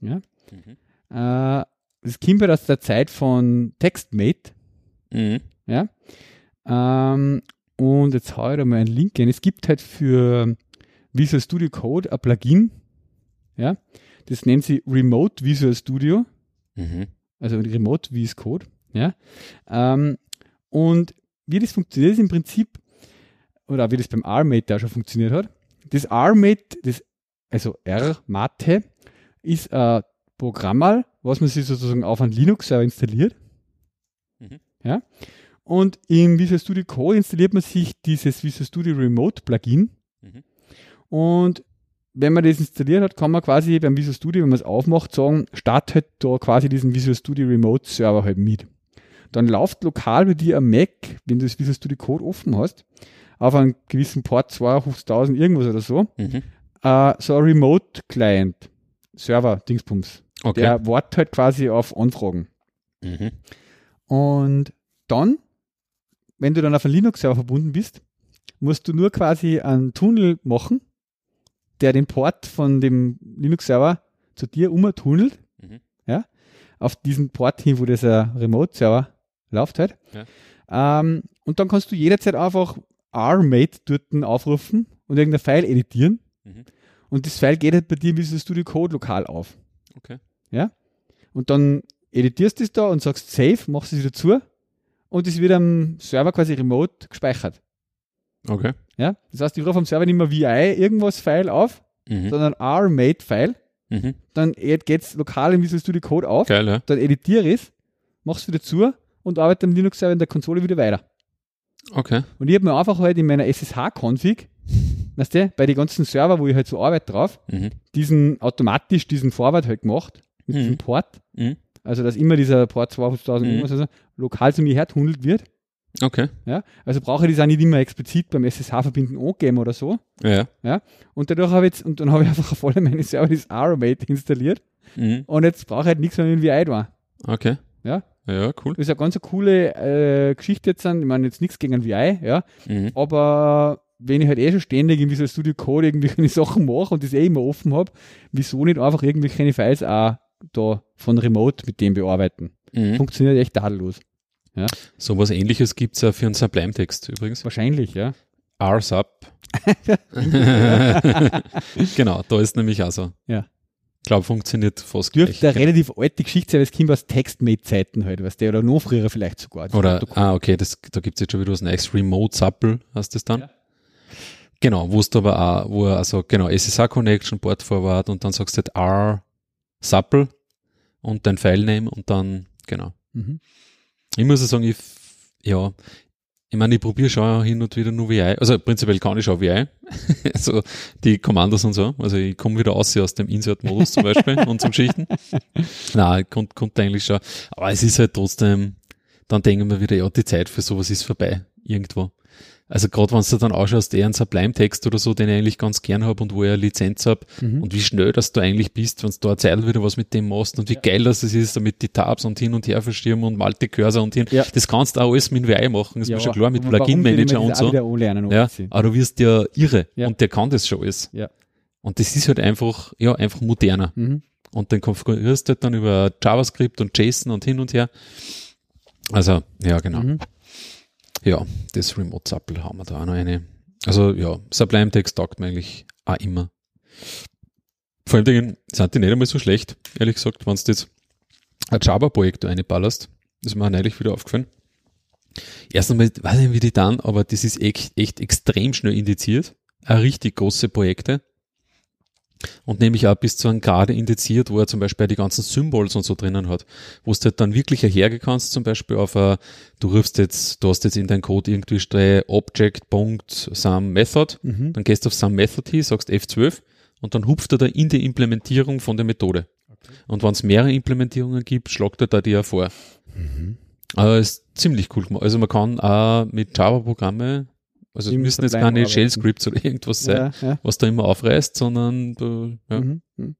Ja. Mhm. Äh, das kommt halt aus der Zeit von TextMate. Mhm. Ja. Ähm, und jetzt haue ich da mal einen Link ein. Es gibt halt für Visual Studio Code ein Plugin. Ja. Das nennt sie Remote Visual Studio. Mhm. also Remote VS Code. Ja? Ähm, und wie das funktioniert, ist im Prinzip, oder wie das beim RMate da schon funktioniert hat, das RMate, das, also R-Mate, ist ein Programm, was man sich sozusagen auf einen Linux-Server installiert. Mhm. Ja? Und im Visual Studio Code installiert man sich dieses Visual Studio Remote Plugin. Mhm. Und wenn man das installiert hat, kann man quasi beim Visual Studio, wenn man es aufmacht, sagen, start halt da quasi diesen Visual Studio Remote Server halt mit. Dann läuft lokal bei dir am Mac, wenn du das Visual Studio Code offen hast, auf einem gewissen Port 250.000 irgendwas oder so, mhm. uh, so ein Remote Client, Server, Dingsbums. Okay. Der wartet halt quasi auf Anfragen. Mhm. Und dann, wenn du dann auf einen Linux-Server verbunden bist, musst du nur quasi einen Tunnel machen, der den Port von dem Linux-Server zu dir umtunnelt, mhm. ja, auf diesen Port hin, wo dieser Remote-Server läuft halt. Ja. Ähm, und dann kannst du jederzeit einfach RMate dort aufrufen und irgendein File editieren. Mhm. Und das File geht halt bei dir in Visual Studio Code lokal auf. Okay. Ja. Und dann editierst du es da und sagst Save, machst es wieder zu und es wird am Server quasi remote gespeichert. Okay. Ja, das heißt, ich rufe am Server nicht mehr VI irgendwas File auf, mhm. sondern RMate-File. Mhm. Dann geht es lokal in Visual Studio Code auf. Geil, ja. Dann editiere ich es, mache es wieder zu und arbeite am Linux-Server in der Konsole wieder weiter. Okay. Und ich habe mir einfach halt in meiner SSH-Config, weißt du, bei den ganzen Server, wo ich halt so arbeite drauf, mhm. diesen automatisch diesen Forward halt gemacht, mit mhm. diesem Port. Mhm. Also, dass immer dieser Port 2000 mhm. also lokal zu mir hertunnelt wird. Okay. Ja, also brauche ich das auch nicht immer explizit beim SSH-Verbinden angeben oder so. Ja. ja. Und dadurch habe ich jetzt, und dann habe ich einfach auf alle meine Server das Arrowmate installiert. Mhm. Und jetzt brauche ich halt nichts mehr mit VI da. Okay. Ja. Ja, cool. Das ist eine ganz coole äh, Geschichte jetzt. Ich meine, jetzt nichts gegen ein VI, ja. Mhm. Aber wenn ich halt eh schon ständig in Visual Studio Code irgendwelche <laughs> Sachen mache und das eh immer offen habe, wieso nicht einfach irgendwelche Files auch da von Remote mit dem bearbeiten? Mhm. Funktioniert echt tadellos. Ja. So was ähnliches gibt es ja für einen Sublime-Text übrigens. Wahrscheinlich, ja. RSUB. <laughs> <laughs> genau, da ist nämlich auch so. Ja. Ich glaube, funktioniert fast Dürfte gleich. eine relativ alte Geschichte sein, weil es kommt aus Textmate-Zeiten halt, weißt du, oder noch früher vielleicht sogar. Oder, ah, okay, das, da gibt es jetzt schon wieder was Neues. Remote Supple heißt das dann. Ja. Genau, wo du aber auch, wo er also, genau, SSH Connection, Port Forward und dann sagst du halt R Supple und dein Filename und dann, genau. Mhm. Ich muss ja sagen, ich, ja, ich meine, ich probiere schon hin und wieder nur VI. Also prinzipiell kann ich schon VI. <laughs> also die Kommandos und so. Also ich komme wieder aus, aus dem Insert-Modus zum Beispiel und zum Schichten. <laughs> Nein, konnte konnt eigentlich schon. Aber es ist halt trotzdem, dann denken wir wieder, ja, die Zeit für sowas ist vorbei. Irgendwo. Also gerade wenn du dann ausschaust, eher einen Sublime-Text oder so, den ich eigentlich ganz gern habe und wo ich eine Lizenz habe mhm. und wie schnell dass du eigentlich bist, wenn du da Zeit wieder was mit dem machst und wie ja. geil das ist, damit die Tabs und hin und her verschirmen und Multi-Cursor und hin. Ja. Das kannst du auch alles mit VI machen, das ja. ist schon klar, mit Plugin-Manager und so. Ja, aber du wirst ja irre und der kann das schon alles. Ja. Und das ist halt einfach, ja, einfach moderner. Mhm. Und dann konfigurierst du halt dann über JavaScript und JSON und hin und her. Also, ja, genau. Mhm. Ja, das Remote Suppl haben wir da auch noch eine. Also ja, Sublime Text taugt mir eigentlich auch immer. Vor allen Dingen sind die nicht einmal so schlecht, ehrlich gesagt, wenn du jetzt ein Java-Projekt einballerst. Das ist mir neulich wieder aufgefallen. Erst einmal, weiß nicht, wie die dann, aber das ist echt, echt extrem schnell indiziert. Ein richtig große Projekte und nämlich auch bis zu einem Grade indiziert, wo er zum Beispiel die ganzen Symbols und so drinnen hat, wo du halt dann wirklich hergehen kannst, zum Beispiel auf a, du rufst jetzt, du hast jetzt in deinem Code irgendwie drei Object.some Method, mhm. dann gehst du auf some Method hin, sagst F12 und dann hupft er da in die Implementierung von der Methode. Okay. Und wenn es mehrere Implementierungen gibt, schlagt er da die ja vor. Mhm. Aber ist ziemlich cool gemacht. Also man kann auch mit Java-Programme also es müssen jetzt keine Shell-Scripts oder irgendwas sein, ja, ja. was da immer aufreißt, sondern du, ja. Mhm, mhm.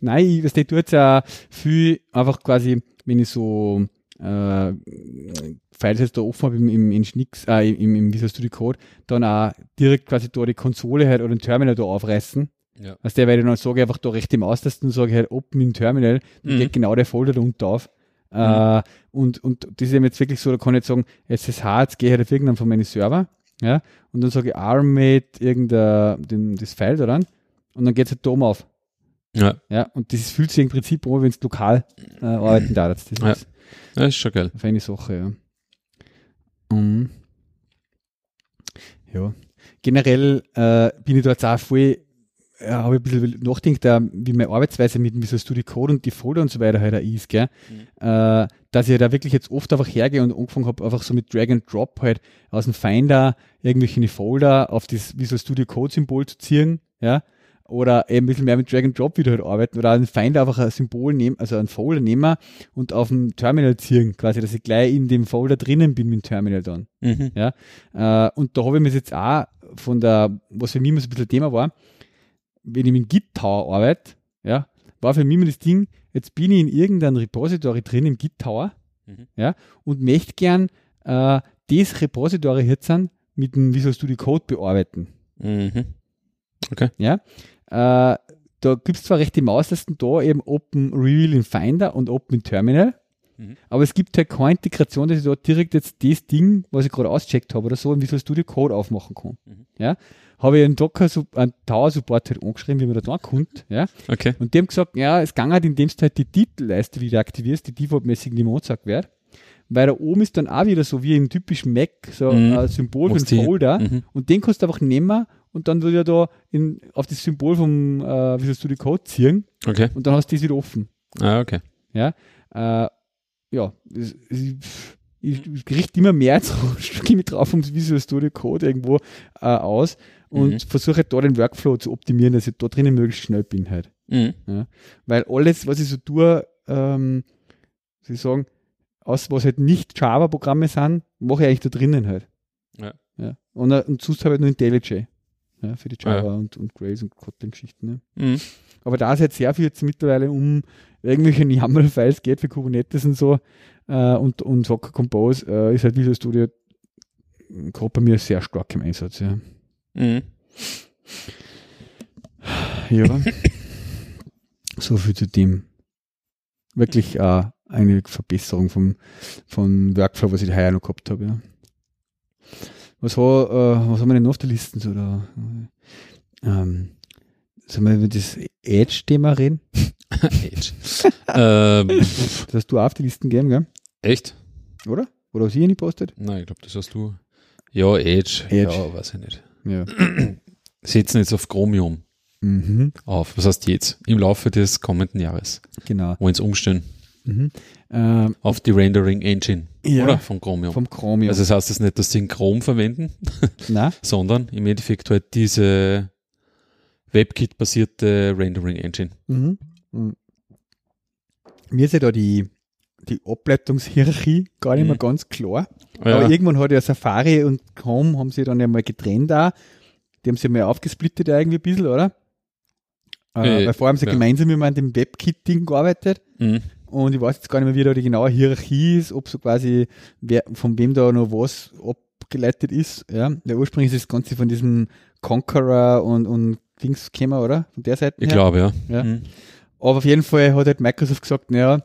Nein, ich weiß nicht, tut es ja viel einfach quasi, wenn ich so äh, Files jetzt da offen habe im, im, in Schnicks, äh, im, im Visual Studio Code, dann auch direkt quasi da die Konsole halt oder den Terminal da aufreißen. Ja. Also der, weil ich dann sage, einfach da recht im Austasten und sage halt Open im Terminal, dann mhm. geht genau der Folder da unten auf. Mhm. Äh, und, und das ist eben jetzt wirklich so, da kann ich jetzt sagen, SSH, jetzt gehe ich halt auf irgendeinen von meinen Server ja, und dann sage ich armmate irgendein, den, das File da dran und dann geht es halt da oben auf. Ja. Ja, und das fühlt sich im Prinzip an, wenn es lokal äh, arbeiten darf. Das ist, ja. das ist schon geil. Eine feine Sache, ja. Um, ja. Generell äh, bin ich da jetzt auch voll ja, habe ich ein bisschen nachgedacht, wie meine Arbeitsweise mit Visual Studio Code und die Folder und so weiter halt ist, gell? Mhm. Äh, dass ich da wirklich jetzt oft einfach hergehe und angefangen habe, einfach so mit Drag and Drop halt aus dem Finder irgendwelche Folder auf das Visual Studio Code Symbol zu ziehen, ja, oder eben ein bisschen mehr mit Drag and Drop wieder halt arbeiten oder einen Finder einfach ein Symbol nehmen, also ein Folder nehmen und auf dem Terminal ziehen, quasi, dass ich gleich in dem Folder drinnen bin mit dem Terminal dann. Mhm. Ja, äh, und da habe ich mir jetzt auch von der, was für mich immer so ein bisschen Thema war, wenn ich mit Git Tower arbeite, ja, war für mich immer das Ding, jetzt bin ich in irgendeinem Repository drin im Git Tower, mhm. ja, und möchte gern äh, das Repository jetzt mit dem Visual Studio Code bearbeiten. Mhm. Okay. Ja, äh, da gibt es zwar rechte Maustasten da, eben Open Reveal in Finder und Open in Terminal, mhm. aber es gibt halt keine Integration, dass ich dort direkt jetzt das Ding, was ich gerade auscheckt habe oder so, in Visual Studio Code aufmachen kann. Mhm. Ja, habe ich einen Docker, einen Tower Support halt angeschrieben, wie man da tun konnte, ja. Okay. Und die haben gesagt, ja, es ging halt, indem du halt die Titelleiste wieder aktivierst, die defaultmäßig nicht mehr angezeigt wird weil da oben ist dann auch wieder so wie im typischen Mac so mhm. ein Symbol für den Folder mhm. und den kannst du einfach nehmen und dann würde er da in, auf das Symbol vom äh, Visual Studio Code ziehen okay. und dann hast du das wieder offen. Ah, okay. Ja, äh, ja, ich, ich, ich richte immer mehr <laughs> jetzt mit drauf ums Visual Studio Code irgendwo äh, aus und mhm. versuche halt da den Workflow zu optimieren, dass ich da drinnen möglichst schnell bin halt. Mhm. Ja, weil alles, was ich so tue, ähm, sie sagen, aus was halt nicht Java-Programme sind, mache ich eigentlich da drinnen halt. Ja. ja. Und, äh, und sonst habe ich nur IntelliJ. Ja, für die Java ja. und, und Grace und Kotlin-Geschichten. Ne? Mhm. Aber da es halt sehr viel jetzt mittlerweile um irgendwelche YAML-Files geht für Kubernetes und so äh, und, und Docker Compose, äh, ist halt Visual Studio gerade bei mir sehr stark im Einsatz. Ja. Mhm. Ja. <laughs> so viel zu dem. Wirklich äh, eine Verbesserung vom, vom Workflow, was ich heuer noch gehabt habe. Ja. Was, war, äh, was haben wir denn noch auf der Liste? So, da, ähm, sollen wir über das Edge-Thema reden? <laughs> Edge. ähm, das hast du auf die Listen gegeben, gell? Echt? Oder? Oder hast du hier nicht postet? Nein, ich glaube, das hast du. Ja, Edge. Edge. Ja, weiß ich nicht. Ja. <clears throat> Setzen jetzt auf Chromium mhm. auf. Was heißt jetzt? Im Laufe des kommenden Jahres. Genau. Wollen es umstellen. Mhm. Ähm, auf die Rendering Engine. Ja, oder? Von Chromium. Vom Chromium. Also das heißt das nicht, dass sie in Chrome verwenden, Nein. <laughs> sondern im Endeffekt halt diese WebKit-basierte Rendering Engine. Mhm. Mhm. Mir ist ja da die, die Ableitungshierarchie gar nicht mhm. mehr ganz klar. Ja. Aber irgendwann hat ja Safari und Chrome haben sie dann ja mal getrennt da. Die haben sie mal aufgesplittet irgendwie ein bisschen, oder? Äh, äh, weil vorher haben sie ja. gemeinsam immer an dem WebKit-Ding gearbeitet. Mhm. Und ich weiß jetzt gar nicht mehr, wie da die genaue Hierarchie ist, ob so quasi, wer, von wem da noch was abgeleitet ist. Ja, der ursprünglich ist das Ganze von diesem Conqueror und, und Dings gekommen, oder? Von der Seite. Ich glaube, ja. ja. Mhm. Aber auf jeden Fall hat halt Microsoft gesagt, naja,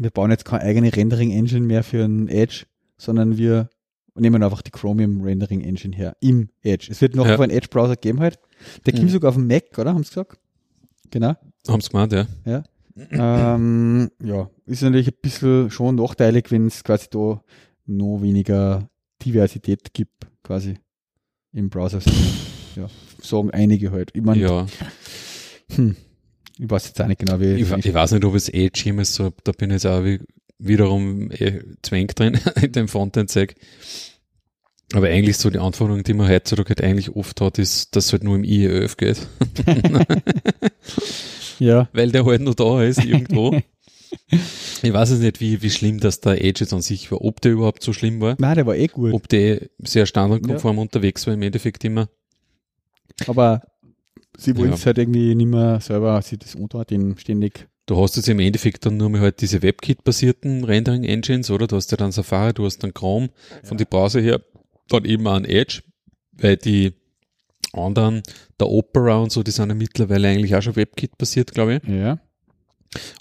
wir bauen jetzt keine eigene Rendering Engine mehr für ein Edge, sondern wir nehmen einfach die Chromium Rendering Engine her im Edge. Es wird noch ja. einen Edge Browser geben halt. Der mhm. kommt sogar auf dem Mac, oder? Haben sie gesagt? Genau. Haben sie gemeint, ja. Ja ähm, ja, ist natürlich ein bisschen schon nachteilig, wenn es quasi da noch weniger Diversität gibt, quasi im Browser. Ja, sagen einige halt. Ich meine, ja. hm, ich weiß jetzt auch nicht genau, wie. Ich, ich weiß nicht, ob es eh jemals so, da bin ich jetzt auch wie, wiederum eh zwängt drin <laughs> in dem Frontend-Zeug. Aber eigentlich so die Anforderung, die man heutzutage halt eigentlich oft hat, ist, dass es halt nur im IE11 geht. <laughs> Ja. <laughs> Weil der halt noch da ist irgendwo. ich weiß es nicht, wie, wie schlimm das der Edge jetzt an sich war. Ob der überhaupt so schlimm war. Nein, der war eh gut. Ob der sehr standardkonform ja. unterwegs war im Endeffekt immer. Aber sie wollen es halt irgendwie nicht mehr selber sich das unterhalten, ständig. Du hast jetzt im Endeffekt dann nur mehr halt diese WebKit-basierten Rendering-Engines, oder? Du hast ja dann Safari, du hast dann Chrome von ja. die Browser her, dann eben auch ein Edge, weil die anderen, der Opera und so, die sind ja mittlerweile eigentlich auch schon WebKit-basiert, glaube ich. Ja.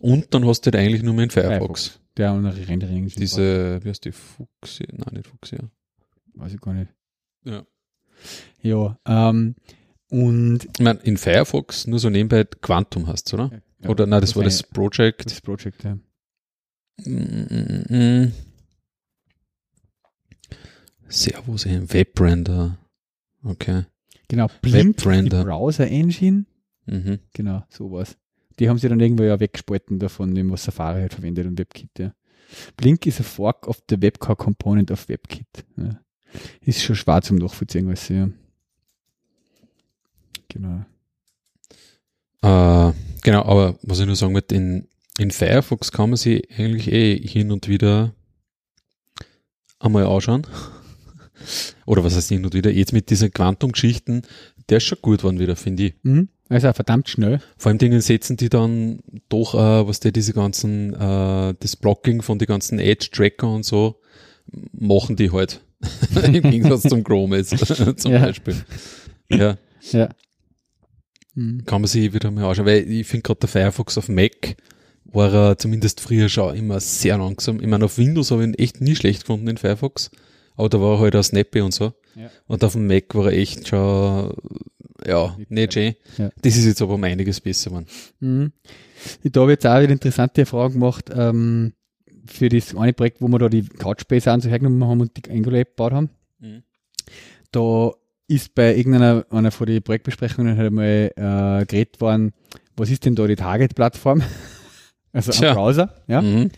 Und dann hast du halt eigentlich nur mehr in Firefox. Firefox. Der und Rendering. Diese, wie heißt die, Fuchsia? Nein, nicht Fuchsia. Weiß ich gar nicht. Ja. Ja, ähm, und. Ich meine, in Firefox nur so nebenbei Quantum hast, oder? Ja, oder nein, das, das war das Project. Das Project, ja. Mm, mm, mm. Servus, ein Webrender. Okay. Genau, Blink, die Browser Engine. Mhm. Genau, sowas. Die haben sie dann irgendwo ja weggespalten davon, was Safari halt verwendet und WebKit, ja. Blink ist a fork of the Webcar Component of WebKit. Ja. Ist schon schwarz zum Nachvollziehen, du, ja. Genau. Äh, genau, aber was ich nur sagen möchte, in, in Firefox kann man sich eigentlich eh hin und wieder einmal anschauen. <laughs> Oder was heißt hin und wieder? Jetzt mit diesen Quantum-Geschichten, der ist schon gut geworden wieder, finde ich. Mhm. Also verdammt schnell. Vor allem Dingen setzen die dann doch, äh, was die diese ganzen, äh, das Blocking von den ganzen Edge-Tracker und so, machen die halt. <laughs> Im Gegensatz zum Chrome jetzt, <laughs> zum Ja. Beispiel. Ja, Ja. Mhm. kann man sich wieder mal anschauen, weil ich finde gerade der Firefox auf Mac war er zumindest früher schon immer sehr langsam. Ich meine, auf Windows habe ich ihn echt nie schlecht gefunden, den Firefox, aber da war er halt auch snappy und so. Ja. Und auf dem Mac war er echt schon, ja, nicht schön. Ja. Das ist jetzt aber um einiges besser geworden. Mhm. Ich da habe jetzt auch wieder interessante Erfahrung gemacht ähm, für das eine Projekt, wo wir da die Couchbase an so hergenommen haben und die Angular App gebaut haben. Mhm. Da ist bei irgendeiner einer von den Projektbesprechungen halt mal äh, geredet worden, was ist denn da die Target-Plattform? <laughs> also Tja. ein Browser, ja. Mhm.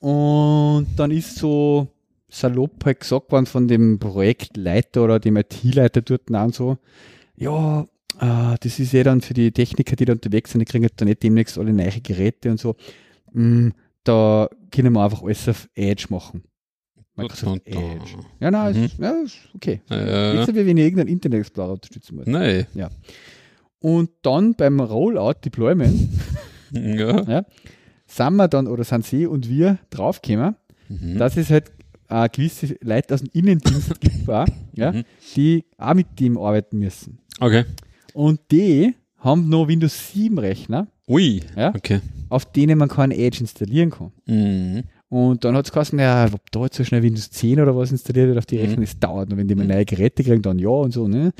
Und dann ist so salopp halt gesagt worden von dem Projektleiter oder dem IT-Leiter dort und so, ja, äh, das ist eh dann für die Techniker, die da unterwegs sind, die kriegen halt dann nicht demnächst alle neue Geräte und so. Mm, da können wir einfach alles auf Edge machen. Microsoft Edge. Ja, nein, Mhm. ist, ja, ist okay. Äh, Jetzt wie wenn ich irgendeinen Internet Explorer unterstützen muss. nein. Und dann beim Rollout Deployment <laughs> Ja. sind wir dann, oder sind sie und wir draufgekommen, Mhm. dass es halt äh, gewisse Leute aus dem Innendienst gibt, <laughs> auch, ja, Mhm. die auch mit dem arbeiten müssen. Okay. Und die haben noch Windows 7 Rechner, Ui. Ja. Okay. auf denen man keinen Edge installieren kann. Mhm. Und dann hat es geheißen, ja, ob da jetzt so schnell Windows 10 oder was installiert wird auf die Mhm. Rechner, das dauert. Und wenn die mal neue Geräte kriegen, dann ja und so, ne?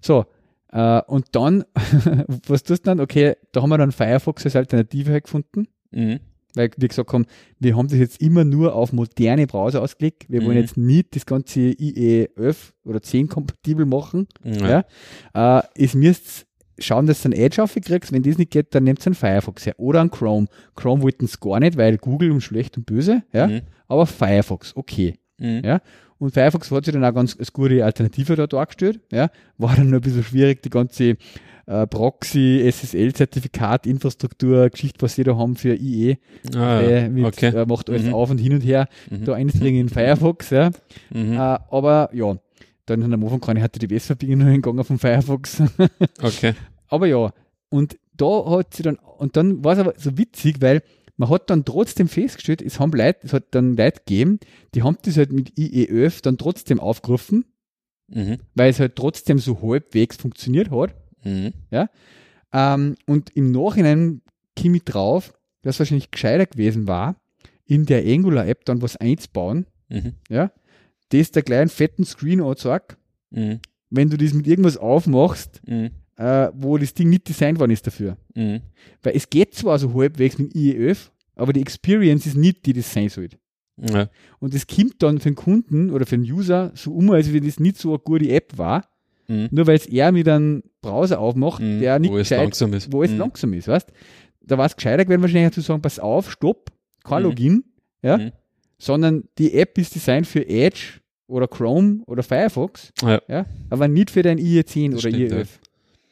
So. Äh, und dann, <laughs> was tust du dann? Okay, da haben wir dann Firefox als Alternative halt gefunden. Mhm. weil wir gesagt haben, wir haben das jetzt immer nur auf moderne Browser ausgelegt. Wir wollen Mhm. jetzt nicht das ganze IE 11 oder 10 kompatibel machen. Ja. Ja. Äh, es müsst schauen, dass du einen Edge aufkriegst. Wenn das nicht geht, dann nehmt einen Firefox her oder einen Chrome. Chrome wollten es gar nicht, weil Google und schlecht und böse. Ja. Mhm. Aber Firefox, okay. Mhm. Ja. Und Firefox hat sich dann auch ganz als gute Alternative da dargestellt. Ja. War dann noch ein bisschen schwierig, die ganze äh, Proxy, SSL-Zertifikat, Infrastruktur, Geschichte, was sie da haben für IE. Ah, Äh, mit, okay. äh, macht alles Mhm. auf und hin und her, Mhm. da einsteigen in Firefox, ja. Mhm. Äh, aber ja, dann am Anfang keine HTTPS-Verbindung gegangen vom Firefox. <laughs> Okay. aber ja, und da hat sie dann, und dann war es aber so witzig, weil man hat dann trotzdem festgestellt, es haben Leute, es hat dann Leute gegeben, die haben das halt mit IE11 dann trotzdem aufgerufen, Mhm. weil es halt trotzdem so halbwegs funktioniert hat. Mhm. Ähm, und im Nachhinein kam ich drauf, dass wahrscheinlich gescheiter gewesen war, in der Angular-App dann was einzubauen, Mhm. ja, das der kleinen fetten Screen anzeigt, Mhm. wenn du das mit irgendwas aufmachst, Mhm. äh, wo das Ding nicht designt worden ist dafür. Mhm. Weil es geht zwar so halbwegs mit IE11, aber die Experience ist nicht die, das sein sollte. Ja. Und es kommt dann für den Kunden oder für den User so um, als wenn das nicht so eine gute App war, Mhm. nur weil es er mit einem Browser aufmacht, Mhm. der nicht Wo es gescheit langsam ist. wo es Mhm. langsam ist, weißt Da war es gescheiter gewesen, wahrscheinlich zu sagen, pass auf, stopp, kein. Login, ja, sondern die App ist designt für Edge oder Chrome oder Firefox, Ja. ja, aber nicht für dein IE10 Das oder stimmt,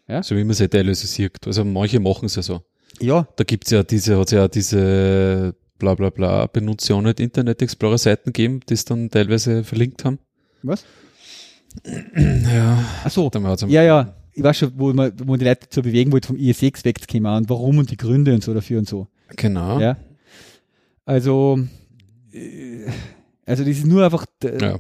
IE11. So wie man es ja teilweise sieht. Also manche machen es ja so. Ja, Da gibt es ja diese, hat ja diese bla bla bla Benutzer auch nicht Internet Explorer Seiten gegeben, die es dann teilweise verlinkt haben. was? <clears throat> Ja. Ach so, ja, ja, ich weiß schon, wo man, wo die Leute dazu bewegen wollte, vom IE6 wegzukommen und warum und die Gründe und so dafür und so. Genau. Ja. Also, äh, also das ist nur einfach, Ja,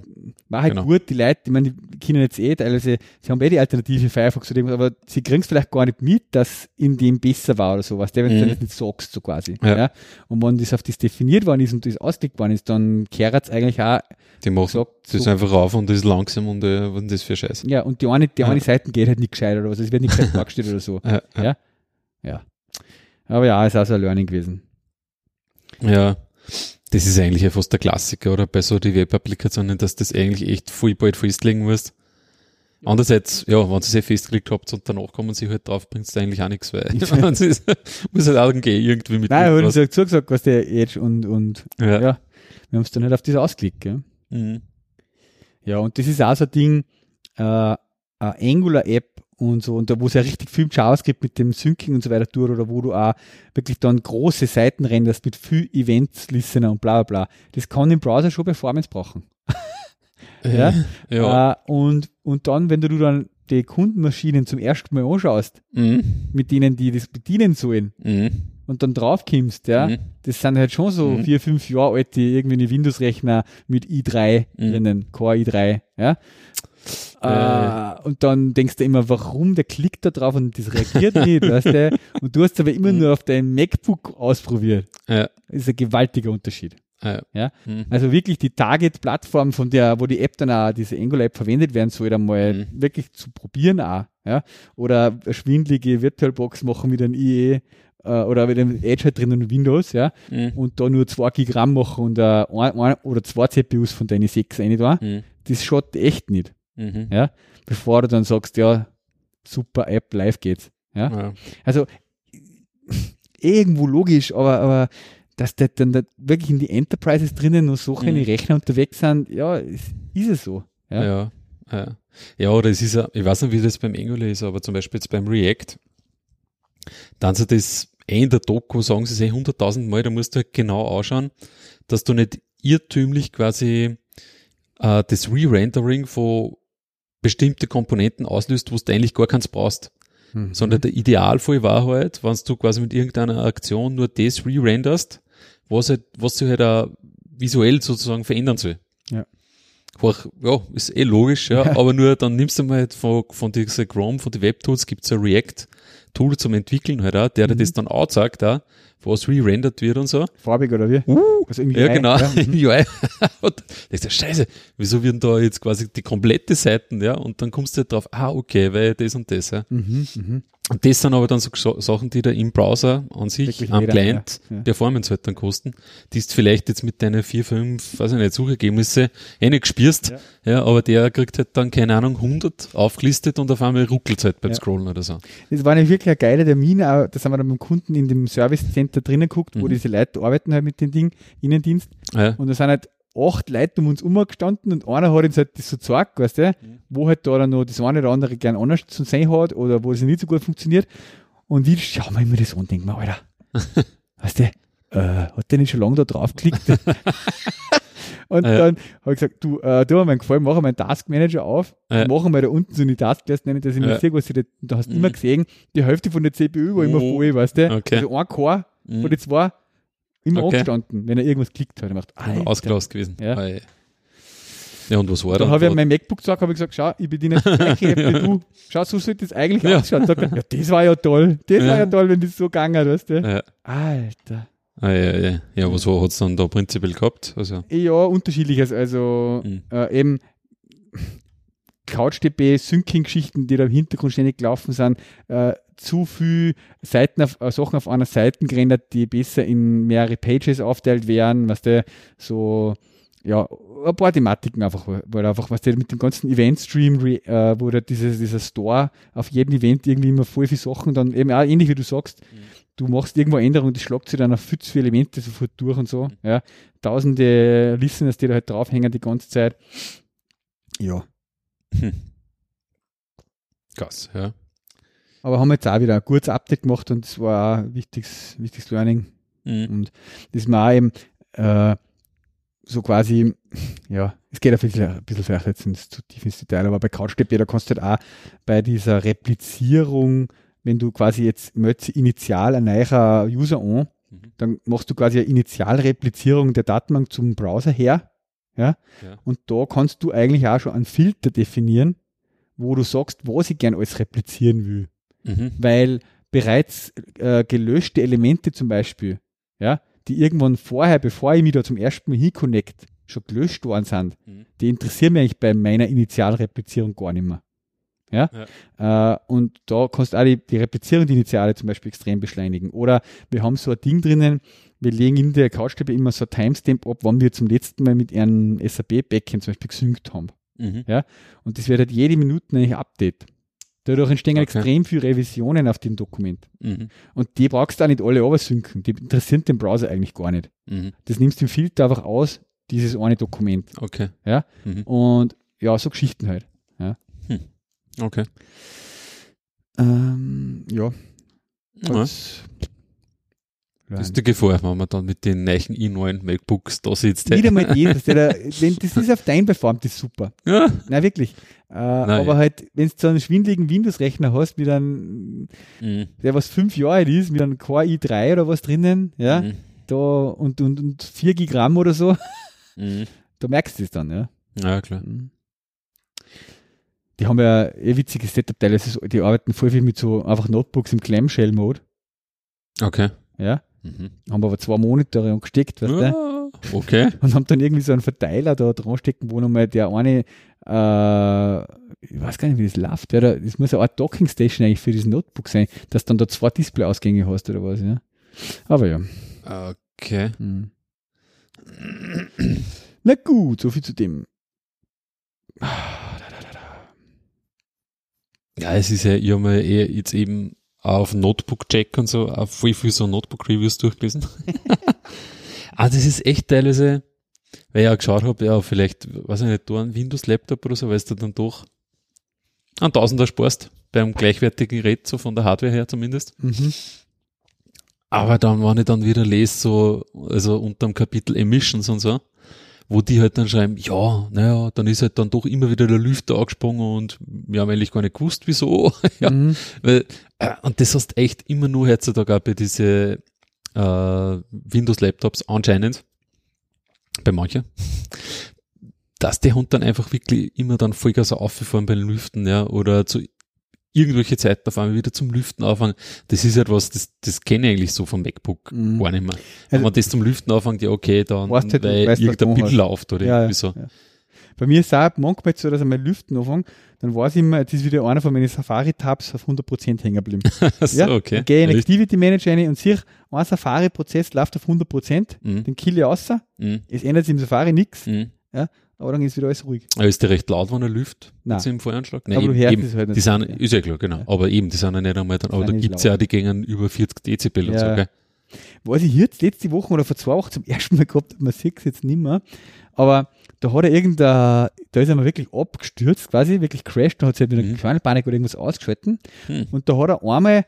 war halt genau. gut, die Leute, ich meine, die kennen jetzt eh teilweise, sie haben eh die Alternative Firefox oder irgendwas, aber sie kriegen es vielleicht gar nicht mit, dass in dem besser war oder sowas, der, wenn du Mhm. dann jetzt nicht sagst, so quasi. Ja. Ja. Und wenn das auf das definiert worden ist und das ausgelegt worden ist, dann kehrt es eigentlich auch Die machen gesagt, das so, einfach auf und das ist langsam und äh, was ist das für Scheiß. ja, und die eine, die Ja. eine Seite geht halt nicht gescheit oder was, es wird nicht gescheit <laughs> dargestellt oder so. Ja, ja. Ja. Ja. Aber ja, ist auch so ein Learning gewesen. ja. Das ist eigentlich ja fast der Klassiker, oder? Bei so die Web-Applikationen, dass das eigentlich echt voll bald festlegen musst. Andererseits, ja, wenn sie es eh festgelegt habt und danach kommen sie halt drauf, bringt es eigentlich auch nichts, <laughs> ist, muss halt auch gehen, irgendwie mit Nein, aber du hast zugesagt, was der Edge und, und Ja. ja, wir haben es dann halt auf das ausgelegt, gell? Mhm. Ja, und das ist auch so ein Ding, äh, eine Angular-App und so, und da wo es ja richtig viel JavaScript mit dem Syncing und so weiter tut, oder wo du auch wirklich dann große Seiten renderst mit viel Events, Listener und bla bla bla. Das kann im Browser schon Performance brauchen. <laughs> ja. ja. Äh, und, und dann, wenn du dann die Kundenmaschinen zum ersten Mal anschaust, mhm. mit denen die das bedienen sollen, mhm. und dann draufkommst, ja, mhm. das sind halt schon so mhm. vier, fünf Jahre alte irgendwie eine Windows-Rechner mit i3 mhm. drinnen, Core i3, ja. Äh. und dann denkst du immer, warum der klickt da drauf und das reagiert nicht, weißt du? <laughs> Und du hast aber immer mhm. nur auf deinem MacBook ausprobiert. Ja. Das ist ein gewaltiger Unterschied. Ah, ja. Mhm. Also wirklich die Target-Plattform, von der, wo die App dann auch, diese Angular-App verwendet werden soll, einmal mhm. wirklich zu probieren auch. Ja. Oder eine schwindelige VirtualBox machen mit einem IE äh, oder mit einem Edge halt drin und Windows, ja. Mhm. Und da nur 2 Gigramm machen und uh, ein, ein, oder zwei CPUs von deinen 6 rein da. Mhm. Das schaut echt nicht. Mhm. Ja. Bevor du dann sagst, ja, super App, live geht's. Ja. ja. Also irgendwo logisch, aber, aber dass da dann da wirklich in die Enterprises drinnen noch so mhm. Rechner unterwegs sind, ja, ist, ist es so. Ja. ja. ja. Ja, oder es ist ja, ich weiß nicht, wie das beim Angular ist, aber zum Beispiel jetzt beim React, dann sie das in der Doku, sagen sie es eh hunderttausend Mal, da musst du halt genau ausschauen, dass du nicht irrtümlich quasi äh, das Re-Rendering von bestimmte Komponenten auslöst, wo du eigentlich gar keins brauchst. Mhm. Sondern der Idealfall war halt, wenn du quasi mit irgendeiner Aktion nur das re-renderst, was halt, was sich halt auch visuell sozusagen verändern soll. Ja. Hoch, ja, ist eh logisch, ja, ja, aber nur dann nimmst du mal halt von, von dieser Chrome, von den Webtools gibt's ein React-Tool zum Entwickeln halt auch, der mhm. das dann auch zeigt, auch, was re-rendert wird und so. Farbig oder wie? Uh, also im UI. Ja, genau, ja. <laughs> im UI. und ist ja scheiße, wieso werden da jetzt quasi die komplette Seiten, ja, und dann kommst du halt drauf, ah, okay, weil das und das, ja. Mhm, mh. Und das sind aber dann so Sachen, die da im Browser an sich, Wirklich am Client, ja. Ja. Performance halt dann kosten, die ist vielleicht jetzt mit deinen vier, fünf, weiß ich nicht, Suchergebnisse eh nicht gespürst, ja. ja. aber der kriegt halt dann, keine Ahnung, 100 aufgelistet und auf einmal ruckelt halt beim. Scrollen oder so. Das war nämlich wirklich ein geiler Termin, das haben wir dann beim Kunden in dem Service Center drinnen geguckt, mhm. wo diese Leute arbeiten halt mit dem Ding, Innendienst, ja. und da sind halt acht Leute um uns umgestanden und einer hat uns halt das so gezeigt, weißt du, mhm. wo halt da dann noch das eine oder andere gern anders zu sein hat oder wo es nicht so gut funktioniert. Und ich schaue mir immer das an und denke mir, Alter, <laughs> weißt du, äh, hat der nicht schon lange da drauf geklickt? <laughs> und ja. dann habe ich gesagt, du, äh, du hast mir gefallen, mach meinen Taskmanager auf, ja. machen wir da unten so eine Taskliste, nennen, dass ich ja. sehe, was ich da, da hast mhm. immer gesehen, die Hälfte von der CPU war oh. immer voll, weißt du, okay. also ein Core mhm. von den zwei Immer okay. aufgestanden, wenn er irgendwas klickt hat. Er macht, Ausgelost gewesen. Ja. ja, und was war da? Dann habe ich mein MacBook gesagt, habe ich gesagt, schau, ich bediene die gleiche App wie du. Schau, so sollte das eigentlich ja. ausschauen. Sagt er, ja, das war ja toll. Das ja. war ja toll, wenn das so gegangen weißt du. Ja. Alter. Ah, ja, ja. Ja, was hat es dann da prinzipiell gehabt? Also. Ja, unterschiedliches. Also mhm. äh, eben CouchDB, Syncing-Geschichten, die da im Hintergrund ständig gelaufen sind, äh, zu viel Seiten auf, äh, Sachen auf einer Seite gerendert, die besser in mehrere Pages aufteilt werden, was der so, ja, ein paar Thematiken einfach, weil einfach, was der mit dem ganzen Event-Stream, äh, wo der dieses, dieser Store auf jedem Event irgendwie immer voll viele Sachen, dann eben auch ähnlich wie du sagst, mhm. du machst irgendwo Änderungen, das schlagt sich dann auf viel zu viele Elemente sofort durch und so, mhm. ja. Tausende Listeners, die da halt draufhängen die ganze Zeit. Ja, hm. <laughs> Krass, ja. Aber haben jetzt auch wieder ein gutes Update gemacht und das war auch ein wichtiges, wichtiges Learning. Mhm. Und das mir auch eben äh, so quasi, ja, es geht ein bisschen, ein bisschen vielleicht jetzt ins, zu tief ins Detail, aber bei CouchDB, da kannst du halt auch bei dieser Replizierung, wenn du quasi jetzt möchtest initial ein neuer User an, mhm. dann machst du quasi eine Initialreplizierung der Datenbank zum Browser her ja? ja? Und da kannst du eigentlich auch schon einen Filter definieren, wo du sagst, was ich gern alles replizieren will. Mhm. Weil bereits äh, gelöschte Elemente zum Beispiel, ja, die irgendwann vorher, bevor ich mich da zum ersten Mal hinconnect, schon gelöscht worden sind, mhm. die interessieren mich eigentlich bei meiner Initialreplizierung gar nicht mehr. Ja? ja. Äh, und da kannst du auch die, die Replizierung, die Initiale zum Beispiel extrem beschleunigen. Oder wir haben so ein Ding drinnen, wir legen in der Couchstebe immer so ein Timestamp ab, wann wir zum letzten Mal mit einem SAP-Backend zum Beispiel gesynkt haben. Mhm. Ja? Und das wird halt jede Minute ein Update. Dadurch entstehen okay. extrem viele Revisionen auf dem Dokument. Mhm. Und die brauchst du auch nicht alle oversynken. Die interessieren den Browser eigentlich gar nicht. Mhm. Das nimmst du im Filter einfach aus, dieses eine Dokument. Okay. Ja? Mhm. Und ja, so Geschichten halt. Ja. Hm. Okay. Ähm, ja. Ja. Das ist die Gefahr, wenn man dann mit den neuen i9 MacBooks da sitzt. Nicht einmal <laughs> das, der, wenn, das ist auf dein performt, ist super. Ja. Nein, wirklich. Äh, aber ja. halt, wenn du so einen schwindeligen Windows-Rechner hast, mit einem, Mhm. der was fünf Jahre alt ist, mit einem Core i3 oder was drinnen, ja, Mhm. da und, und, und 4 Gigramm oder so, Mhm. da merkst du es dann, ja. Ja, klar. Die haben ja eh witziges Setup-Teile, das ist- die arbeiten voll viel mit so einfach Notebooks im Clamshell-Mode, Okay. ja. Mhm. Haben aber zwei Monitore angesteckt, weißt du? Ja, okay. <laughs> und haben dann irgendwie so einen Verteiler da dran stecken, wo nochmal der eine, äh, ich weiß gar nicht, wie das läuft, ja, da- das muss eine Art Docking Station eigentlich für dieses Notebook sein, dass du dann da zwei Display-Ausgänge hast oder was, ja. Aber ja. Okay. Hm. Na gut, so viel zu dem. Ja, es ist ja, ich habe mir jetzt eben auf Notebook-Check und so, auf voll viel so Notebook-Reviews durchgelesen. <laughs> ah, das ist echt teilweise, weil ich ja geschaut habe, ja, vielleicht, weiß ich nicht, da ein Windows-Laptop oder so, weil du dann doch einen Tausender sparst, beim gleichwertigen Gerät, so von der Hardware her zumindest. Mhm. Aber dann, wenn ich dann wieder lese, so, also unter dem Kapitel Emissions und so, wo die halt dann schreiben, ja, naja, dann ist halt dann doch immer wieder der Lüfter angesprungen und wir haben eigentlich gar nicht gewusst, wieso. <laughs> ja, Mhm. weil, äh, und das hast echt immer nur heutzutage auch bei diese äh, Windows-Laptops anscheinend, bei manchen, dass der Hund dann einfach wirklich immer dann Vollgas aufgefahren beim Lüften, ja, oder zu irgendwelche Zeit auf einmal wieder zum Lüften anfangen. Das ist etwas, das, das kenne ich eigentlich so vom MacBook Mhm. gar nicht mehr. Wenn Also- man das zum Lüften anfängt, ja okay, dann, Weißt halt, weil weißt, irgendein Bild läuft oder Ja, irgendwie so. ja. Bei mir ist es auch manchmal so, dass ich mal Lüften anfange, dann weiß ich immer, jetzt ist wieder einer von meinen Safari-Tabs auf 100% hängen geblieben. <laughs> so, ja? okay. Dann gehe in? Activity Manager rein und sehe, ein Safari-Prozess läuft auf 100%, Mhm. den kill ich raus, Mhm. es ändert sich im Safari nichts, Mhm. Aber dann ist wieder alles ruhig. Aber ist der recht laut, wenn er lüft? Nein. Im Voranschlag? aber du eben, hörst eben. es halt nicht. Die sind, Ja. ist ja klar, genau. Ja. Aber eben, die sind ja nicht einmal dann, aber da nicht gibt's ja auch, die gehen über 40 Dezibel und so, Ja. gell? Was ich jetzt letzte Woche oder vor zwei Wochen zum <laughs> ersten Mal gehabt man sieht es jetzt nicht mehr, aber da hat er irgendein, da ist er mal wirklich abgestürzt, quasi, wirklich crashed, da hat sich halt wieder Mhm. eine kleine Panik oder irgendwas ausgeschalten. Hm. Und da hat er einmal,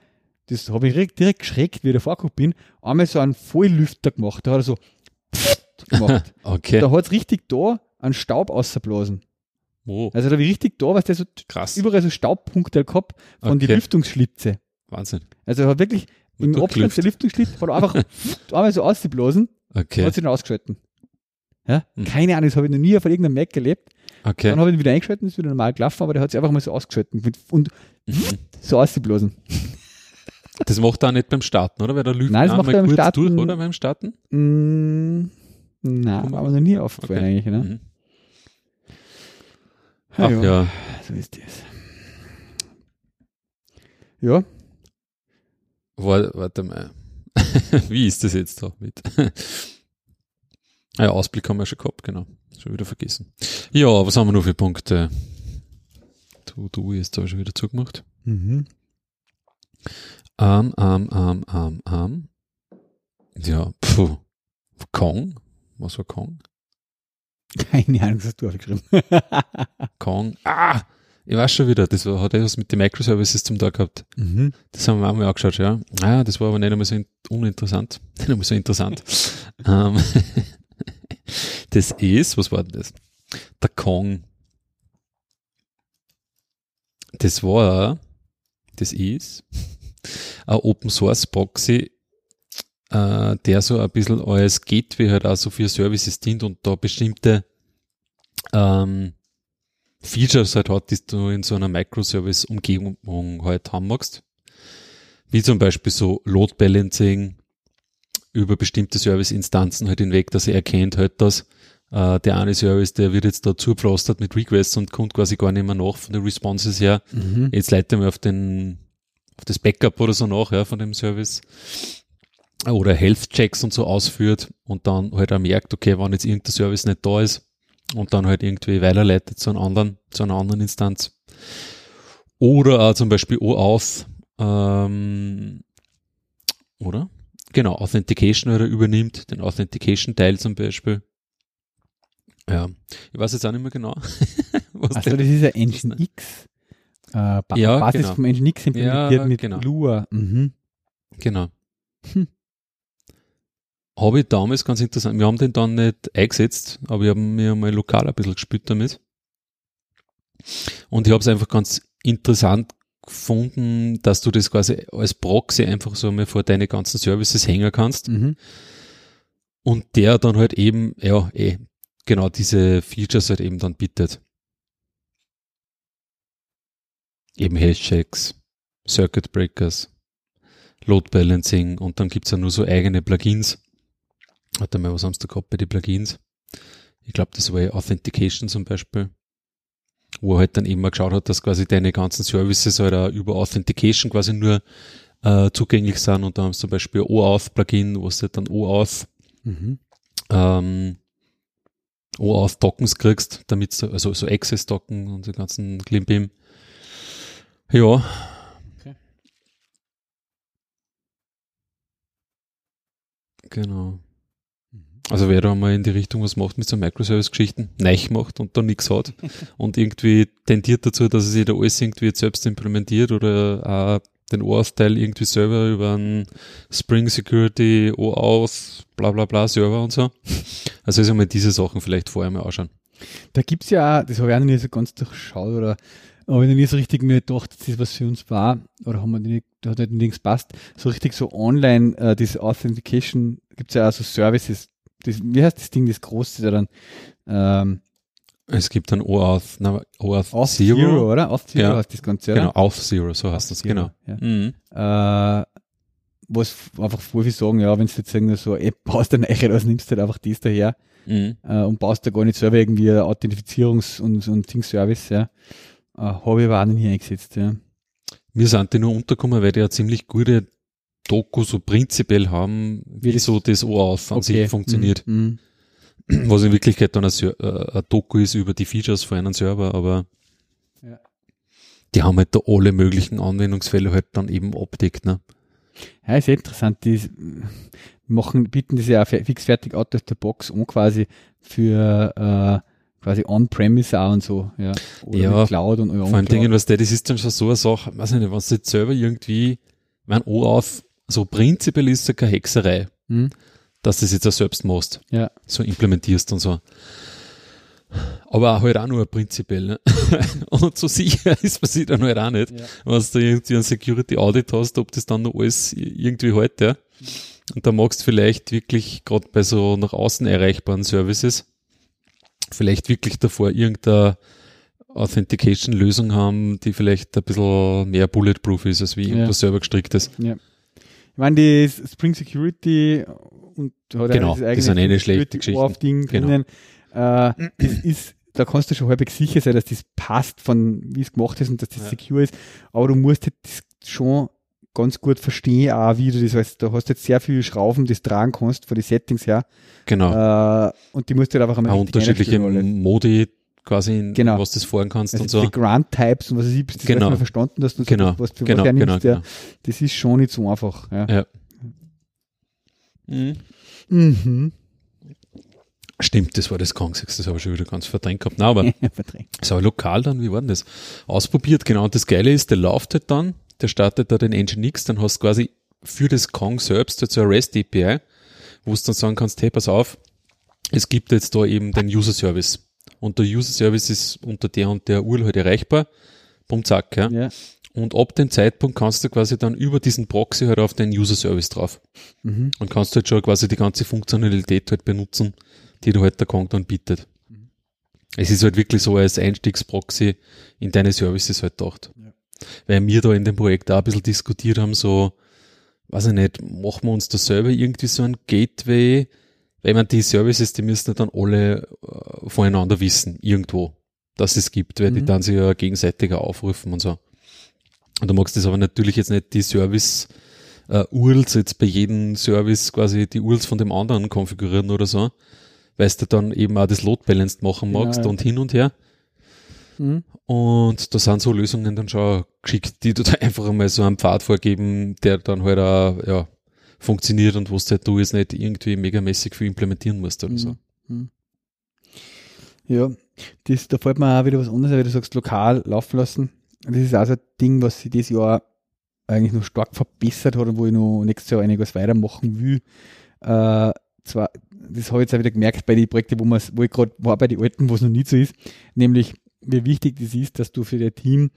das habe ich direkt, direkt geschreckt, wie ich da vorgekommen bin, einmal so einen Volllüfter gemacht. Da hat er so <laughs> gemacht. <laughs> Okay. Da hat es richtig da einen Staub ausgeblasen. Oh, Also da ich richtig da, was der so krass. überall so Staubpunkte gehabt von den Okay. Lüftungsschlitze. Wahnsinn. Also er hat wirklich im Abstand der Lüftungsschlitz hat er einfach <laughs> einmal so ausgeblasen Okay. hat sich dann ausgeschalten. Ja? Mhm. Keine Ahnung, das habe ich noch nie auf irgendeinem Mac erlebt. Okay. Dann habe ich ihn wieder eingeschalten, ist wieder normal gelaufen, aber der hat sich einfach mal so ausgeschalten und Mhm. so ausgeblasen. Das macht er auch nicht beim Starten, oder? Weil der lüft Nein, das macht er beim Starten- durch, oder? Beim Starten? Mm, nein, mir noch nie aufgefallen Okay. eigentlich. Ne? Mhm. Ach ja, ja. So ist das. Ja, War, warte mal. <laughs> Wie ist das jetzt da mit? ah ja, Ausblick haben wir schon gehabt, genau. Schon wieder vergessen. Ja, was haben wir noch für Punkte? Du, du, jetzt habe ich schon wieder zugemacht. mhm. Ähm, ähm, ähm, ähm, ähm. Ja, puh. Kong? Was war Kong? Keine Ahnung, was hast du aufgeschrieben. Kong. Ah! Ich weiß schon wieder, das war, hat etwas mit den Microservices zum Tag gehabt. mhm. Das haben wir auch mal angeschaut, ja. Ah, das war aber nicht einmal so in- uninteressant. <laughs> Nicht einmal so interessant. ähm, <laughs> das ist, was war denn das? Der Kong. Das war, das ist ein Open Source Proxy, äh, der so ein bisschen als Gateway halt auch so für Services dient und da bestimmte ähm, Features halt hat, die du in so einer Microservice-Umgebung halt haben magst. Wie zum Beispiel so Load Balancing über bestimmte Service-Instanzen halt hinweg, dass er erkennt halt, dass äh, der eine Service, der wird jetzt da zupflastert mit Requests und kommt quasi gar nicht mehr nach von den Responses her. Mhm. Jetzt leite mir auf den, auf das Backup oder so nach, ja, von dem Service. Oder Health-Checks und so ausführt und dann halt auch merkt, okay, wenn jetzt irgendein Service nicht da ist und dann halt irgendwie weiterleitet zu einem anderen, zu einer anderen Instanz. Oder auch zum Beispiel OAuth, ähm, oder? Genau, Authentication oder übernimmt, den Authentication-Teil zum Beispiel. Ja, ich weiß jetzt auch nicht mehr genau. <laughs> was Also das ist ja Engine X. äh, ba Ja, Basis genau. vom Nginx implementiert Ja, mit genau. Lua. Mhm. Genau. Hm. Habe ich damals ganz interessant. Wir haben den dann nicht eingesetzt, aber ich habe mir mal lokal ein bisschen gespielt damit. Und ich habe es einfach ganz interessant gefunden, dass du das quasi als Proxy einfach so mal vor deine ganzen Services hängen kannst Mhm. und der dann halt eben, ja, eh, genau diese Features halt eben dann bietet. Eben Hashtags, Circuit Breakers, Load Balancing und dann gibt's ja nur so eigene Plugins. Warte mal, was haben sie da gehabt bei den Plugins? Ich glaube, das war ja Authentication zum Beispiel, wo er halt dann eben mal geschaut hat, dass quasi deine ganzen Services halt auch über Authentication quasi nur äh, zugänglich sind und da haben sie zum Beispiel OAuth-Plugin, wo du halt dann OAuth Mhm. ähm, OAuth-Tokens kriegst, damit du, also so Access-Token und den ganzen Klimbim. Ja. Okay. Genau. Also wer da mal in die Richtung was macht mit so Microservice-Geschichten, neich macht und da nichts hat <laughs> und irgendwie tendiert dazu, dass er sich da alles irgendwie jetzt selbst implementiert oder auch den OAuth-Teil irgendwie selber über einen Spring Security, OAuth, bla bla bla Server und so. Also ist einmal diese Sachen vielleicht vorher mal anschauen. Da gibt's ja, auch- das habe ich auch noch nie so ganz durchschaut oder habe ich noch nie so richtig mir gedacht, das ist was für uns war oder haben wir nicht, da hat halt nichts passt. So richtig so online, äh, diese Authentication, gibt's ja auch so Services. Das, wie heißt das Ding, das große da dann? Ähm, Es gibt dann OAuth, na, OAuth Auth Zero. Zero, oder? Auth Zero Ja. heißt das Ganze, Genau, oder? Auth Zero, so heißt das, genau. Ja. Mhm. Äh, was einfach voll viel sagen, ja, wenn du jetzt irgendwie so eine App baust, dann also nimmst du halt einfach das daher Mhm. äh, und baust da gar nicht selber irgendwie ein Authentifizierungs- und, und Ding-Service, ja. Äh, Habe ich aber auch noch nie eingesetzt, ja. Mir sind die nur untergekommen, weil die ja ziemlich gute Doku so prinzipiell haben, wie so das OAuth an sich funktioniert. Mhm. Mhm. Was in Wirklichkeit dann ein, äh, ein Doku ist über die Features von einem Server, aber Ja. die haben halt da alle möglichen Anwendungsfälle halt dann eben abdeckt. Ne? Ja, ist ja interessant. Die machen, bieten das ja auch fe- fix fertig out of the box an quasi für äh, quasi on-premise auch und so, ja. Oder Ja, Cloud und Vor allem Dingen, was der, das ist dann schon so eine Sache, weiß ich nicht, du jetzt selber irgendwie, mein OAuth, so prinzipiell ist ja keine Hexerei, Hm? dass du das jetzt auch selbst machst, Ja. so implementierst und so. Aber auch halt auch nur prinzipiell. Ne? <laughs> und so sicher ist man sich dann halt auch nicht. Ja. wenn du irgendwie ein Security Audit hast, ob das dann noch alles irgendwie halt, ja. Und da magst du vielleicht wirklich, gerade bei so nach außen erreichbaren Services, vielleicht wirklich davor irgendeine Authentication-Lösung haben, die vielleicht ein bisschen mehr bulletproof ist, als wie Ja. irgendwas selber gestricktes. Ja. Ich meine, die Spring Security und hat Genau, ja das sind eh schlechte Geschichten. Genau. Äh, das ist, da kannst du schon halbwegs sicher sein, dass das passt von wie es gemacht ist und dass das Ja. secure ist. Aber du musst halt das schon ganz gut verstehen, auch wie du das heißt, da hast du jetzt sehr viele Schrauben, die du tragen kannst von den Settings her. Genau. Äh, und die musst du halt einfach einmal auch unterschiedliche. Modi quasi, in, Genau. was du das fahren kannst Also und so. die Grant-Types und was ich, bis du das Genau. erstmal verstanden hast und so, Genau, was für genau, was genau, ja. genau. Das ist schon nicht so einfach. Ja. Ja. Mhm. Mhm. Stimmt, das war das Kongsex, das habe ich schon wieder ganz verdrängt gehabt. Nein, aber <laughs> Verdrängt. So, lokal dann, wie war denn das? Ausprobiert, genau. Und das Geile ist, der läuft halt dann, der startet da den Nginx, dann hast du quasi für das Kong selbst halt so eine REST API, wo du dann sagen kannst, hey, pass auf, es gibt jetzt da eben den User Service. Und der User Service ist unter der und der URL halt erreichbar. Bumm, zack, ja. Ja. Und ab dem Zeitpunkt kannst du quasi dann über diesen Proxy halt auf den User Service drauf. Mhm. Und kannst halt schon quasi die ganze Funktionalität halt benutzen, die du halt der Kong dann bietet. Es ist halt wirklich so als Einstiegsproxy in deine Services halt gedacht. Ja. Weil wir da in dem Projekt auch ein bisschen diskutiert haben, so, weiß ich nicht, machen wir uns da selber irgendwie so ein Gateway? Weil ich meine, die Services, die müssen ja dann alle äh, voneinander wissen, irgendwo, dass es gibt, weil die Mhm. dann sich ja gegenseitiger aufrufen und so. Und du magst das aber natürlich jetzt nicht die Service äh, URLs jetzt bei jedem Service quasi die URLs von dem anderen konfigurieren oder so, weil du dann eben auch das Load Balanced machen Genau, magst ja. und hin und her. Mhm. Und da sind so Lösungen dann schon geschickt, die du da <laughs> einfach einmal so einen Pfad vorgeben, der dann halt auch, ja, funktioniert und wo halt du jetzt nicht irgendwie megamäßig viel implementieren musst oder so. Mhm. Ja, das, da fällt mir auch wieder was anderes, weil du sagst, lokal laufen lassen. das ist auch so ein Ding, was sich dieses Jahr eigentlich noch stark verbessert hat und wo ich noch nächstes Jahr einiges weitermachen will. Äh, zwar, das habe ich jetzt auch wieder gemerkt bei den Projekten, wo, wo ich gerade war bei den alten, wo es noch nicht so ist, nämlich wie wichtig das ist, dass du für dein Team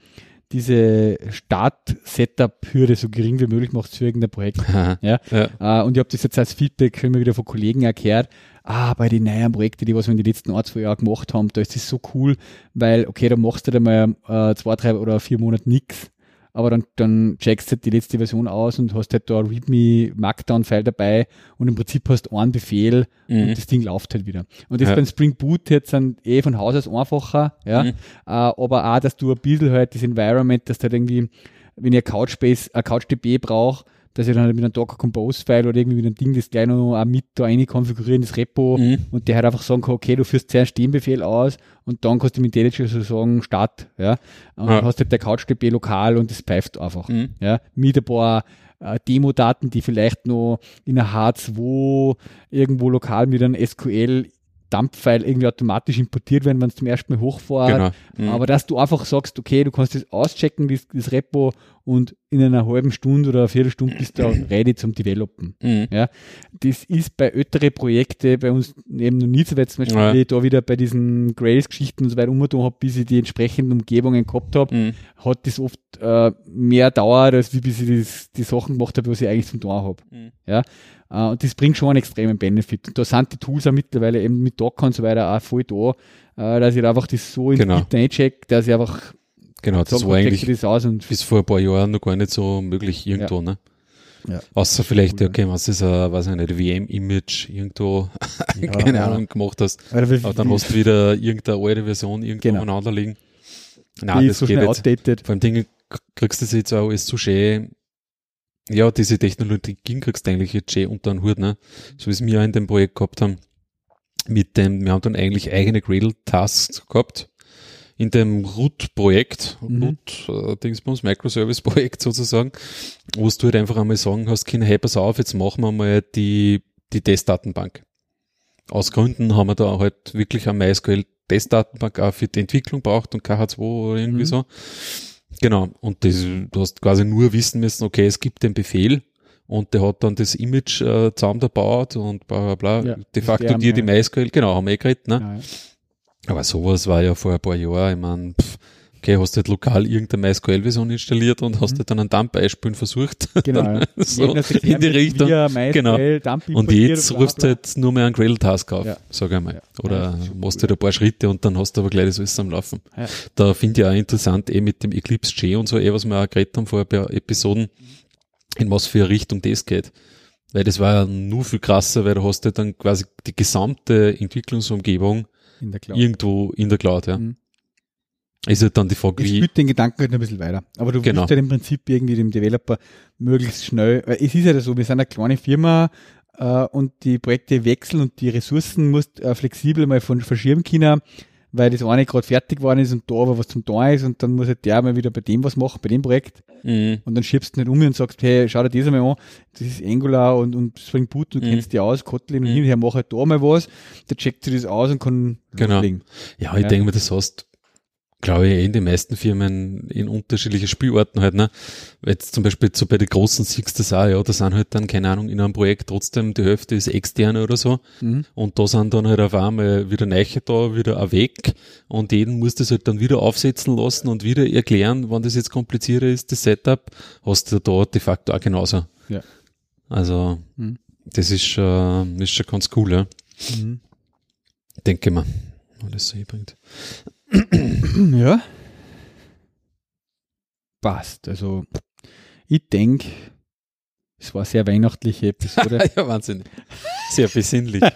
diese Start-Setup-Hürde so gering wie möglich machst für irgendein Projekt. <laughs> ja? ja. Uh, und ich habe das jetzt als Feedback immer wieder von Kollegen erklärt. Ah, bei den neuen Projekten, die was wir in den letzten ein, zwei Jahren gemacht haben, da ist das so cool, weil, okay, da machst du dann mal uh, zwei, drei oder vier Monate nichts aber dann, dann checkst du halt die letzte Version aus und hast halt da ein README Markdown-File dabei und im Prinzip hast du einen Befehl mhm. und das Ding läuft halt wieder. Und das ja. beim Spring Boot jetzt dann eh von Haus aus einfacher, ja, mhm. äh, aber auch, dass du ein bisschen halt das Environment, dass du halt irgendwie, wenn ein Couchbase, ein CouchDB brauche, dass ich dann halt mit einem Docker Compose File oder irgendwie mit einem Ding das gleich noch auch mit da rein konfigurieren, das Repo mhm. und der halt einfach sagen kann, okay, du führst zuerst den Befehl aus und dann kannst du mit IntelliJ so sagen, Start, ja. Und ja. dann hast du halt der CouchDB lokal und das pfeift einfach, mhm. ja. Mit ein paar äh, Demo-Daten, die vielleicht noch in einer H2 irgendwo lokal mit einem SQL Dump-File irgendwie automatisch importiert werden, wenn es zum ersten Mal hochfährt. Genau. Mhm. Aber dass du einfach sagst, okay, du kannst das auschecken, das, das Repo, und in einer halben Stunde oder einer Viertelstunde bist du auch <clears throat> ready zum Developen. Mhm. Ja, das ist bei älteren Projekten bei uns eben noch nie so weit, zum Beispiel, ja. ich da wieder bei diesen Grails-Geschichten und so weiter umgetan habe, bis ich die entsprechenden Umgebungen gehabt habe, mhm. hat das oft äh, mehr dauert, als wie bis ich das, die Sachen gemacht habe, was ich eigentlich zum Tor habe. Mhm. Ja, Uh, und das bringt schon einen extremen Benefit. Und da sind die Tools auch mittlerweile eben mit Docker und so weiter auch voll da, uh, dass ich einfach das so in genau. die eincheck, dass ich einfach Genau, das war eigentlich das bis vor ein paar Jahren noch gar nicht so möglich irgendwo, ja. ne? Ja. Außer vielleicht, cool, okay, was ist ein, weiß ich nicht, VM-Image irgendwo, <laughs> ja, keine ja. Ahnung, gemacht hast. Aber, dann hast du wieder irgendeine alte Version irgendwo genau. aneinander liegen. Nein, das so geht jetzt. Outdated. Vor allem Dinge kriegst du das jetzt auch alles so schön ja, diese Technologien kriegst du eigentlich jetzt schön unter den Hut, ne? So wie es wir in dem Projekt gehabt haben. Mit dem, wir haben dann eigentlich eigene Gradle-Tasks gehabt. In dem Root-Projekt, mhm. Root, äh, Microservice-Projekt sozusagen, wo du halt einfach einmal sagen hast, Kinder, hey, pass auf, jetzt machen wir mal die, die Testdatenbank. Aus Gründen haben wir da halt wirklich eine MySQL Testdatenbank auch für die Entwicklung braucht und KH2 oder irgendwie mhm. so. Genau. Und das, du hast quasi nur wissen müssen, okay, es gibt den Befehl und der hat dann das Image äh, zusammengebaut und bla bla bla. Ja, De facto dir die MySQL, genau, haben wir eh geredet, ne? Ja, ja. Aber sowas war ja vor ein paar Jahren, ich meine, okay, hast du halt lokal irgendeine MySQL-Version installiert und hast mhm. halt dann ein Dump-Beispiel versucht. <laughs> Genau. so in die Richtung. Genau. Und jetzt rufst du halt nur mehr einen Gradle-Task auf, ja. sag ich mal. Ja. Oder ja, machst halt ein paar Schritte und dann hast du aber gleich das alles am Laufen. Ja. Da finde ich auch interessant, eh mit dem Eclipse J und so, eh, was wir auch geredet haben vor ein paar Episoden, in was für eine Richtung das geht. Weil das war ja nur viel krasser, weil du hast ja dann quasi die gesamte Entwicklungsumgebung in irgendwo in der Cloud, ja. Mhm ist halt dann die Frage, wie. Ich den Gedanken halt ein bisschen weiter. Aber du genau. willst halt im Prinzip irgendwie dem Developer möglichst schnell, weil es ist ja so, wir sind eine kleine Firma äh, und die Projekte wechseln und die Ressourcen musst äh, flexibel mal von verschieben können, weil das eine gerade fertig geworden ist und da aber was zum Tun ist und dann muss halt der mal wieder bei dem was machen, bei dem Projekt. Mhm. Und dann schiebst du nicht um und sagst, hey, schau dir das einmal an, das ist Angular und, und Spring Boot, du mhm. kennst die aus, Kotlin und mhm. hinterher mach halt da mal was, der checkt sich das aus und kann genau. loslegen. Ja, ich ja. denke mir, das hast glaube ich, in den meisten Firmen in unterschiedliche Spielorten halt, ne? Jetzt zum Beispiel so bei den großen du das auch, ja, da sind halt dann, keine Ahnung, in einem Projekt trotzdem die Hälfte ist externe oder so. Mhm. Und da sind dann halt auf einmal wieder Neiche da, wieder ein weg. Und jeden musst du es halt dann wieder aufsetzen lassen und wieder erklären, wann das jetzt komplizierter ist, das Setup, hast du da de facto auch genauso. Ja. Also, mhm. das ist schon, ist schon ganz cool, ja. Mhm. Denke mal, was das so bringt. <clears throat> ja. Passt. Also, ich denke, es war eine sehr weihnachtliche Episode. <laughs> ja, Wahnsinn. Sehr besinnlich. <laughs>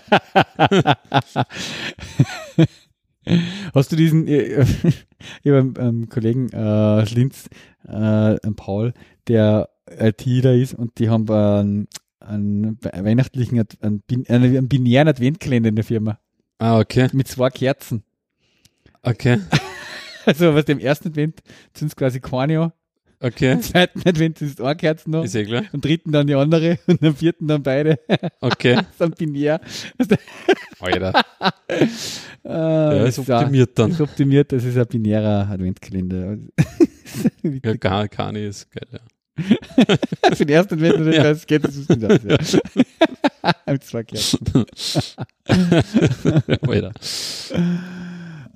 Hast du diesen, äh, <laughs> ich habe einen, einen Kollegen äh, Linz, äh, Paul, der ITler ist und die haben einen, einen weihnachtlichen, einen, einen binären Adventkalender in der Firma. Ah, okay. Mit zwei Kerzen. Okay. <laughs> Also, was dem ersten Advent sind es quasi keine. Okay. Am zweiten Advent ist eine Kerze noch. Ist eh klar. Am dritten dann die andere <laughs> und am vierten dann beide. Okay. <laughs> das ist ein binär. Alter. äh, ja, ist optimiert dann. Ist optimiert, das ist ein binärer Adventkalender. ja, gar, nicht ist geil, ja. Für den ersten, du nicht ja. weißt, geht es nicht aus. Ja. Mit zwei Kerzen. Alter.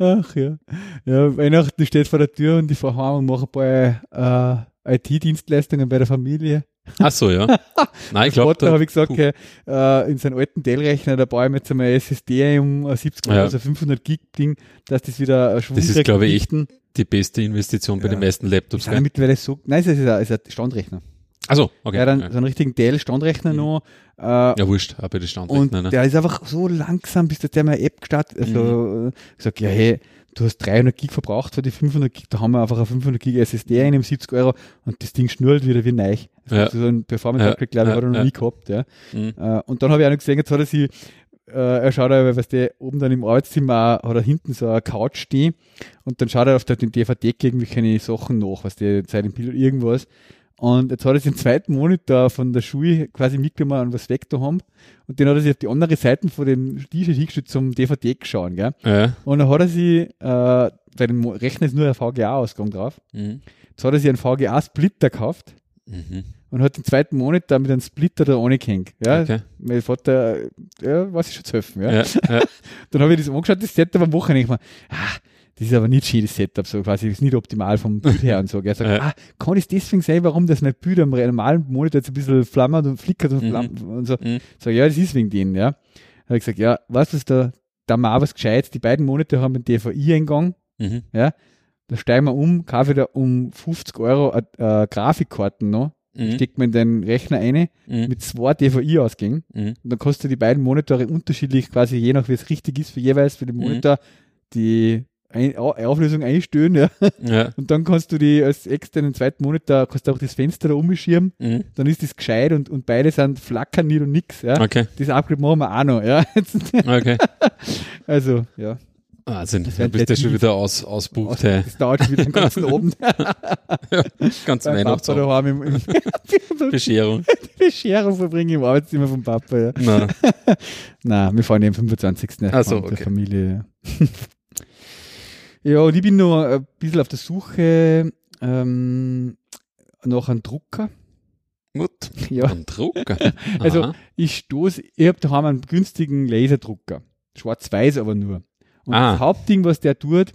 Ach ja. Ja, Weihnachten steht vor der Tür und ich fahre heim und mache ein paar äh, IT-Dienstleistungen bei der Familie. Ach so, ja. <laughs> Nein, ich glaube. Da habe ich gesagt, okay, äh, in seinem alten Dell-Rechner, da baue ich mir jetzt einmal SSD um 70 ja. also 500 Gig Ding, dass das wieder Schwung Das ist, glaube ich, echt die beste Investition bei ja. den meisten Laptops. Ja, mittlerweile so, nein, es ist ein, ist ein Standrechner. Also, okay. Ja, dann ja. so einen richtigen Dell-Standrechner mhm. noch. Äh, ja, wurscht, aber die Standrechner. Und ne? der ist einfach so langsam, bis der mal App gestartet. Also, mhm. ich sag, ja, hey, du hast 300 Gig verbraucht für die 500 Gig, da haben wir einfach eine 500 Gig SSD ein um 70 Euro und das Ding schnurrt wieder wie neu. ja. So ein Performance-Upgrade, glaube ich, hat er noch nie gehabt. Ja. Mhm. Äh, und dann habe ich auch noch gesehen, jetzt hat er sich äh, er schaut aber, was der oben dann im Arbeitszimmer hat er hinten so eine Couch stehen und dann schaut er auf der DVD irgendwie keine Sachen nach, was der Zeit im Bild irgendwas. Und jetzt hat er den zweiten Monitor von der Schule quasi mitgenommen und was weg da haben. Und den hat er sich auf die andere Seite von dem T-Shirt hingestellt zum DVD geschaut, gell? Ja. Und dann hat er sich, äh, bei dem Rechner ist nur ein VGA-Ausgang drauf. Mhm. Jetzt hat er sich einen VGA-Splitter gekauft. Mhm. Und hat den zweiten Monitor mit einem Splitter da angehängt. Ja, okay. mein Vater, ja, weiß ich schon zu helfen. Ja. ja, ja. <laughs> dann habe ich das angeschaut, das Setup am Wochenende. Ich mir, ah, das ist aber nicht schönes Setup, so quasi, ist nicht optimal vom Bild her und so. Er sagt, ja. ah, kann es deswegen sein, warum das nicht Bild am normalen Monitor jetzt ein bisschen flammert und flickert und, mhm. flammert und so. Mhm. Sag, ja, das ist wegen denen, ja. Habe ich gesagt, ja, weißt du, da, da mal was Gescheites, die beiden Monate haben einen DVI-Eingang, mhm. ja. Da steigen wir um, kaufe ich da um 50 Euro äh, äh, Grafikkarten noch, mhm. steckt man in den Rechner eine mhm. mit zwei DVI-Ausgängen mhm. und dann kostet die beiden Monitore unterschiedlich, quasi je nach wie es richtig ist für jeweils für den mhm. Monitor, die ein, Auflösung einstellen, ja. ja. <laughs> Und dann kannst du die als externen zweiten Monitor, kannst du auch das Fenster da umschirmen, mhm. dann ist das gescheit und, und beide sind flackern nicht und nix, ja. Okay. Das Upgrade machen wir auch noch, ja. <laughs> okay. Also, ja. Wahnsinn, du bist ja schon wieder aus, ausbucht. Hey. Das dauert schon wieder den ganzen <laughs> Abend. ja, ganz im, Bescherung. Bescherung verbringen im Arbeitszimmer vom Papa. Ja. Nein. Nein, wir fahren ja am 25. Ach so, okay. der Familie. Ja, und ich bin noch ein bisschen auf der Suche ähm, nach einem Drucker. Gut, <laughs> ja. ein Drucker. <laughs> also ich stoße, ich habe daheim einen günstigen Laserdrucker. Schwarz-Weiß aber nur. Und ah. das Hauptding, was der tut,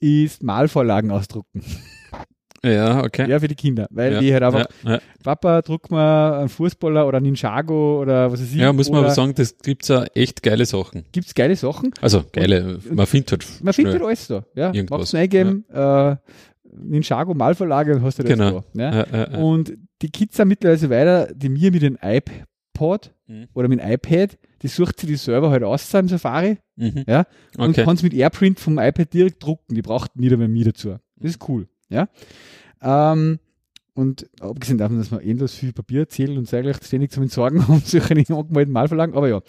ist Malvorlagen ausdrucken. <laughs> Ja, okay. Ja, für die Kinder. Weil ja, die halt einfach, ja, ja. Papa, druck mal einen Fußballer oder einen Ninjago oder was weiß ich. Ja, muss man aber sagen, das gibt's ja echt geile Sachen. Gibt's geile Sachen? Also, geile, und, man findet halt. Man findet halt alles da. Ja, irgendwas. Magst du eingeben, äh, Ninjago Malverlage und hast du das genau. da. Ne? Und die Kids sind mittlerweile weiter, die mir mit dem iPod mhm. oder mit dem iPad, die sucht sie die selber halt aus im Safari. Mhm. Ja, und okay. kann es mit Airprint vom iPad direkt drucken. Die braucht nicht einmal mir dazu. Das ist cool. Ja. Ähm, und abgesehen davon, dass man endlos viel Papier erzählt und eigentlich ständig zum Entsorgen <laughs> haben, solche nicht angemeldeten Malverlagen, aber ja.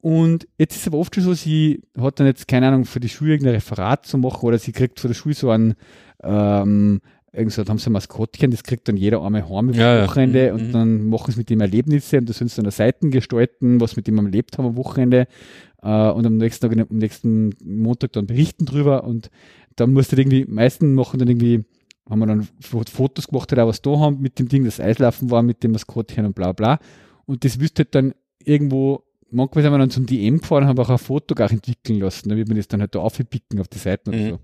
Und jetzt ist es aber oft schon so, sie hat dann jetzt, keine Ahnung, für die Schule irgendein Referat zu machen oder sie kriegt für die Schule so ein, ähm, irgendwie so, haben sie ein Maskottchen, das kriegt dann jeder einmal heim am ja, Wochenende ja. und mhm. dann machen sie mit dem Erlebnisse und da sind sie dann Seiten gestalten, was mit dem am erlebt haben am Wochenende äh, und am nächsten Tag, am nächsten Montag dann berichten drüber und dann musst du irgendwie, meisten machen dann irgendwie haben wir dann Fotos gemacht, halt auch was da haben mit dem Ding, das Eislaufen war mit dem Maskottchen und bla bla. Und das wüsste halt dann irgendwo, manchmal sind wir dann zum DM gefahren, haben auch ein Foto gar entwickeln lassen, da wird man das dann halt da aufpicken auf die Seiten mhm. und so.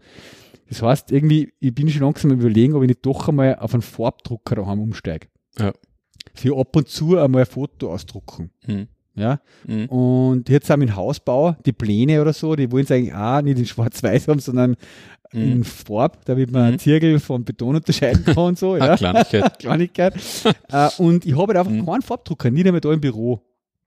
Das heißt, irgendwie, ich bin schon langsam überlegen, ob ich nicht doch einmal auf einen Farbdrucker daheim umsteige. Ja. Für ab und zu einmal ein Foto ausdrucken. Mhm. Ja. Mhm. Und jetzt haben im Hausbau die Pläne oder so, die wollen es eigentlich auch nicht in Schwarz-Weiß haben, sondern mhm. in Farb, damit man mhm. Zirkel von Beton unterscheiden kann und so. <laughs> ja. Kleinigkeit. <laughs> Kleinigkeit. äh, und ich habe halt einfach mhm. keinen Farbdrucker, nicht einmal da im Büro.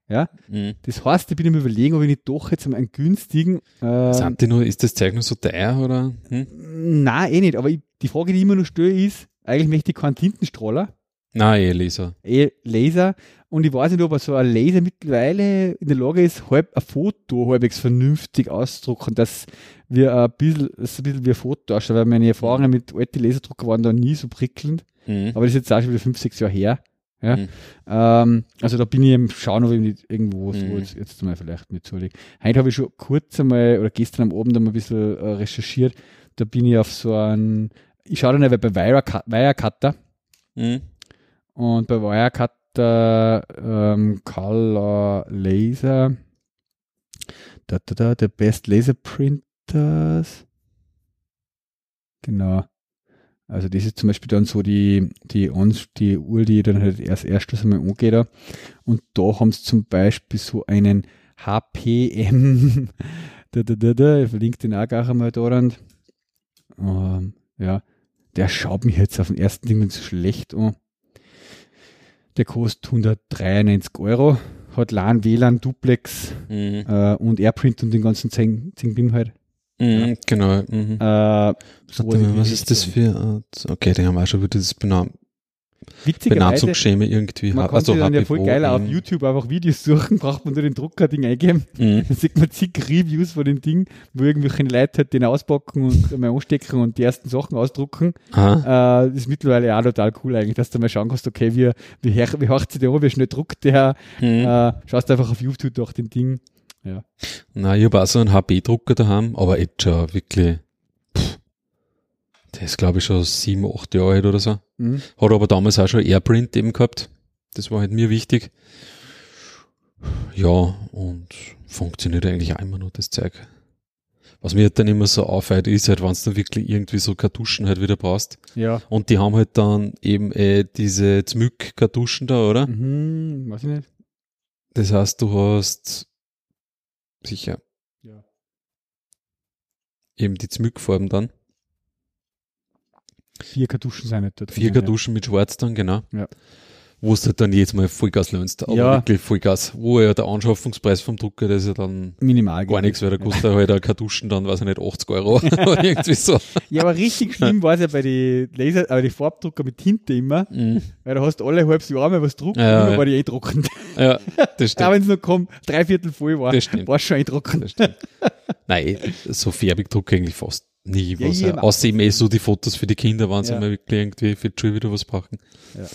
Ja? Mhm. Das heißt, ich bin mir überlegen, ob ich nicht doch jetzt einen günstigen. Äh, Sind die nur, ist das Zeug nur so teuer oder? Hm? Nein, eh nicht. Aber ich, die Frage, die ich immer noch stelle, ist, eigentlich möchte ich keinen Tintenstrahler. Nein, eh Laser. Eh Laser. Und ich weiß nicht, ob so ein Laser mittlerweile in der Lage ist, halb ein Foto halbwegs vernünftig auszudrucken, dass wir ein bisschen, das ein bisschen wie ein Foto ausschaut, weil meine Erfahrungen mit alten Laserdrucker waren da nie so prickelnd. Mhm. Aber das ist jetzt auch schon wieder fünf, sechs Jahre her. Ja? Mhm. Ähm, also da bin ich im Schauen, ob ich nicht irgendwo so mhm. jetzt, jetzt mal vielleicht mit zulege. Heute habe ich schon kurz einmal, oder gestern am Abend einmal ein bisschen äh, recherchiert. Da bin ich auf so einen ich schaue dann bei Wirecutter Mhm. Und bei Wirecutter ähm, Color Laser, da, da, da, der Best Laser Printers, genau. Also das ist zum Beispiel dann so die, die, die Uhr, die dann halt erst erstes einmal angeht. da. Und da haben sie zum Beispiel so einen HPM, <laughs> da, da, da, da, ich verlinke den auch gleich einmal da. Ähm, ja, der schaut mich jetzt auf den ersten Ding so schlecht an. Der kostet 193 Euro, hat LAN, WLAN, Duplex Mhm. äh, und Airprint und den ganzen Zing, Zingbim halt. Mhm. Genau. Mhm. Äh, so Warte mal, was ist das für Art? Okay, die haben auch schon wieder das Benam Benamsungsschema irgendwie. man Ha- kann also dann ja voll geil auf. YouTube einfach Videos suchen, <laughs> braucht man nur den Druckerding eingeben. Mhm. Dann sieht man zig Reviews von dem Ding, wo irgendwelche Leute halt den auspacken und <laughs> einmal anstecken und die ersten Sachen ausdrucken. Äh, ist mittlerweile auch total cool eigentlich, dass du mal schauen kannst, okay, wie, wie, wie hört sich der an, wie schnell druckt der, Mhm. äh, schaust einfach auf YouTube durch den Ding. Nein, ich habe auch so einen HP-Drucker daheim, aber jetzt schon wirklich, der ist glaube ich schon sieben, acht Jahre alt oder so. Mhm. Hat aber damals auch schon Airprint eben gehabt. Das war halt mir wichtig. Ja, und funktioniert eigentlich auch immer noch das Zeug. Was mir halt dann immer so auffällt, ist halt, wenn du wirklich irgendwie so Kartuschen halt wieder brauchst. Ja. Und die haben halt dann eben äh, diese Zmück-Kartuschen da, oder? Mhm, weiß ich nicht. Das heißt, du hast sicher Ja. eben die Zmückfarben dann. Vier Kartuschen sind nicht dort. Vier drinnen, Kartuschen mit Schwarz dann, genau. Ja. Wo es halt dann jedes Mal Vollgas löhnst. Aber Ja. wirklich Vollgas. Wo ja der Anschaffungspreis vom Drucker, das ist ja dann Ja. Minimal. gar nichts, weil da kostet halt ein Kartuschen dann, weiß ich nicht, 80 Euro <laughs> irgendwie so. Ja, aber richtig schlimm war es ja bei den Laser, aber die Farbdrucker mit Tinte immer, Mhm. weil da hast du alle halbes Jahr mal was drucken, Ja, immer ja. war die eh druckend. Ja, das <laughs> stimmt. wenn es noch kommt, drei Viertel voll war, war schon eh stimmt. Nein, so färbig drucke ich eigentlich fast nie Ja, was. Ja, eben auch Außer eben eh so die Fotos für die Kinder, wenn sie Ja. mal wirklich irgendwie für die Schule wieder was brauchen. Ja.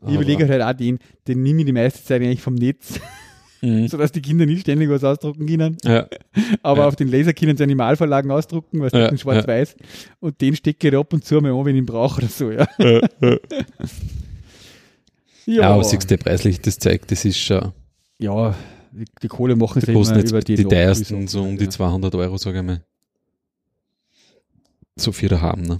Aber- Ich überlege halt auch den, den nehme ich die meiste Zeit eigentlich vom Netz, <laughs> Mhm. sodass die Kinder nicht ständig was ausdrucken können. Ja, <laughs> Aber Ja. auf den Laser können sie Animalverlagen ausdrucken, was Ja, ja, in schwarz-weiß. Und den stecke ich ab und zu mal an, wenn ich ihn brauche oder so, ja. ja, ja. <laughs> Ja, ja aber siehst du, preislich, das zeigt, das ist schon, ja die, die Kohle machen die sie immer jetzt über die die, teuersten so um die ja. 200 Euro, sage ich mal. So viel da haben, ne?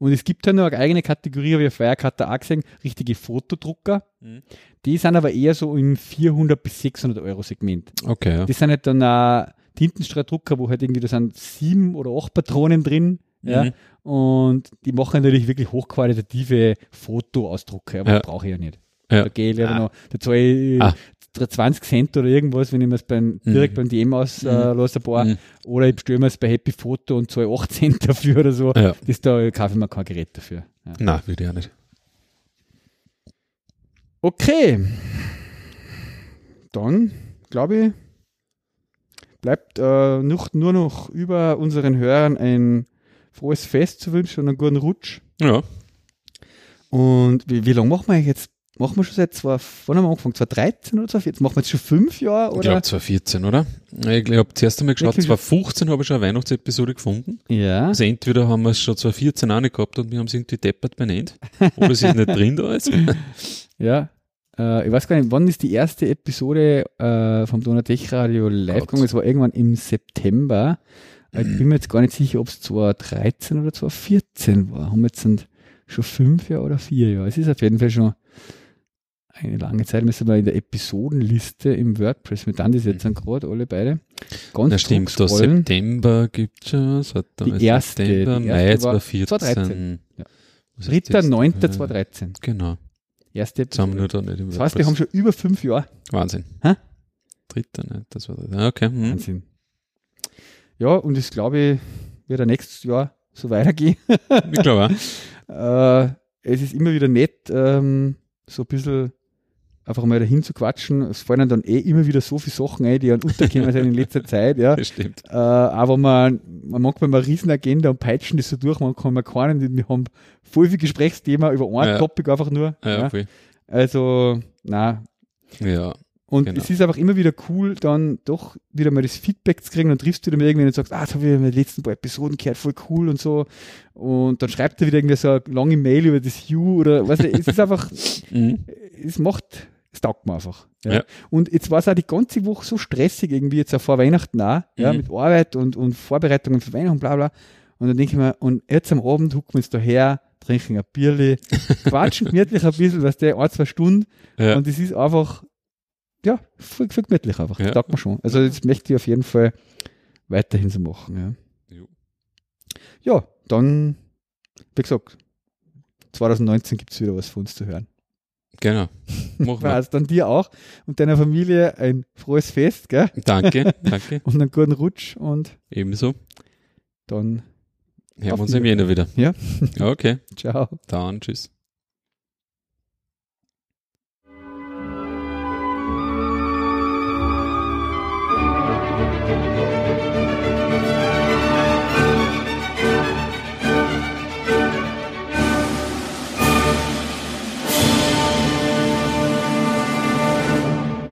Und es gibt ja noch eine eigene Kategorie, habe ich auf Wirecutter auch gesehen, richtige Fotodrucker. Mhm. Die sind aber eher so im 400 bis 600 Euro Segment. Okay, ja. Das sind halt dann auch Tintenstrahldrucker, wo halt irgendwie, da sind sieben oder acht Patronen drin. Ja, Mhm. und die machen natürlich wirklich hochqualitative Fotoausdrucke, aber Ja. brauche ich ja nicht. Ja. Da gehe ich lieber Ah. noch, da zahle ich Ah. 20 Cent oder irgendwas, wenn ich mir es beim, direkt Mhm. beim DM auslasse, äh, Mhm. ein paar. Mhm. Oder ich bestelle mir es bei Happy Photo und zahle 8 Cent dafür oder so. Ja. Das da kaufe ich mir kein Gerät dafür. Ja. Nein, würde ich auch nicht. Okay. Dann, glaube ich, bleibt äh, noch, nur noch über unseren Hörern ein frohes Fest zu wünschen und einen guten Rutsch. Ja. Und wie, wie lange machen wir jetzt? Machen wir schon seit zwei, wann haben wir angefangen? 2013 oder 2014? Machen wir jetzt schon fünf Jahre? Ich Oder? glaube 2014, oder? Ich glaube, zuerst einmal geschaut, Wirklich? 2015 habe ich schon eine Weihnachtsepisode gefunden. ja. Also entweder haben wir es schon 2014 auch nicht gehabt und wir haben es irgendwie deppert benannt. Oder es ist nicht drin da ist. <laughs> Ja. Äh, ich weiß gar nicht, wann ist die erste Episode äh, vom Donatech Radio live gegangen? Es war irgendwann im September. Ich bin mir jetzt gar nicht sicher, ob es 2013 oder 2014 war. Haben wir jetzt schon fünf Jahre oder vier Jahre. Es ist auf jeden Fall schon eine lange Zeit. Müssen wir in der Episodenliste im WordPress mit dann, das jetzt sind gerade alle beide. Ganz Ja, stimmt. Da zurückscrollen. September gibt es schon. Warte Die erste, September, die Mai erste war 2014. 2013. Ja. Was ist jetzt? 3.9.2013. Genau. Erste Jetzt haben wir Episode. nur da nicht im Das heißt, wir haben WordPress. schon über fünf Jahre. Wahnsinn. Hä? Dritter, ne? Das war dritter. Okay. Hm. Wahnsinn. Ja, und das glaube ich, wird nächstes Jahr so weitergehen. Ich glaube auch. <laughs> äh, es ist immer wieder nett, ähm, so ein bisschen einfach mal dahin zu quatschen. Es fallen dann eh immer wieder so viele Sachen ein, die an untergekommen sind in letzter Zeit. Ja. <laughs> Das stimmt. Äh, aber man, man manchmal mal eine Riesenagenda und peitschen das so durch, man kann mal keinen, wir haben voll viel Gesprächsthema über ein Ja. Topic einfach nur. Ja, Ja. voll. Also, na, ja. Und Genau. es ist einfach immer wieder cool, dann doch wieder mal das Feedback zu kriegen. Dann triffst du wieder mal irgendwen und sagst, ah, das habe ich in den letzten paar Episoden gehört, voll cool und so. Und dann schreibt er wieder irgendwie so eine lange Mail über das You oder was es ist einfach, <laughs> Mhm. es macht, es taugt mir einfach. Ja. Ja. Und jetzt war es auch die ganze Woche so stressig, irgendwie jetzt auch vor Weihnachten auch, ja, Mhm. mit Arbeit und, und Vorbereitungen für Weihnachten, bla bla. Und dann denke ich mir, und jetzt am Abend hucken wir uns da her, trinken ein Bierli, <laughs> quatschen gemütlich ein bisschen, was der ein, zwei Stunden. Ja. Und es ist einfach, ja, voll, voll gemütlich einfach. Ja. Das taugt mir schon. Also das möchte ich auf jeden Fall weiterhin so machen. Ja, ja dann, wie gesagt, 2019 gibt es wieder was von uns zu hören. Genau. Machen wir. Also dann dir auch und deiner Familie ein frohes Fest, gell? Danke, danke. <laughs> Und einen guten Rutsch und Ebenso. dann Hören wir uns im Jänner wieder. Ja. Okay, <laughs> ciao. dann tschüss.